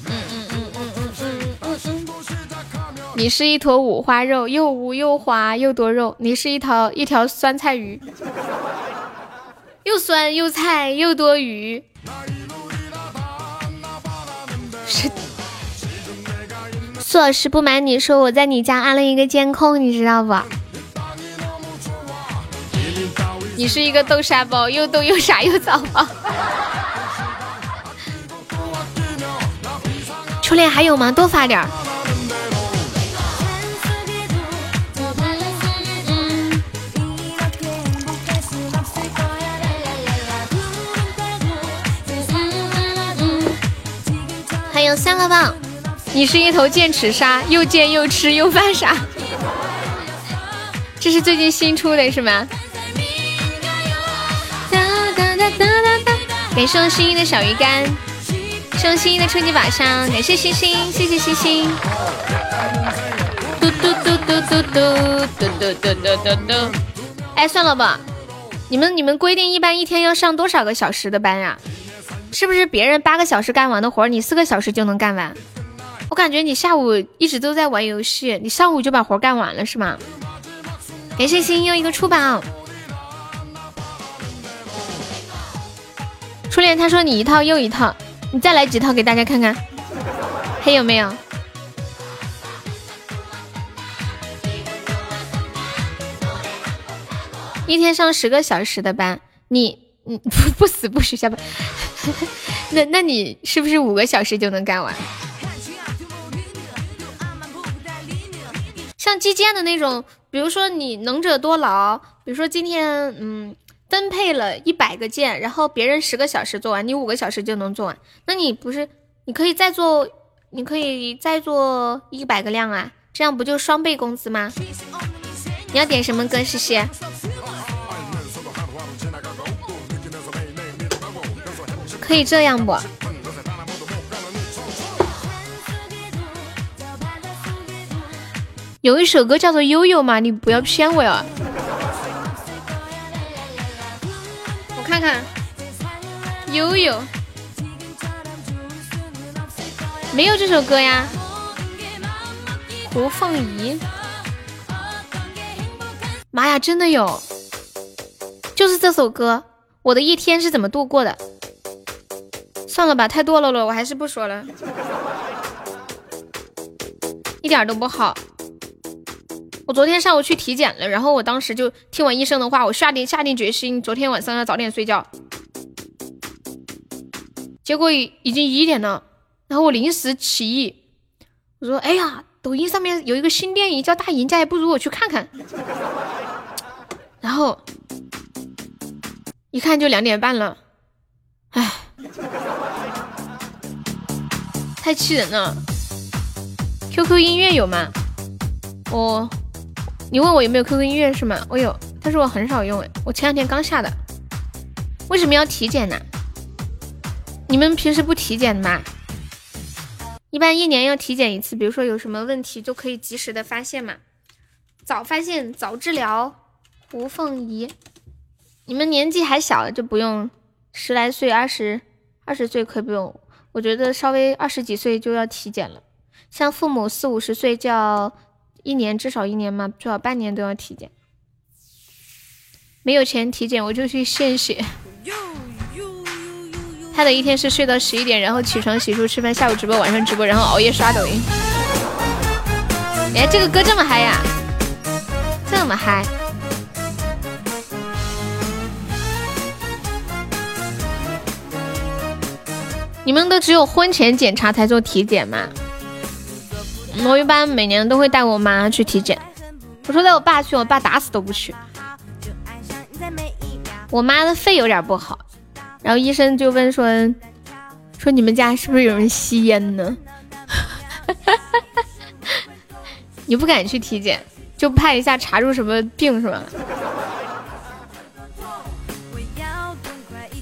嗯嗯嗯嗯嗯嗯嗯嗯。你是一坨五花肉，又污又滑又多肉。你是一条一条酸菜鱼，又酸又菜又多鱼。是苏老师，不瞒你说，我在你家安了一个监控，你知道不？你是一个豆沙包，又逗又傻又早包。初恋还有吗？多发点儿。有三个棒。你是一头剑齿鲨，又贱又吃又犯傻。这是最近新出的是吗？哒哒哒哒哒哒！感谢我心仪的小鱼干，送心仪的初级宝箱，感谢星星，谢谢星星。嘟嘟嘟嘟嘟嘟嘟嘟嘟嘟嘟嘟。哎，算了吧，你们你们规定一般一天要上多少个小时的班呀？是不是别人八个小时干完的活，你四个小时就能干完？我感觉你下午一直都在玩游戏，你上午就把活干完了是吗？感谢心又一个出宝，初恋他说你一套又一套，你再来几套给大家看看，还有没有？一天上十个小时的班，你你不不死不许下班，那那你是不是五个小时就能干完？像击剑的那种，比如说你能者多劳，比如说今天嗯分配了一百个剑，然后别人十个小时做完，你五个小时就能做完，那你不是你可以再做，你可以再做一百个量啊，这样不就双倍工资吗？你要点什么歌，谢谢？可以这样不？有一首歌叫做《悠悠》嘛，你不要骗我呀！我看看，悠悠没有这首歌呀。胡凤仪，妈呀，真的有，就是这首歌。我的一天是怎么度过的？算了吧，太堕落了，我还是不说了，一点都不好。我昨天上午去体检了，然后我当时就听完医生的话，我下定下定决心，昨天晚上要早点睡觉。结果已已经一点了，然后我临时起意，我说：“哎呀，抖音上面有一个新电影叫《大赢家》，不如我去看看。”然后一看就两点半了，唉。太气人了！QQ 音乐有吗？我，你问我有没有 QQ 音乐是吗？我有，但是我很少用哎，我前两天刚下的。为什么要体检呢？你们平时不体检的吗？一般一年要体检一次，比如说有什么问题就可以及时的发现嘛，早发现早治疗。吴凤仪，你们年纪还小就不用，十来岁、二十二十岁可以不用。我觉得稍微二十几岁就要体检了，像父母四五十岁就要一年至少一年嘛，最少半年都要体检。没有钱体检，我就去献血。他的一天是睡到十一点，然后起床洗漱吃饭，下午直播，晚上直播，然后熬夜刷抖音。哎，这个歌这么嗨呀，这么嗨。你们都只有婚前检查才做体检吗？我一般每年都会带我妈去体检。我说带我爸去，我爸打死都不去。我妈的肺有点不好，然后医生就问说：“说你们家是不是有人吸烟呢？” 你不敢去体检，就怕一下查出什么病是吧？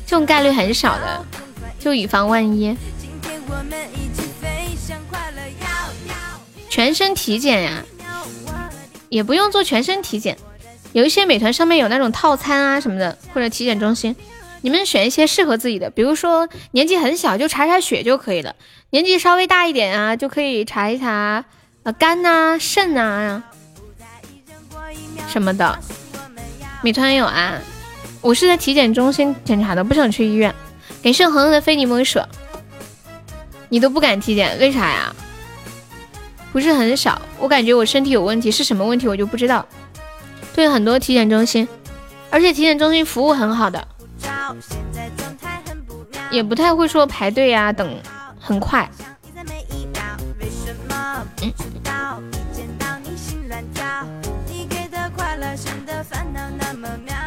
这种概率很少的。就以防万一，全身体检呀，也不用做全身体检，有一些美团上面有那种套餐啊什么的，或者体检中心，你们选一些适合自己的，比如说年纪很小就查查血就可以了，年纪稍微大一点啊就可以查一查呃肝呐、肾呐什么的，美团有啊，我是在体检中心检查的，不想去医院。感谢恒恒的非你莫属，你都不敢体检，为啥呀？不是很少，我感觉我身体有问题，是什么问题我就不知道。对很多体检中心，而且体检中心服务很好的，也不太会说排队呀等，很快。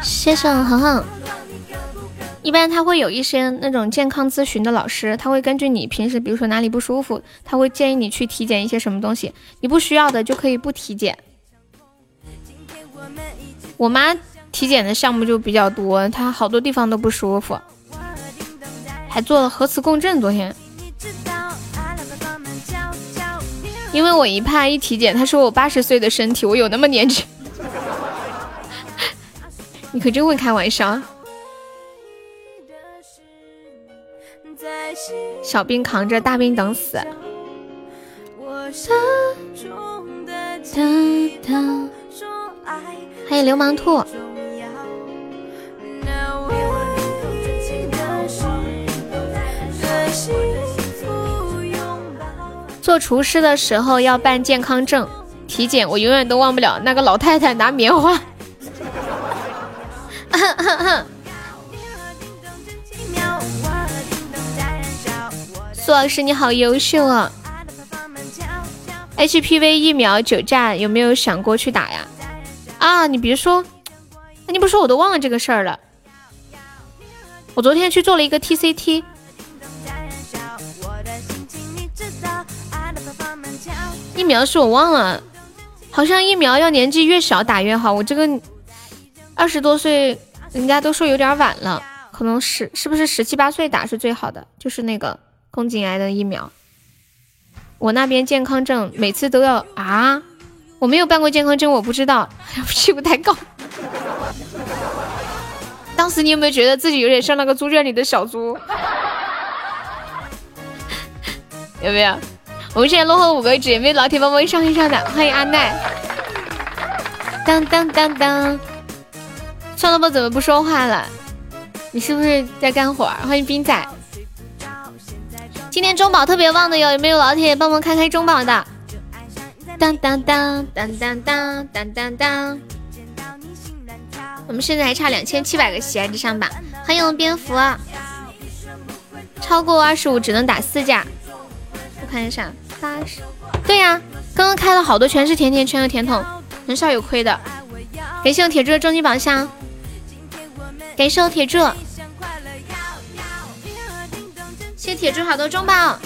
谢谢恒恒。一般他会有一些那种健康咨询的老师，他会根据你平时，比如说哪里不舒服，他会建议你去体检一些什么东西。你不需要的就可以不体检。我妈体检的项目就比较多，她好多地方都不舒服，还做了核磁共振。昨天，因为我一怕一体检，他说我八十岁的身体，我有那么年轻？你可真会开玩笑。小兵扛着，大兵等死。欢迎流氓兔。做厨师的时候要办健康证，体检我永远都忘不了那个老太太拿棉花。苏老师你好优秀啊！HPV 疫苗九价有没有想过去打呀？啊，你别说，那你不说我都忘了这个事儿了。我昨天去做了一个 TCT，疫苗是我忘了，好像疫苗要年纪越小打越好。我这个二十多岁，人家都说有点晚了，可能是是不是十七八岁打是最好的？就是那个。宫颈癌的疫苗，我那边健康证每次都要啊！我没有办过健康证，我不知道，屁股太高。当时你有没有觉得自己有点像那个猪圈里的小猪？有没有？我们现在落后五个位置，有没有老铁帮忙上一上的？欢迎阿奈。当当当当，算了吧，怎么不说话了？你是不是在干活？欢迎冰仔。今天中宝特别旺的哟，有没有老铁帮忙开开中宝的？当当当当当当当当当！我们现在还差两千七百个喜爱值上榜。欢迎蝙蝠，超过二十五只能打四架。我看一下，八十。对呀，刚刚开了好多，全是甜甜圈和甜筒，很少有亏的。感谢我铁柱的终极宝箱，感谢我铁柱。谢铁柱好多中宝，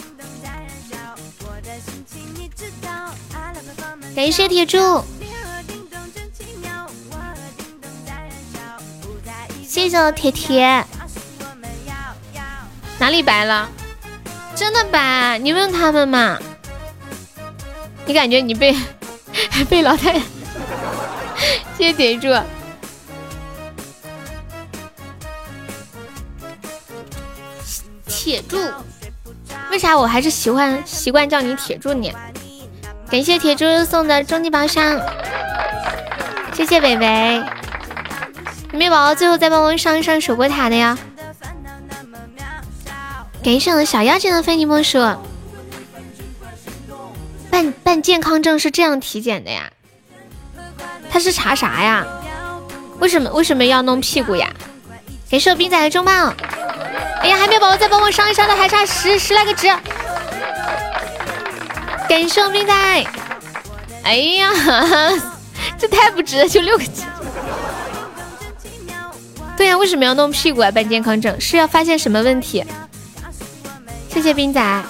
感谢铁柱，谢谢我铁铁。哪里白了？真的白？你问他们嘛。你感觉你被 被老太？谢谢铁柱。铁柱，为啥我还是喜欢习惯叫你铁柱呢？感谢铁柱送的终极宝箱，谢谢北北。有没有宝宝最后再帮我上一上守波塔的呀？感谢我的小妖精的非你莫属。办办健康证是这样体检的呀？他是查啥呀？为什么为什么要弄屁股呀？感谢我冰仔的中棒。哎呀，还没有宝宝再帮我上一上的，还差十十来个值。感谢我冰仔。哎呀，这太不值了，就六个值。对呀，为什么要弄屁股啊？办健康证是要发现什么问题？谢谢冰仔。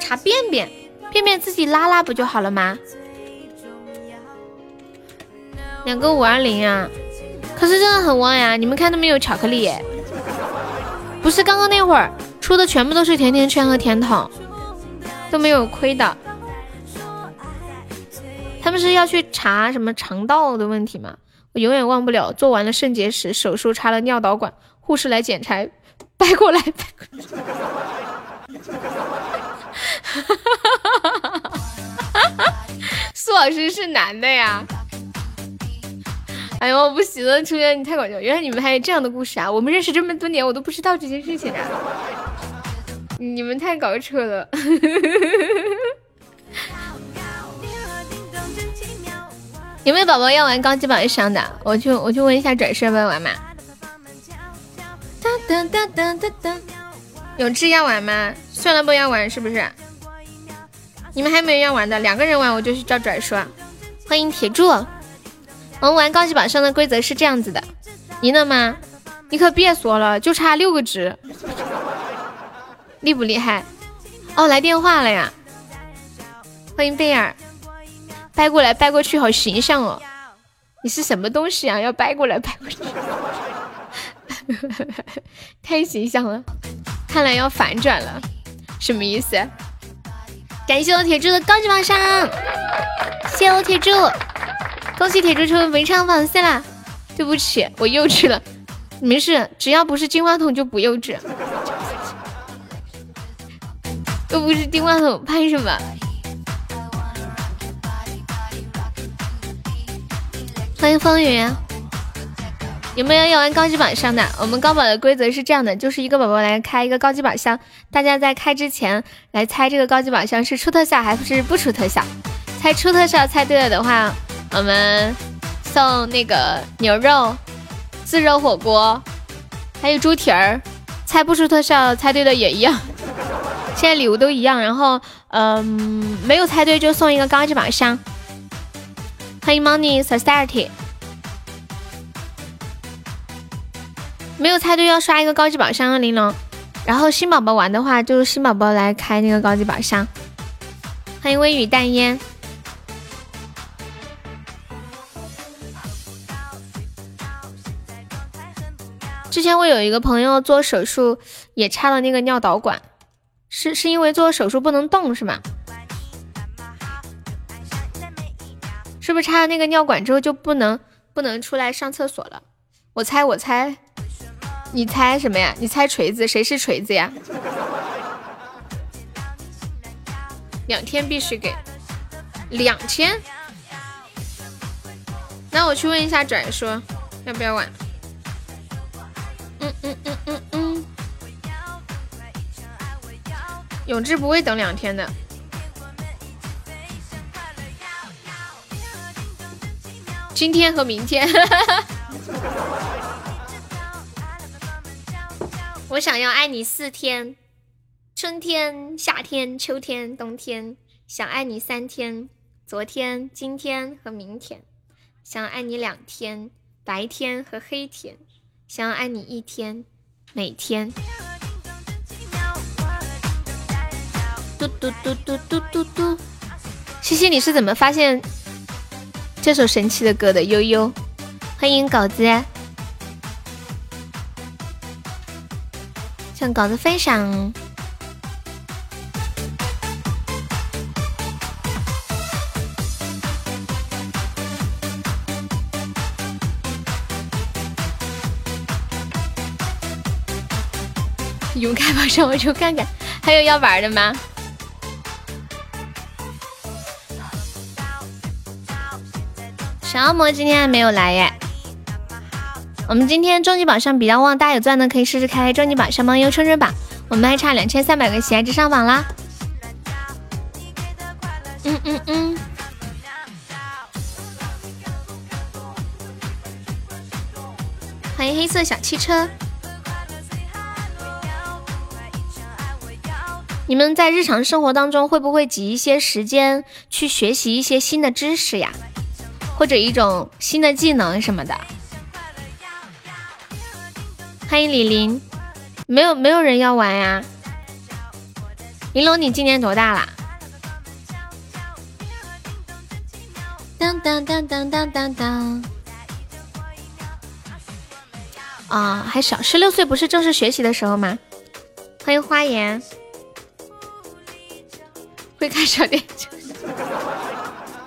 查便便。便便自己拉拉不就好了吗？两个五二零啊，可是真的很旺呀！你们看都没有巧克力，不是刚刚那会儿出的全部都是甜甜圈和甜筒，都没有亏的。他们是要去查什么肠道的问题吗？我永远忘不了做完了肾结石手术插了尿导管，护士来检查，掰过来。哈 苏老师是男的呀？哎呦，我不行了，初见你太搞笑！原来你们还有这样的故事啊！我们认识这么多年，我都不知道这件事情啊！你们太搞扯了！有没有宝宝要玩高级宝箱的？我去我去问一下转身问玩嘛。哒哒哒哒哒，有志要玩吗？算了，不要玩是不是？你们还没有要玩的，两个人玩我就去叫拽说。欢迎铁柱，我们玩高级宝箱的规则是这样子的，赢了吗？你可别说了，就差六个值，厉不厉害？哦，来电话了呀！欢迎贝尔，掰过来掰过去，好形象哦！你是什么东西啊？要掰过来掰过去，太形象了！看来要反转了，什么意思？感谢我铁柱的高级宝箱，谢我铁柱，恭喜铁柱成为文昌榜四啦！对不起，我幼稚了，没事，只要不是金话筒就不幼稚，又不是金话筒，拍什么？欢迎风雨，有没有要玩高级宝箱的？我们高宝的规则是这样的，就是一个宝宝来开一个高级宝箱，大家在开之前来猜这个高级宝箱是出特效还是不出特效。猜出特效猜对了的话，我们送那个牛肉自热火锅，还有猪蹄儿。猜不出特效，猜对的也一样。现在礼物都一样，然后嗯，没有猜对就送一个高级宝箱。欢迎 Money Society，没有猜对要刷一个高级宝箱啊，玲珑。然后新宝宝玩的话，就是新宝宝来开那个高级宝箱。欢迎微雨淡烟。之前我有一个朋友做手术，也插了那个尿导管，是是因为做手术不能动是吗？是不是插了那个尿管之后就不能不能出来上厕所了？我猜我猜，你猜什么呀？你猜锤子？谁是锤子呀？两天必须给，两天。那我去问一下拽说，要不要玩？嗯嗯嗯嗯嗯，永志不会等两天的。今天和明天，我想要爱你四天，春天、夏天、秋天、冬天，想爱你三天，昨天、今天和明天，想爱你两天，白天和黑天，想要爱你一天，每天。嘟嘟嘟嘟嘟嘟嘟，西西，你是怎么发现？这首神奇的歌的？悠悠，欢迎稿子，向稿子分享。勇开宝上我就看看，还有要玩的吗？小恶魔今天还没有来耶。我们今天终极宝箱比较旺，大家有钻的可以试试开终极宝箱吗？优冲冲榜，我们还差两千三百个喜爱值上榜啦。嗯嗯嗯。欢迎黑色小汽车。你们在日常生活当中会不会挤一些时间去学习一些新的知识呀？或者一种新的技能什么的，欢迎李林，没有没有人要玩呀？玲珑，你今年多大啦？当当当当当当当。啊，还小，十六岁不是正式学习的时候吗？欢迎花颜，会开小电影。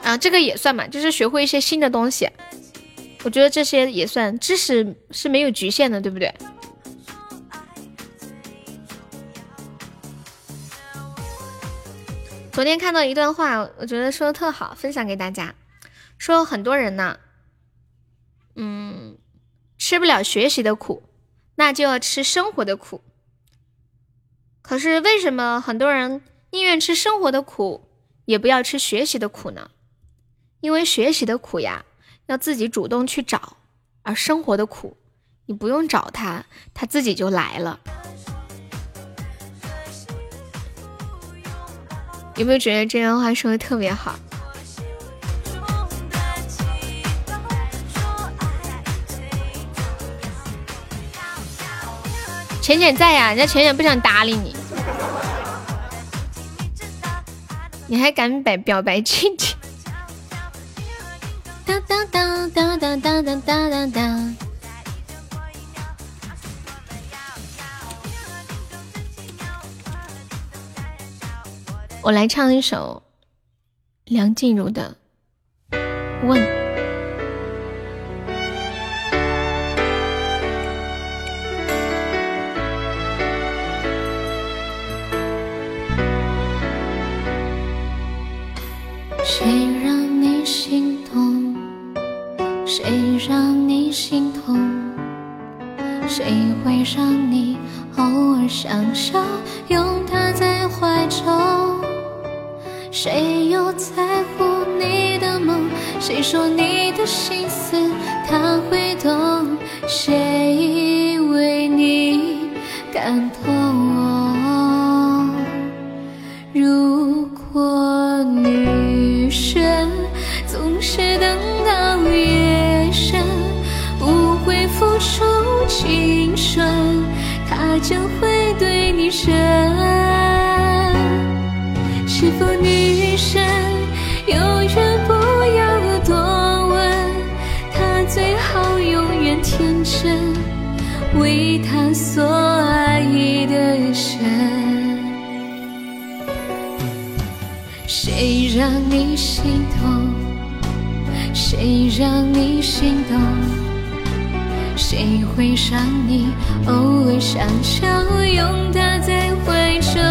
啊，这个也算嘛，就是学会一些新的东西。我觉得这些也算知识是没有局限的，对不对？昨天看到一段话，我觉得说的特好，分享给大家。说很多人呢，嗯，吃不了学习的苦，那就要吃生活的苦。可是为什么很多人宁愿吃生活的苦，也不要吃学习的苦呢？因为学习的苦呀，要自己主动去找，而生活的苦，你不用找他，他自己就来了。有没有觉得这段话说的特别好？浅浅在呀，人家浅浅不想搭理你，你还敢表表白亲亲？当当当当当当当当当。我来唱一首梁静茹的《问》。谁让你心动？谁让你心痛？谁会让你偶尔想笑，谁又在乎你的梦？谁说你的心思他会懂？谁让你心动？谁会让你偶尔想笑，拥他在怀中？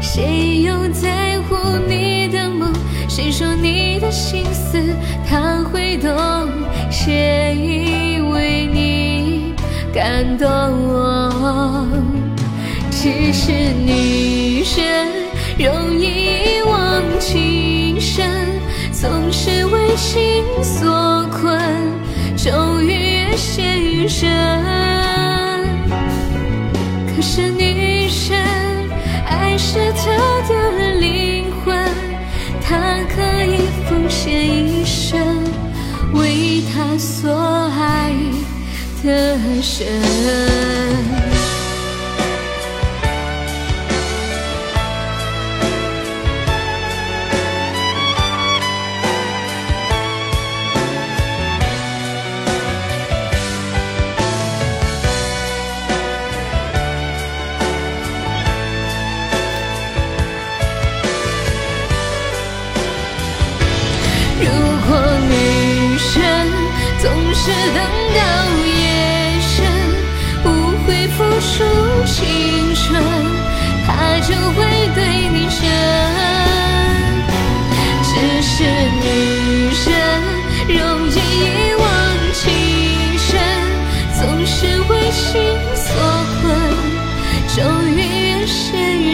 谁又在乎你的梦？谁说你的心思他会懂？谁为你感动？只是女人容易遗忘情深，总是为情所困，终于越陷越深。可是女人。爱是她的灵魂，她可以奉献一生，为她所爱的人。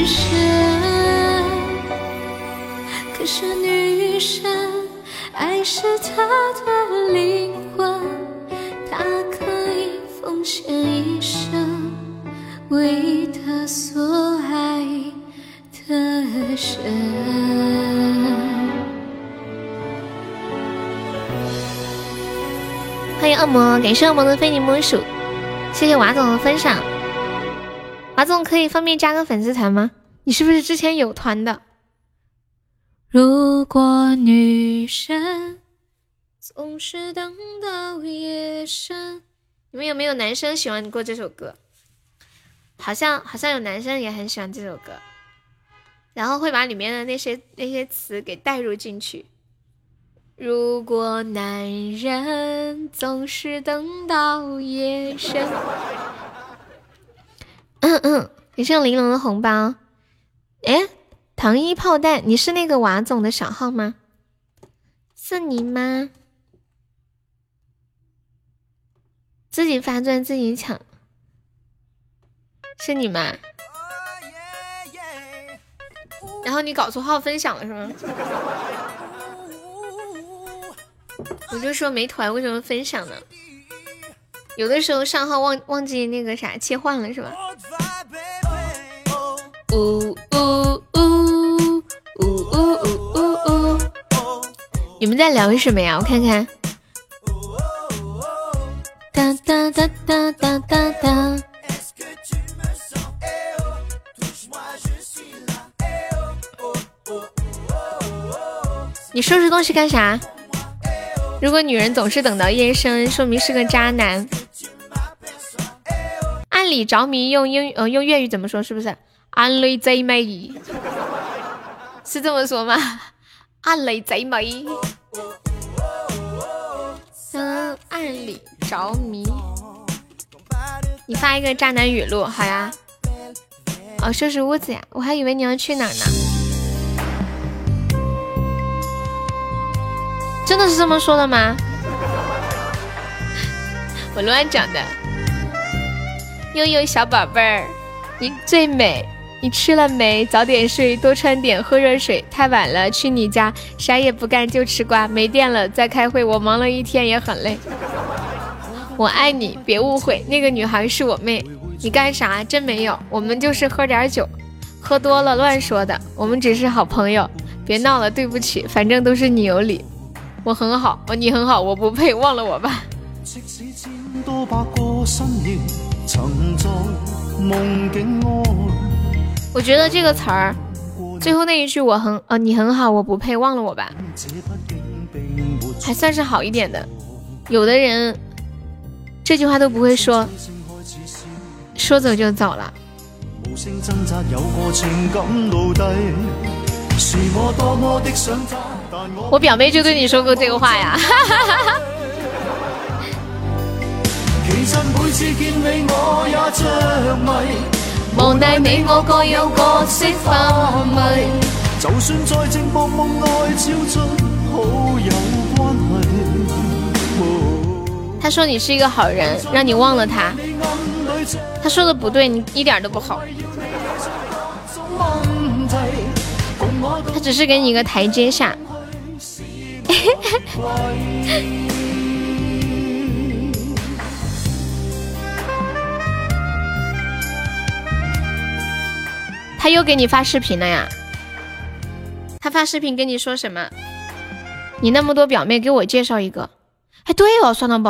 神。可是女神，爱是她的灵魂。她可以奉献一生，为他所爱的人。欢迎恶魔，感谢恶魔的非你莫属，谢谢瓦总的分享。瓦总可以方便加个粉丝团吗？你是不是之前有团的？如果女神。总是等到夜深。你们有没有男生喜欢过这首歌？好像好像有男生也很喜欢这首歌，然后会把里面的那些那些词给带入进去。如果男人总是等到夜深，嗯嗯，你是玲珑的红包。哎，糖衣炮弹，你是那个瓦总的小号吗？是你吗？自己发钻自己抢，是你吗？然后你搞错号分享了是吗？我就说没团为什么分享呢？有的时候上号忘忘记那个啥切换了是吧？呜呜呜呜呜呜呜呜，你们在聊什么呀？我看看。哒哒哒哒哒哒哒。你收拾东西干啥？如果女人总是等到夜深，说明是个渣男。按理着迷用英呃用粤语怎么说？是不是？暗里贼美，是这么说吗？暗里贼美。嗯，暗里着迷。你发一个渣男语录，好呀。哦，收拾屋子呀，我还以为你要去哪呢。真的是这么说的吗？我乱讲的。悠悠小宝贝儿，你最美。你吃了没？早点睡，多穿点，喝热水。太晚了，去你家，啥也不干就吃瓜。没电了，在开会。我忙了一天也很累。我爱你，别误会，那个女孩是我妹。你干啥？真没有，我们就是喝点酒，喝多了乱说的。我们只是好朋友，别闹了，对不起，反正都是你有理。我很好，你很好，我不配，忘了我吧。我觉得这个词儿，最后那一句我很呃你很好，我不配，忘了我吧，还算是好一点的。有的人这句话都不会说，说走就走了。我表妹就对你说过这个话呀。望大你我各有各色范围，就算在寂寞梦好友关系。他说你是一个好人，让你忘了他。他说的不对，你一点都不好。他只是给你一个台阶下。他又给你发视频了呀？他发视频跟你说什么？你那么多表妹，给我介绍一个。哎，对哦，算了不？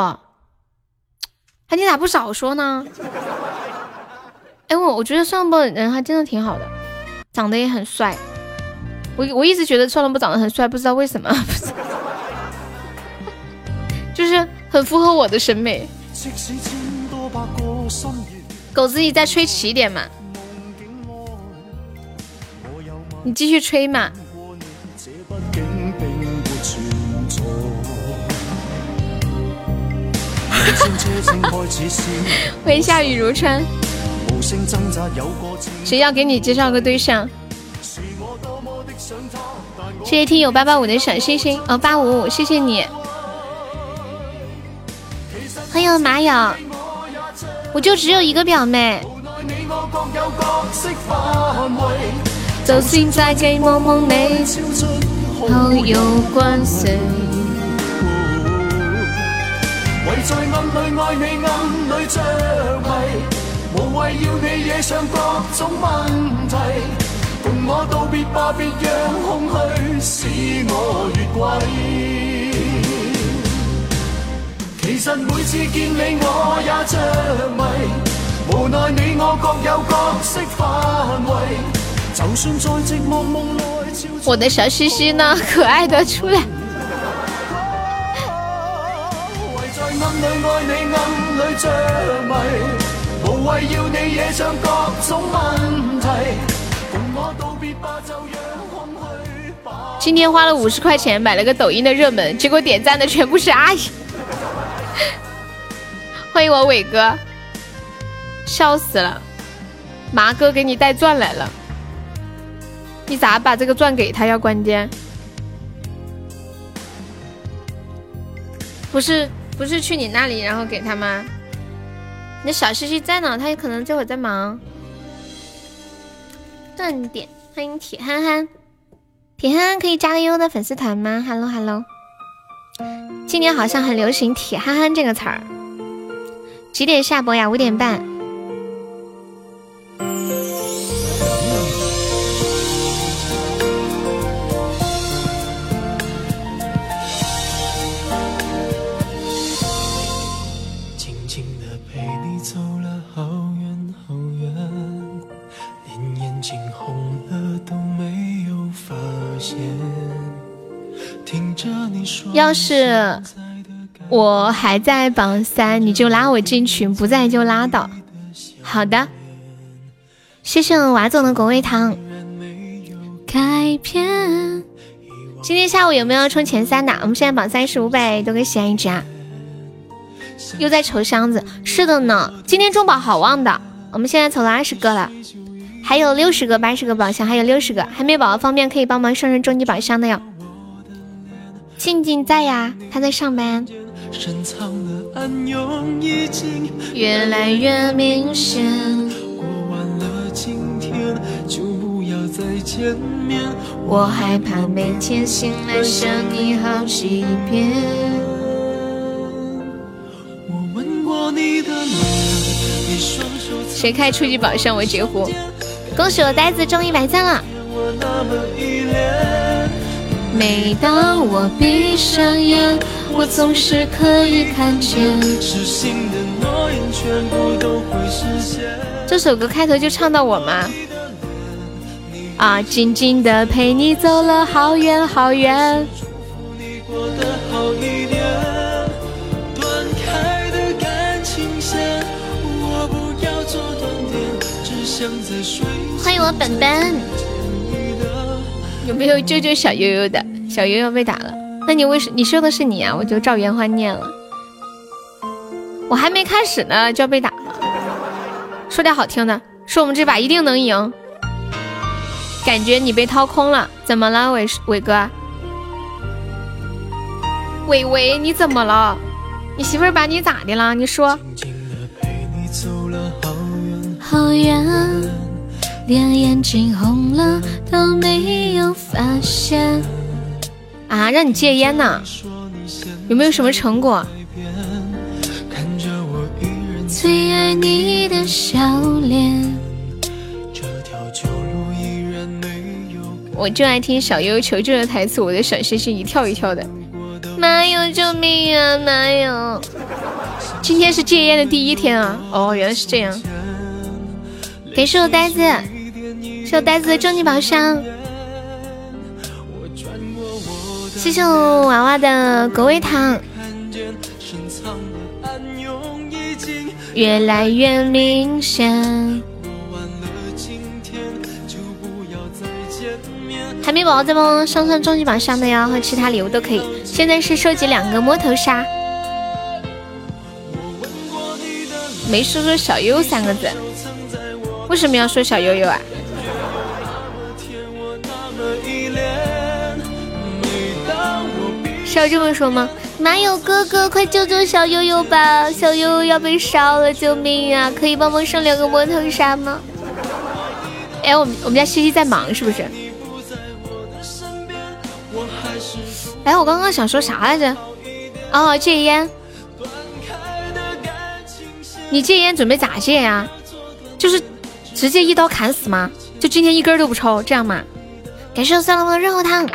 哎，你咋不早说呢？哎，我我觉得算了不人还真的挺好的，长得也很帅。我我一直觉得算了不长得很帅，不知道为什么，就是很符合我的审美。狗子，你再吹起点嘛。你继续吹嘛。欢迎下雨如春。谁要给你介绍个对象？谢谢听友八八五的小星星哦，八五五，谢谢你。欢迎马友，我就只有一个表妹。就算在寂寞梦里好有关系。为在暗里爱你，暗里着迷，无谓要你惹上各种问题。共我道别吧，别让空虚使我越轨。其实每次见你我也着迷，无奈你我各有各色范围。就算在寂寞梦内我的小西西呢？可爱的出来。今天花了五十块钱买了个抖音的热门，结果点赞的全部是阿姨。欢迎我伟哥，笑死了！麻哥给你带钻来了。你咋把这个钻给他呀？关键不是不是去你那里然后给他吗？你的小西西在呢，他也可能这会儿在忙。断点，欢迎铁憨憨，铁憨憨可以加个悠悠的粉丝团吗？Hello Hello，今年好像很流行“铁憨憨”这个词儿。几点下播呀？五点半。要是我还在榜三，你就拉我进群；不在就拉倒。好的，谢谢我瓦总的果味糖。改变。今天下午有没有冲前三的？我们现在榜三是五百多个喜爱值啊。又在筹箱子，是的呢。今天中宝好旺的，我们现在筹了二十个了，还有六十个、八十个宝箱，还有六十个还没有宝宝方便可以帮忙上上终极宝箱的哟。静静在呀，他在上班。越来越明显。我害怕每天醒来想你好几遍。谁开初级宝箱我截胡。恭喜我呆子中一百赞了。每当我闭上眼，我总是可以看见。这首歌开头就唱到我吗？啊，静静的陪你走了好远好远。欢迎我本本。有没有救救小悠悠的？小悠悠被打了，那你为什你说的是你啊？我就照原话念了。我还没开始呢，就要被打了。说点好听的，说我们这把一定能赢。感觉你被掏空了，怎么了，伟伟哥？伟伟，你怎么了？你媳妇把你咋的了？你说。好远。连眼睛红了都没有发现啊！让你戒烟呢，有没有什么成果？最爱你的笑脸。我就爱听小优求救的台词，我的小心心一跳一跳的。妈哟，救命啊！妈哟，今天是戒烟的第一天啊！哦，原来是这样。给是我呆子。小呆子的终极宝箱，谢谢我娃娃的果味糖，越来越明显。还没宝宝再帮忙上上终极宝箱的呀，和其他礼物都可以。现在是收集两个摸头杀，没说说小悠悠三个字，为什么要说小悠悠啊？是要这么说吗？哪有哥哥，快救救小悠悠吧！小悠悠要被烧了，救命啊！可以帮忙上两个魔头杀吗？哎，我们我们家西西在忙是不是？哎，我刚刚想说啥来着？哦，戒烟。你戒烟准备咋戒呀？就是直接一刀砍死吗？就今天一根都不抽，这样吗？感谢三郎的润喉糖。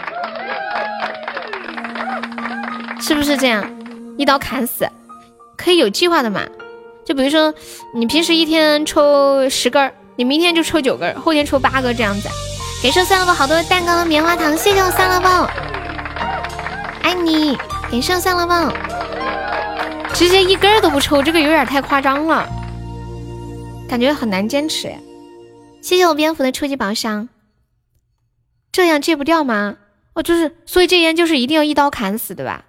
是不是这样，一刀砍死？可以有计划的嘛？就比如说，你平时一天抽十根，你明天就抽九根，后天抽八个这样子。给寿三乐宝好多蛋糕和棉花糖，谢谢我三乐宝，爱你。给寿三乐宝，直接一根都不抽，这个有点太夸张了，感觉很难坚持。谢谢我蝙蝠的初级宝箱，这样戒不掉吗？哦，就是，所以戒烟就是一定要一刀砍死，对吧？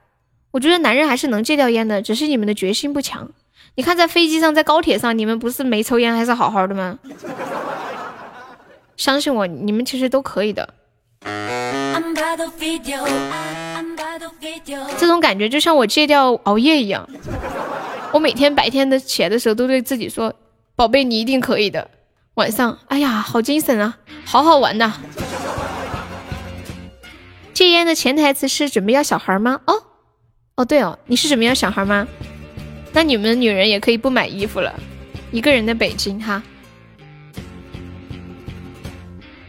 我觉得男人还是能戒掉烟的，只是你们的决心不强。你看，在飞机上，在高铁上，你们不是没抽烟，还是好好的吗？相信我，你们其实都可以的。这种感觉就像我戒掉熬夜一样。我每天白天的起来的时候，都对自己说：“宝贝，你一定可以的。”晚上，哎呀，好精神啊，好好玩呐。戒烟的潜台词是准备要小孩吗？哦。哦对哦，你是准备要小孩吗？那你们女人也可以不买衣服了。一个人的北京哈，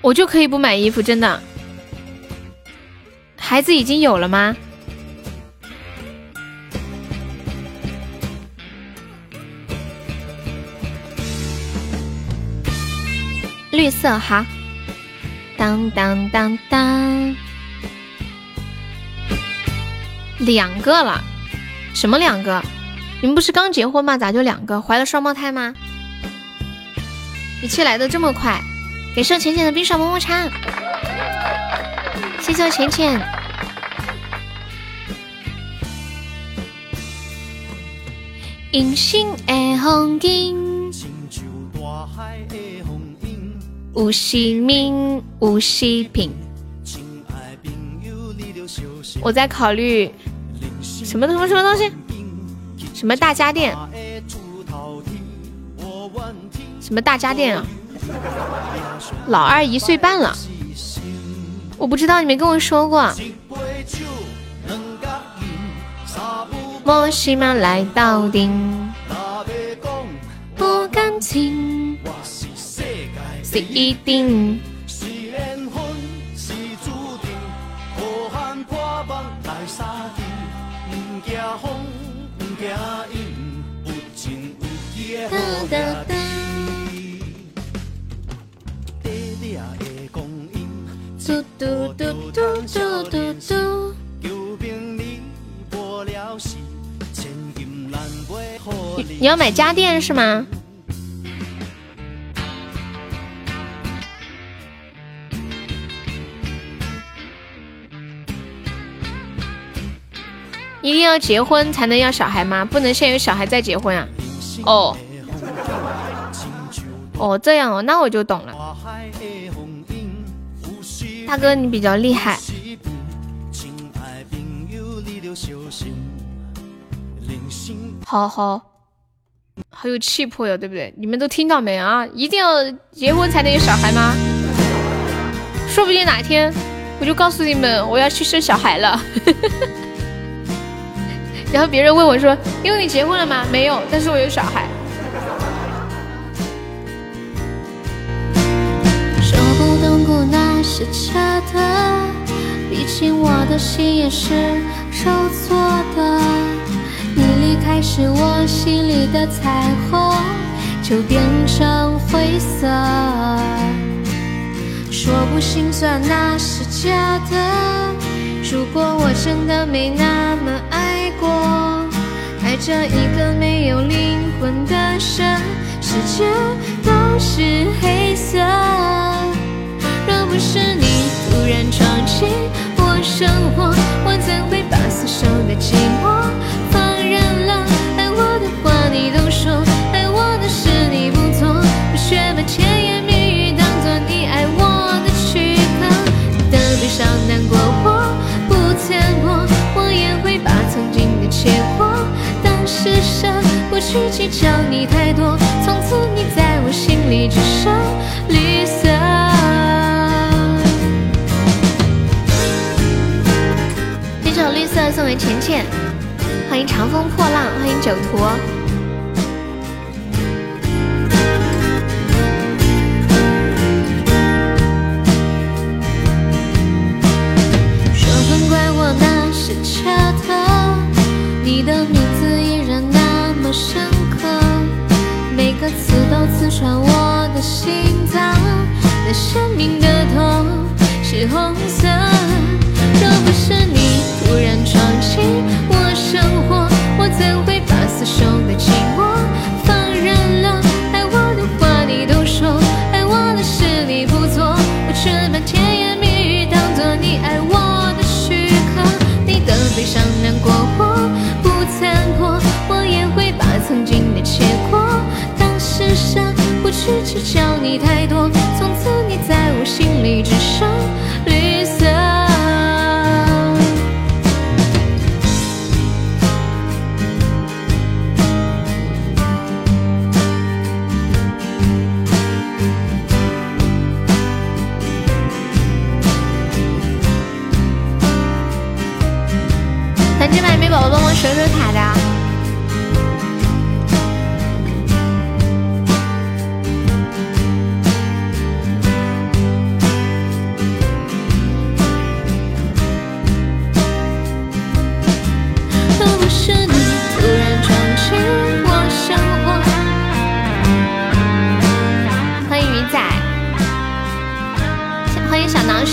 我就可以不买衣服，真的。孩子已经有了吗？绿色哈，当当当当。两个了，什么两个？你们不是刚结婚吗？咋就两个？怀了双胞胎吗？一切来的这么快，感谢浅浅的冰爽么么茶，谢谢浅浅。隐形的风景，有时明，有时平。我在考虑什么什么什么东西？什么大家电？什么大家电啊？老二一岁半了，我不知道，你没跟我说过。我喜马来到顶，不感情，是一定。嘟嘟嘟嘟嘟嘟嘟。你要买家电是吗？一定要结婚才能要小孩吗？不能先有小孩再结婚啊？哦，哦这样哦，那我就懂了。大哥，你比较厉害。好好，好有气魄哟，对不对？你们都听到没啊？一定要结婚才能有小孩吗？说不定哪天我就告诉你们，我要去生小孩了。然后别人问我说：“因为你结婚了吗？”没有，但是我有小孩。说不动故那是假的，毕竟我的心也是肉做的。你离开时，我心里的彩虹就变成灰色。说不心酸那是假的。如果我真的没那么爱过，爱着一个没有灵魂的人，世界都是黑色。若不是你突然闯进我生活，我怎会把死守的寂寞？放任了爱我的话，你都说去计较你太多。从此你在我心里只剩绿色。这首绿色送给浅浅，欢迎长风破浪，欢迎酒徒。你的名字依然那么深刻，每个刺都刺穿我的心脏，那生命的痛是红色。若不是你突然闯进我生活，我怎会不去计较你太多。从此你在我心里只剩绿色。咱这边没宝宝帮忙守守塔的。若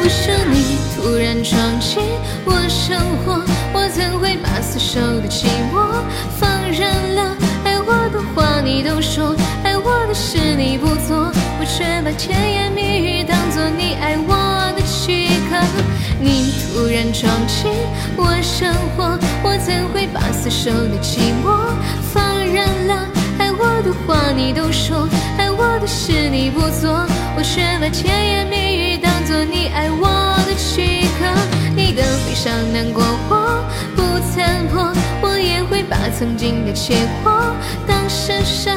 不是你突然闯进我生活，我怎会把死守的寂寞放任了？话你都说，爱我的事你不做，我却把甜言蜜语当作你爱我的躯壳。你突然闯进我生活，我怎会把死守的寂寞放任了？爱我的话你都说，爱我的事你不做，我却把甜言蜜语当作你爱我的躯壳。你的悲伤难过我不参破，也会把曾经的结果当施舍。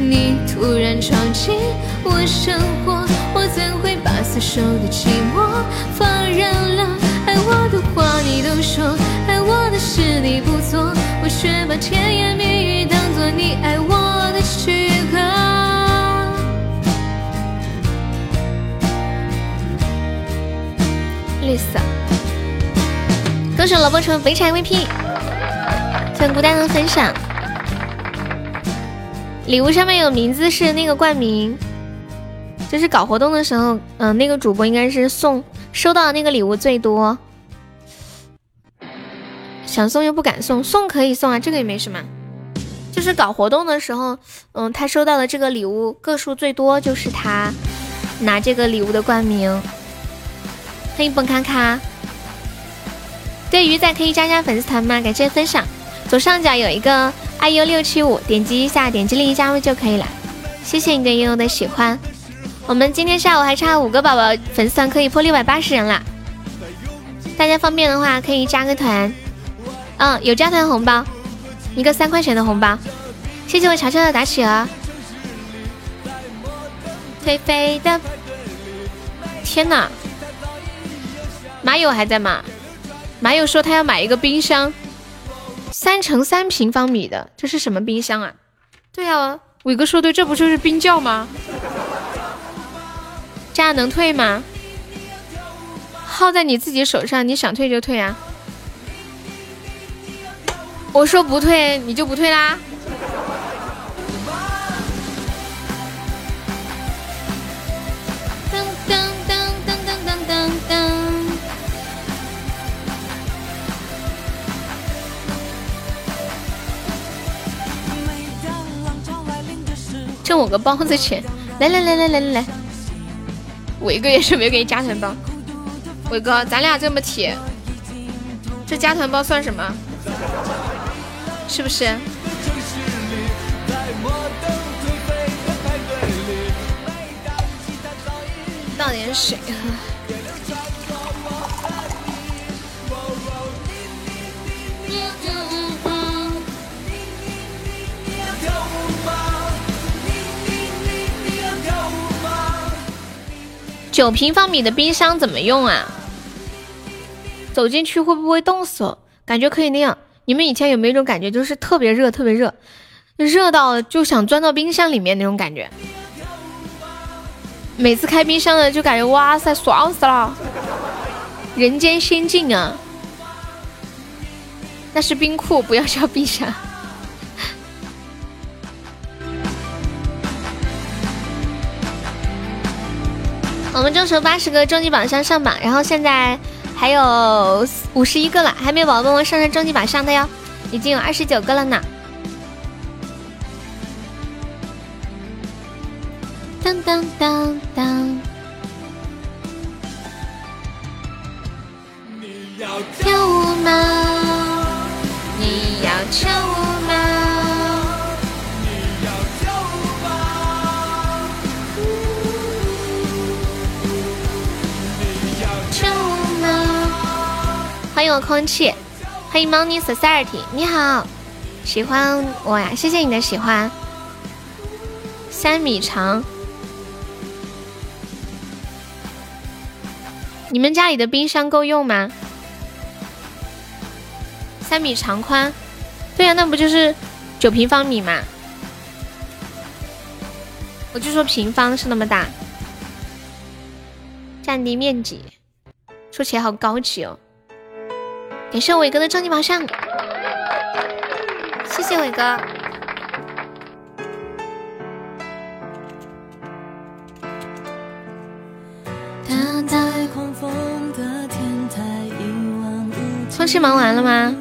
你突然闯进我生活，我怎会把死守的寂寞放任了？爱我的话你都说，爱我的事你不做，我却把甜言蜜语当作你爱我的躯壳。绿色，歌手萝卜成肥柴 VP，欢孤单的分享。礼物上面有名字是那个冠名，就是搞活动的时候，嗯、那个主播应该是送收到的那个礼物最多，想送又不敢送，送可以送啊，这个也没什么。就是搞活动的时候，嗯，他收到的这个礼物个数最多，就是他拿这个礼物的冠名。欢迎蹦咔咔，对鱼仔可以加加粉丝团吗？感谢分享，左上角有一个 iu 六七五，点击一下，点击立即加入就可以了。谢谢你对悠悠的喜欢。我们今天下午还差五个宝宝粉丝团可以破六百八十人啦，大家方便的话可以加个团。嗯，有加团红包，一个三块钱的红包。谢谢我乔乔的打企鹅。飞飞的，天哪！马友还在吗？马友说他要买一个冰箱，三乘三平方米的，这是什么冰箱啊？对啊，伟哥说对，这不就是冰窖吗？这样能退吗？耗在你自己手上，你想退就退啊。我说不退，你就不退啦。我个包子钱！来来来来来来来，伟哥也是没给你加团包。伟哥，咱俩这么铁，这加团包算什么？是不是？倒点水九平方米的冰箱怎么用啊？走进去会不会冻死？感觉可以那样。你们以前有没有一种感觉，就是特别热，特别热，热到就想钻到冰箱里面那种感觉？每次开冰箱的就感觉哇塞，爽死了，人间仙境啊！那是冰库，不要叫冰箱。我们众筹八十个终极宝箱上榜，然后现在还有五十一个了，还没有宝宝帮我上上终极宝箱的哟，已经有二十九个了呢。当当当当，跳舞吗？你要跳舞吗？欢迎我空气，欢迎 Money Society，你好，喜欢我呀？谢谢你的喜欢。三米长，你们家里的冰箱够用吗？三米长宽，对呀、那不就是九平方米吗？我就说平方是那么大，占地面积，说起来好高级哦。感谢伟哥的终极宝箱，谢谢伟哥。当测试忙完了吗？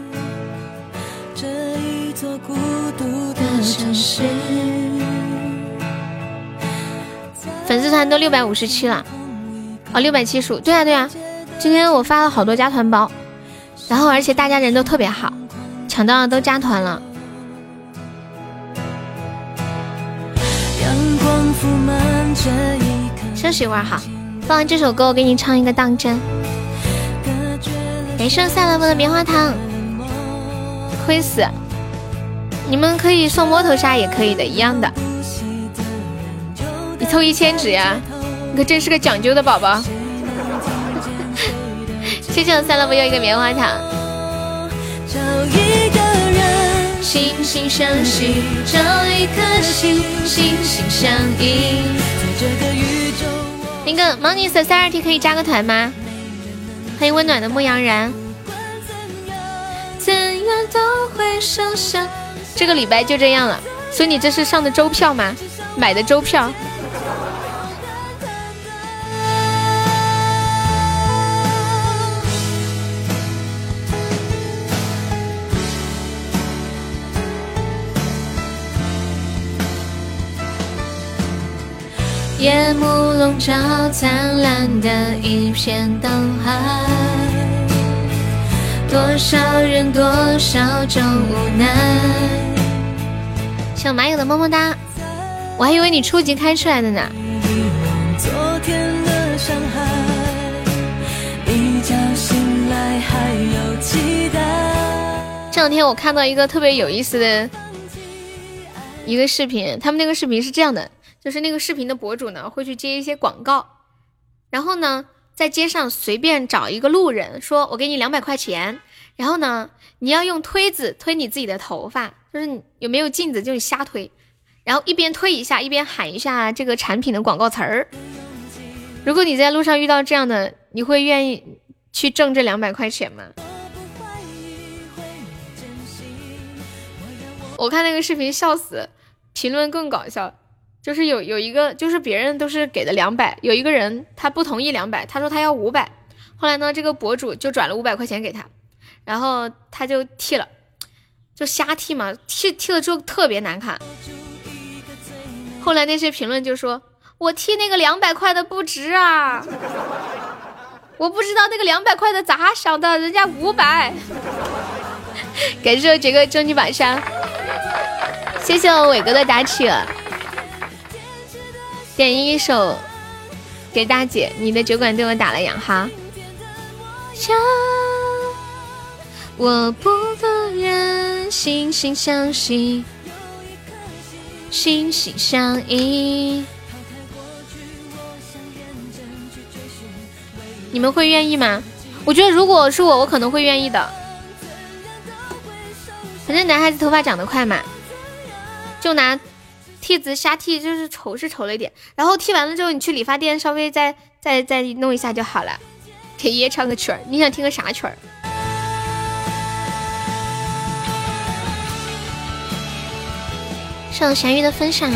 粉丝团都六百五十七了，哦，六百七十五。对啊，对啊，今天我发了好多加团包，然后而且大家人都特别好，抢到都加团了。休息一会儿哈，放完这首歌，我给你唱一个当真。没事，赛拉布的棉花糖，亏死！你们可以送摸头杀，也可以的，一样的。你凑一千纸呀，你可真是个讲究的宝宝。谢谢我赛拉布又一个棉花糖。找一个人心心相惜，找一颗心，心心相印。那个 Money Society 可以加个团吗？欢迎温暖的牧羊人。这个礼拜就这样了，所以你这是上的周票吗？买的周票。夜幕笼罩灿烂的一片灯海，多少人多少种无奈。小蚂蚁的么么哒，我还以为你初级开出来的呢。这两天我看到一个特别有意思的一个视频，他们那个视频是这样的。就是那个视频的博主呢，会去接一些广告，然后呢，在街上随便找一个路人，说我给你两百块钱，然后呢，你要用推子推你自己的头发，就是有没有镜子就你瞎推，然后一边推一下，一边喊一下这个产品的广告词儿。如果你在路上遇到这样的，你会愿意去挣这两百块钱吗？我看那个视频笑死，评论更搞笑。就是有有一个，就是别人都是给的两百，有一个人他不同意两百，他说他要五百。后来呢，这个博主就转了五百块钱给他，然后他就剃了，就瞎剃嘛，剃剃了之后特别难看。后来那些评论就说：“我剃那个两百块的不值啊，我不知道那个两百块的咋想的，人家五百。”感谢杰哥终极宝箱，谢谢我伟哥的打起。点一首给大姐，你的酒馆对我打了烊哈。我不得人心心相惜，心心相印。你们会愿意吗？我觉得如果是我，我可能会愿意的。反正男孩子头发长得快嘛，就拿。剃子瞎剃就是丑是丑了一点，然后剃完了之后你去理发店稍微再再再弄一下就好了。给爷爷唱个曲儿，你想听个啥曲儿？上咸鱼的分享。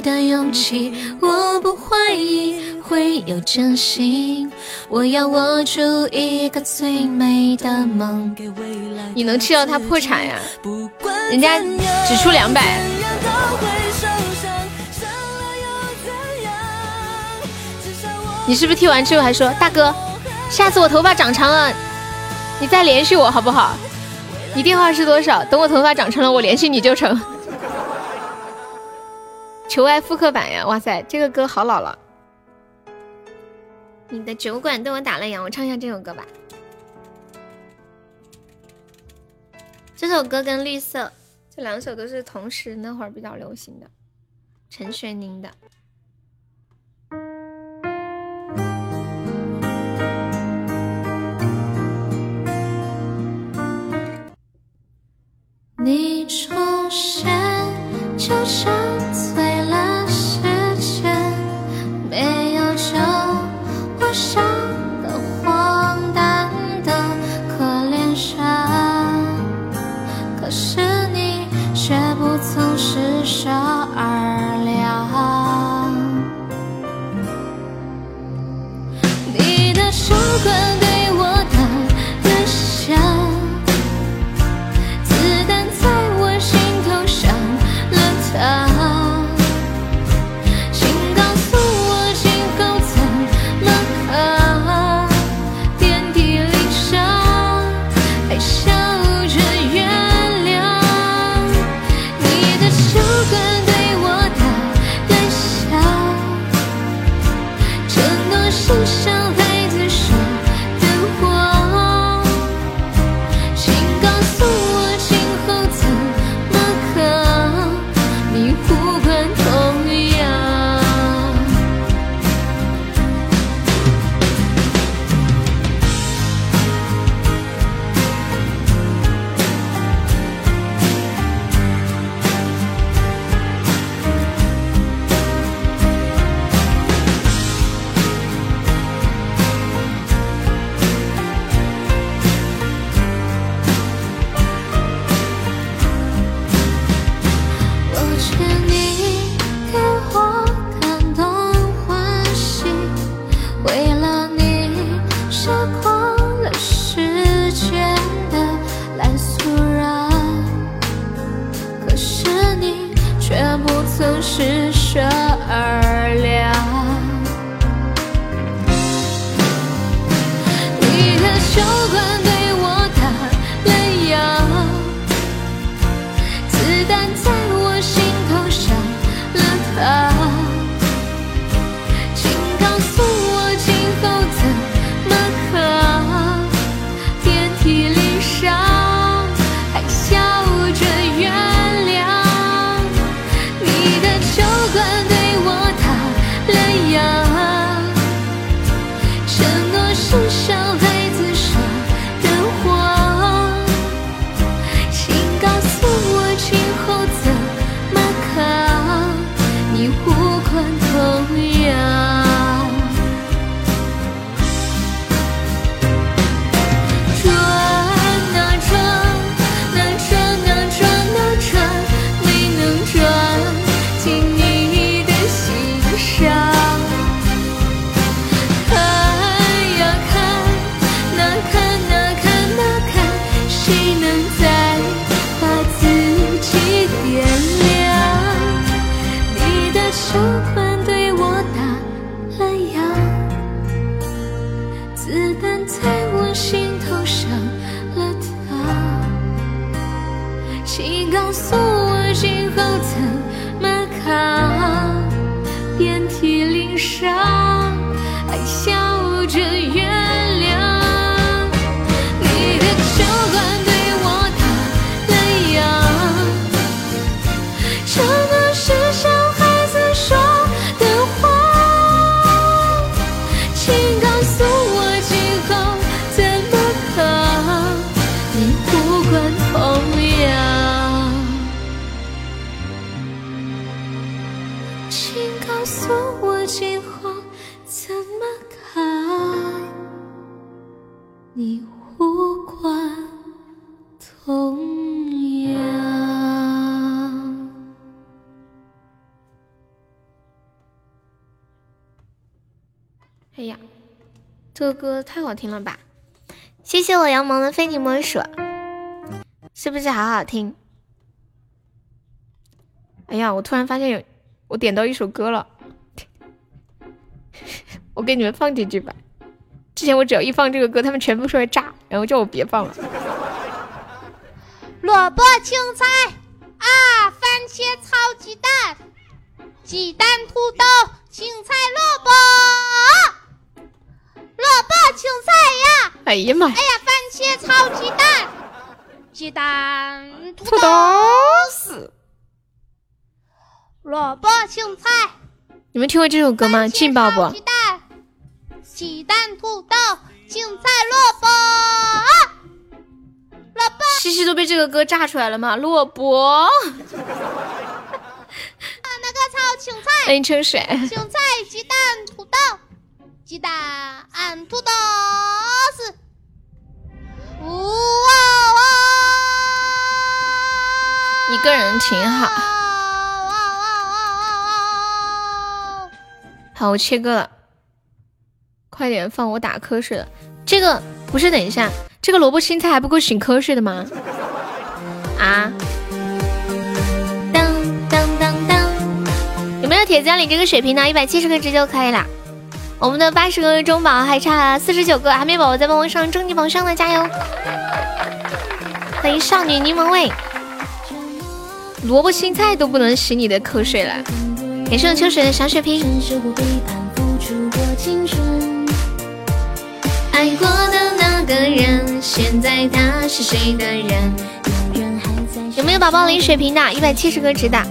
的勇气，我不怀疑会有真心。我要握住一个最美的梦。你能吃到他破产呀？人家只出两百。你是不是剃完之后还说大哥，下次我头发长长了，你再联系我好不好？你电话是多少？等我头发长成了，我联系你就成。求爱复刻版呀！哇塞，这个歌好老了。你的酒馆对我打了烊，我唱一下这首歌吧。这首歌跟《绿色》这两首都是同时那会儿比较流行的，陈雪凝的。你出现，就像。这个歌太好听了吧！谢谢我杨萌的非你莫属，是不是好好听？哎呀，我突然发现有我点到一首歌了，我给你们放几句吧。之前我只要一放这个歌，他们全部说要炸，然后叫我别放了。萝卜、青菜啊，番茄炒鸡蛋，鸡蛋、土豆、青菜、萝卜，萝卜、青菜呀，哎呀妈呀！哎呀，番茄炒鸡蛋，鸡蛋、土土豆丝，萝卜、青菜，你们听过这首歌吗？劲爆不鸡？蛋，鸡蛋、土豆、青菜、萝卜，萝卜。西西都被这个歌炸出来了吗？萝卜，啊那个炒青菜，欢迎春水。青菜、鸡蛋、土豆，鸡蛋、土豆丝，一个人挺好。好，我切歌了，快点放我打瞌睡了。这个不是，等一下，这个萝卜青菜还不够醒瞌睡的吗？啊？当当当当，有没有铁子要领这个血瓶呢？一百七十个值就可以了。我们的八十个中宝还差四十九个，还没宝宝在帮我上终极榜上的，加油！欢迎少女柠檬味。萝卜青菜都不能洗你的口水了。感谢我秋水的小血瓶。爱过的那个人，现在他是谁的人？有没有宝宝领水瓶的？一百七十个值的。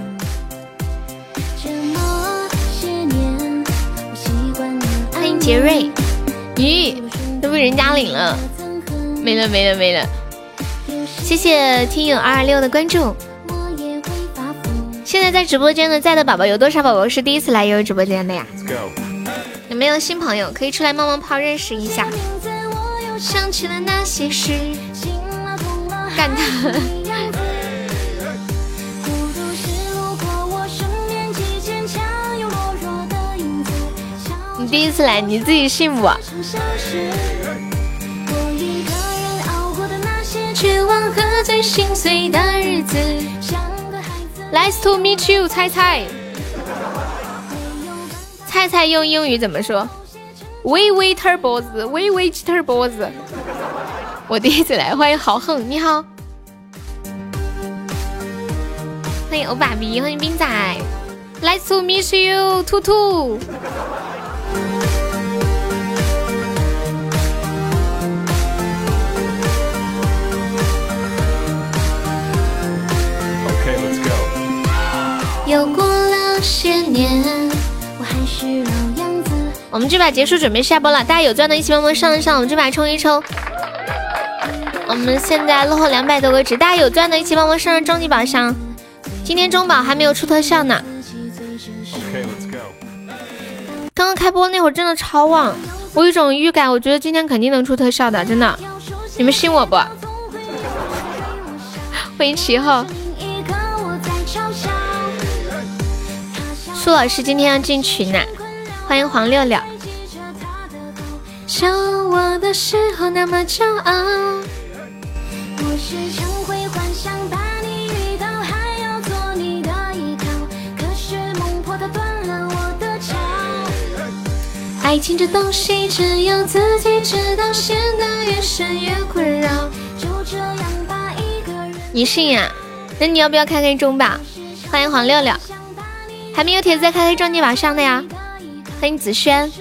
杰瑞。咦，都被人家领了，没了没了没了。谢谢听友二二六的关注。现在在直播间的在的宝宝有多少宝宝是第一次来悠悠直播间的呀？有没有新朋友可以出来冒冒泡认识一下？干他！第一次来，你自己信不？绝望和最心碎的日子。Nice to meet you，菜菜。菜菜用英语怎么说？微微 t u r b o 子，微微 t u r b o 子。我第一次来，欢迎豪横，你好。欢迎欧巴比，欢迎冰仔。Nice to meet you，兔兔。又过了些年，我还是老样子。我们这把结束，准备下播了。大家有钻的，一起帮忙上一上。我们这把冲一冲。我们现在落后两百多个值，大家有钻的，一起帮忙上上终极宝箱。今天中宝还没有出特效呢。刚刚开播那会儿真的超旺，我有一种预感，我觉得今天肯定能出特效的，真的。你们信我不？欢迎齐后。苏老师今天要进群呢，欢迎黄六六。想我的时候那么骄傲，我时常会幻想把你遇到，还要做你的依靠。可是梦破了，断了我的桥。爱情这东西只有自己知道，陷得越深越困扰。就这样把一个人，你信啊？那你要不要开开中吧？欢迎黄六六。还没有铁子在开开终极宝箱的呀！欢迎紫萱。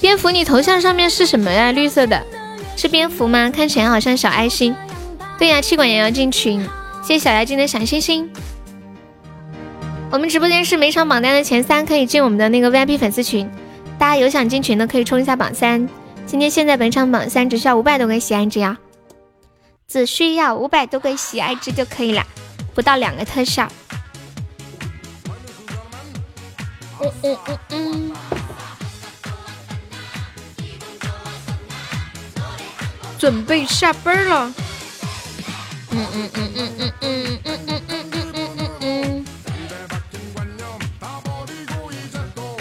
蝙蝠，你头像上面是什么呀？绿色的，是蝙蝠吗？看起来好像小爱心。对呀，气管炎要进群。谢谢小牙精的小心心。我们直播间是每场榜单的前三可以进我们的那个 VIP 粉丝群，大家有想进群的可以冲一下榜三。今天现在本场榜三只需要五百多个喜爱值呀。只需要五百多个喜爱值就可以了，不到两个特效。嗯嗯嗯嗯。准备下班了。嗯嗯嗯嗯嗯嗯嗯嗯嗯嗯嗯嗯。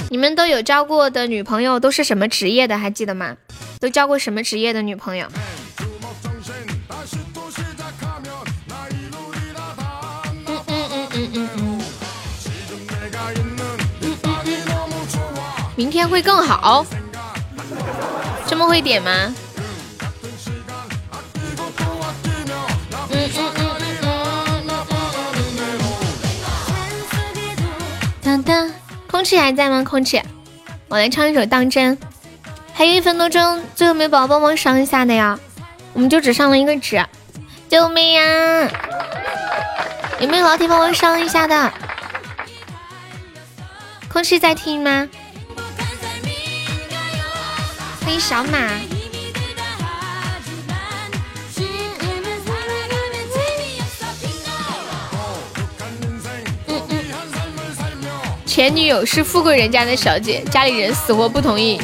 你们都有交过的女朋友都是什么职业的？还记得吗？都交过什么职业的女朋友？明天会更好，这么会点吗？嗯嗯嗯当当，空气还在吗？空气，我来唱一首《当真》。还有一分多钟，最后没宝宝帮忙上一下的呀？我们就只上了一个纸，救命呀！有没有老铁帮我上一下的？空气在听吗？欢迎小马。前女友是富贵人家的小姐，家里人死活不同意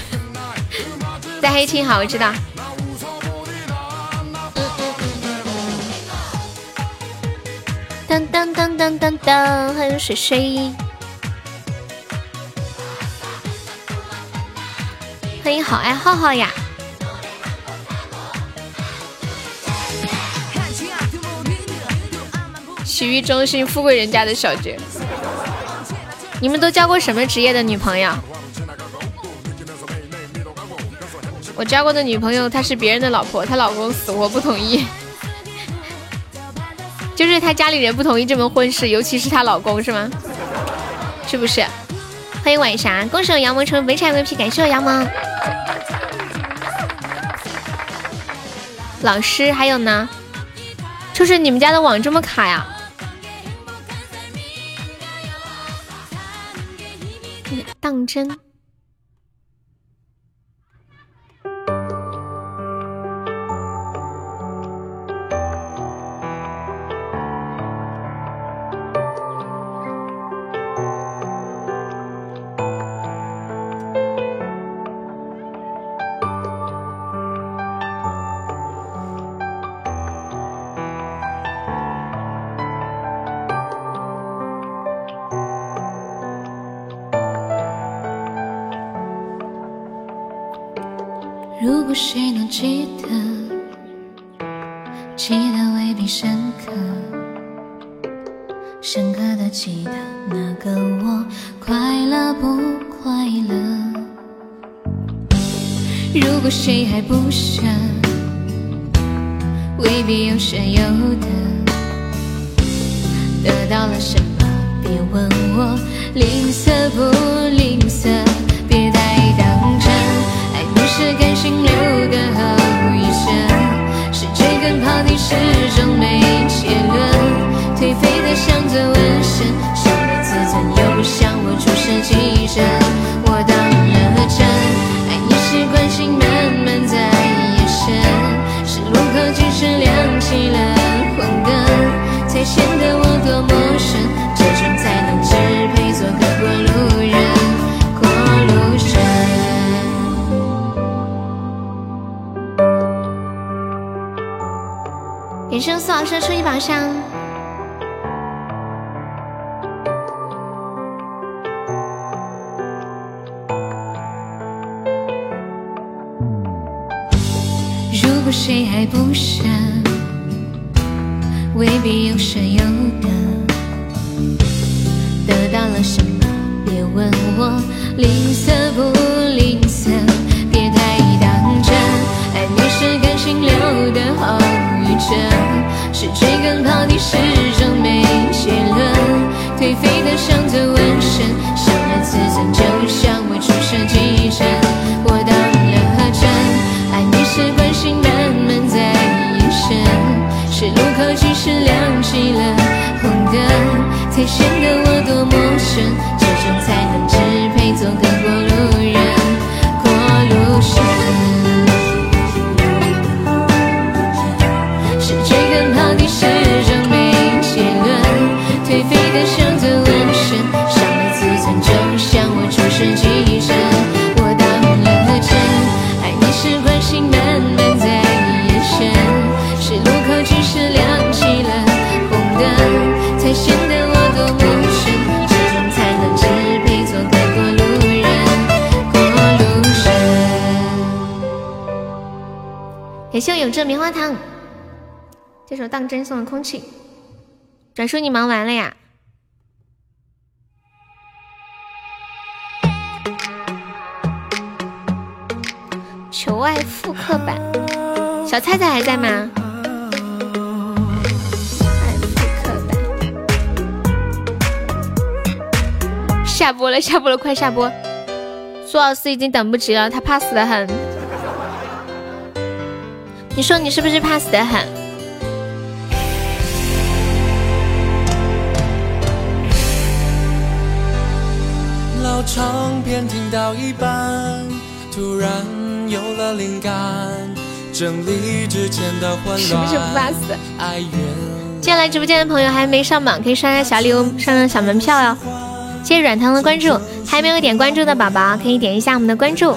在黑青好，我知道。当当当当当当，欢迎水水，欢迎好爱浩浩呀。洗浴中心富贵人家的小姐，你们都交过什么职业的女朋友？我交过的女朋友，她是别人的老婆，她老公死活不同意，就是她家里人不同意这门婚事，尤其是她老公，是吗？是不是？欢迎晚霞，恭喜我杨萌成为本场 MVP，感谢我杨萌。老师，还有呢？就是你们家的网这么卡呀？当真？未必有的。得到了什么，别问我吝啬不感谢苏老师初级宝箱。永志棉花糖，这首当真送的空气。转述你忙完了呀？求爱复刻版，小菜菜还在吗？爱复刻版，下播了，下播了，快下播！苏老师已经等不及了，他怕死的很。你说你是不是怕死的很？老唱片听到一半，突然有了灵感，整理之前的混是不是不怕乱，死？哀怨。接下来直播间的朋友还没上榜，可以刷刷小礼物，上上小门票哟。谢谢软糖的关注，还没有点关注的宝宝可以点一下我们的关注。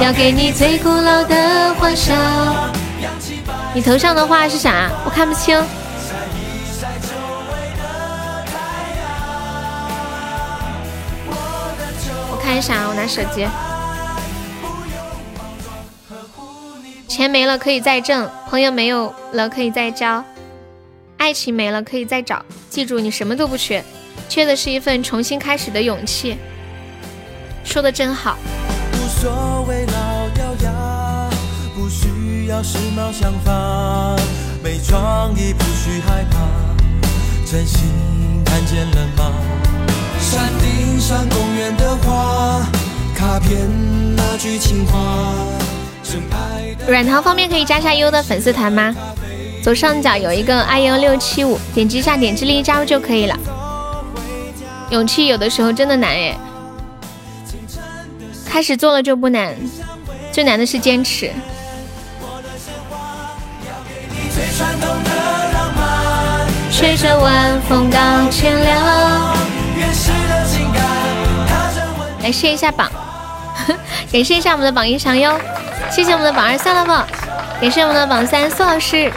要给你最古老的欢笑。你头上的话是啥？我看不清。我看一下啊，我拿手机。钱没了可以再挣，朋友没有了可以再交，爱情没了可以再找。记住，你什么都不缺，缺的是一份重新开始的勇气。说的真好。所谓老掉牙，不需要时髦想法，没创意不需害怕，真心看见了吗？山顶上公园的花，卡片那句情话，软糖方面可以加下优的粉丝团吗？左上角有一个 iu 六七五，点击一下点击立即加入就可以了。勇气有的时候真的难耶。开始做了就不难，最难的是坚持。吹着晚风到天亮。来试一下榜，感谢一下我们的榜一常优，谢谢我们的榜二算了吧，感谢我们的榜三苏老师，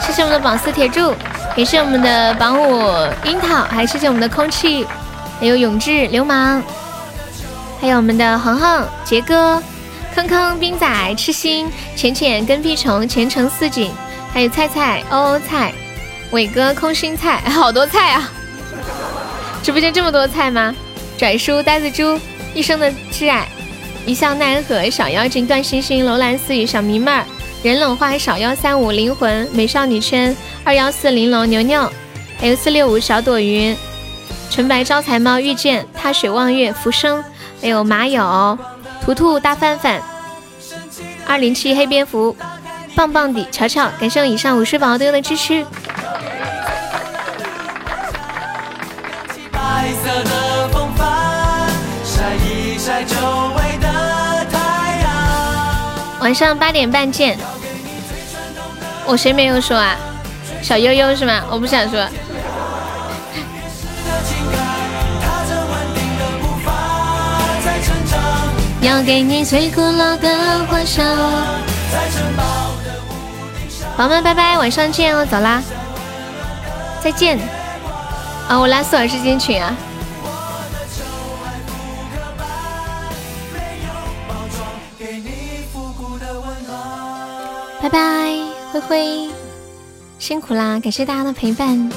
谢谢我们的榜四铁柱，感谢我们的榜五樱桃，还谢谢我们的空气，还有永志流氓。还有我们的恒恒、杰哥、坑坑、冰仔、痴心、浅浅、跟屁虫、前程似锦，还有菜菜、欧欧菜、伟哥、空心菜，好多菜啊！直播间这么多菜吗？拽叔、呆子猪、一生的挚爱、一笑奈何、小妖精、段星星、楼兰似雨、小迷妹儿、人冷花、小幺三五、灵魂、美少女圈、二幺四、玲珑、牛牛，还有四六五、小朵云、纯白招财猫、遇见、踏雪望月、浮生。还有马友、图图、大范范、二零七黑蝙蝠、棒棒的乔乔，感谢以上五十宝宝对我的支持。白色的风帆一晒周围的太阳晚上八点半见。我谁没有说啊？小悠悠是吗？我不想说。要给你最古老的欢笑。宝宝们，拜拜，晚上见哦，走啦，再见。啊，我拉苏老师进群啊。拜拜，灰灰，辛苦啦，感谢大家的陪伴。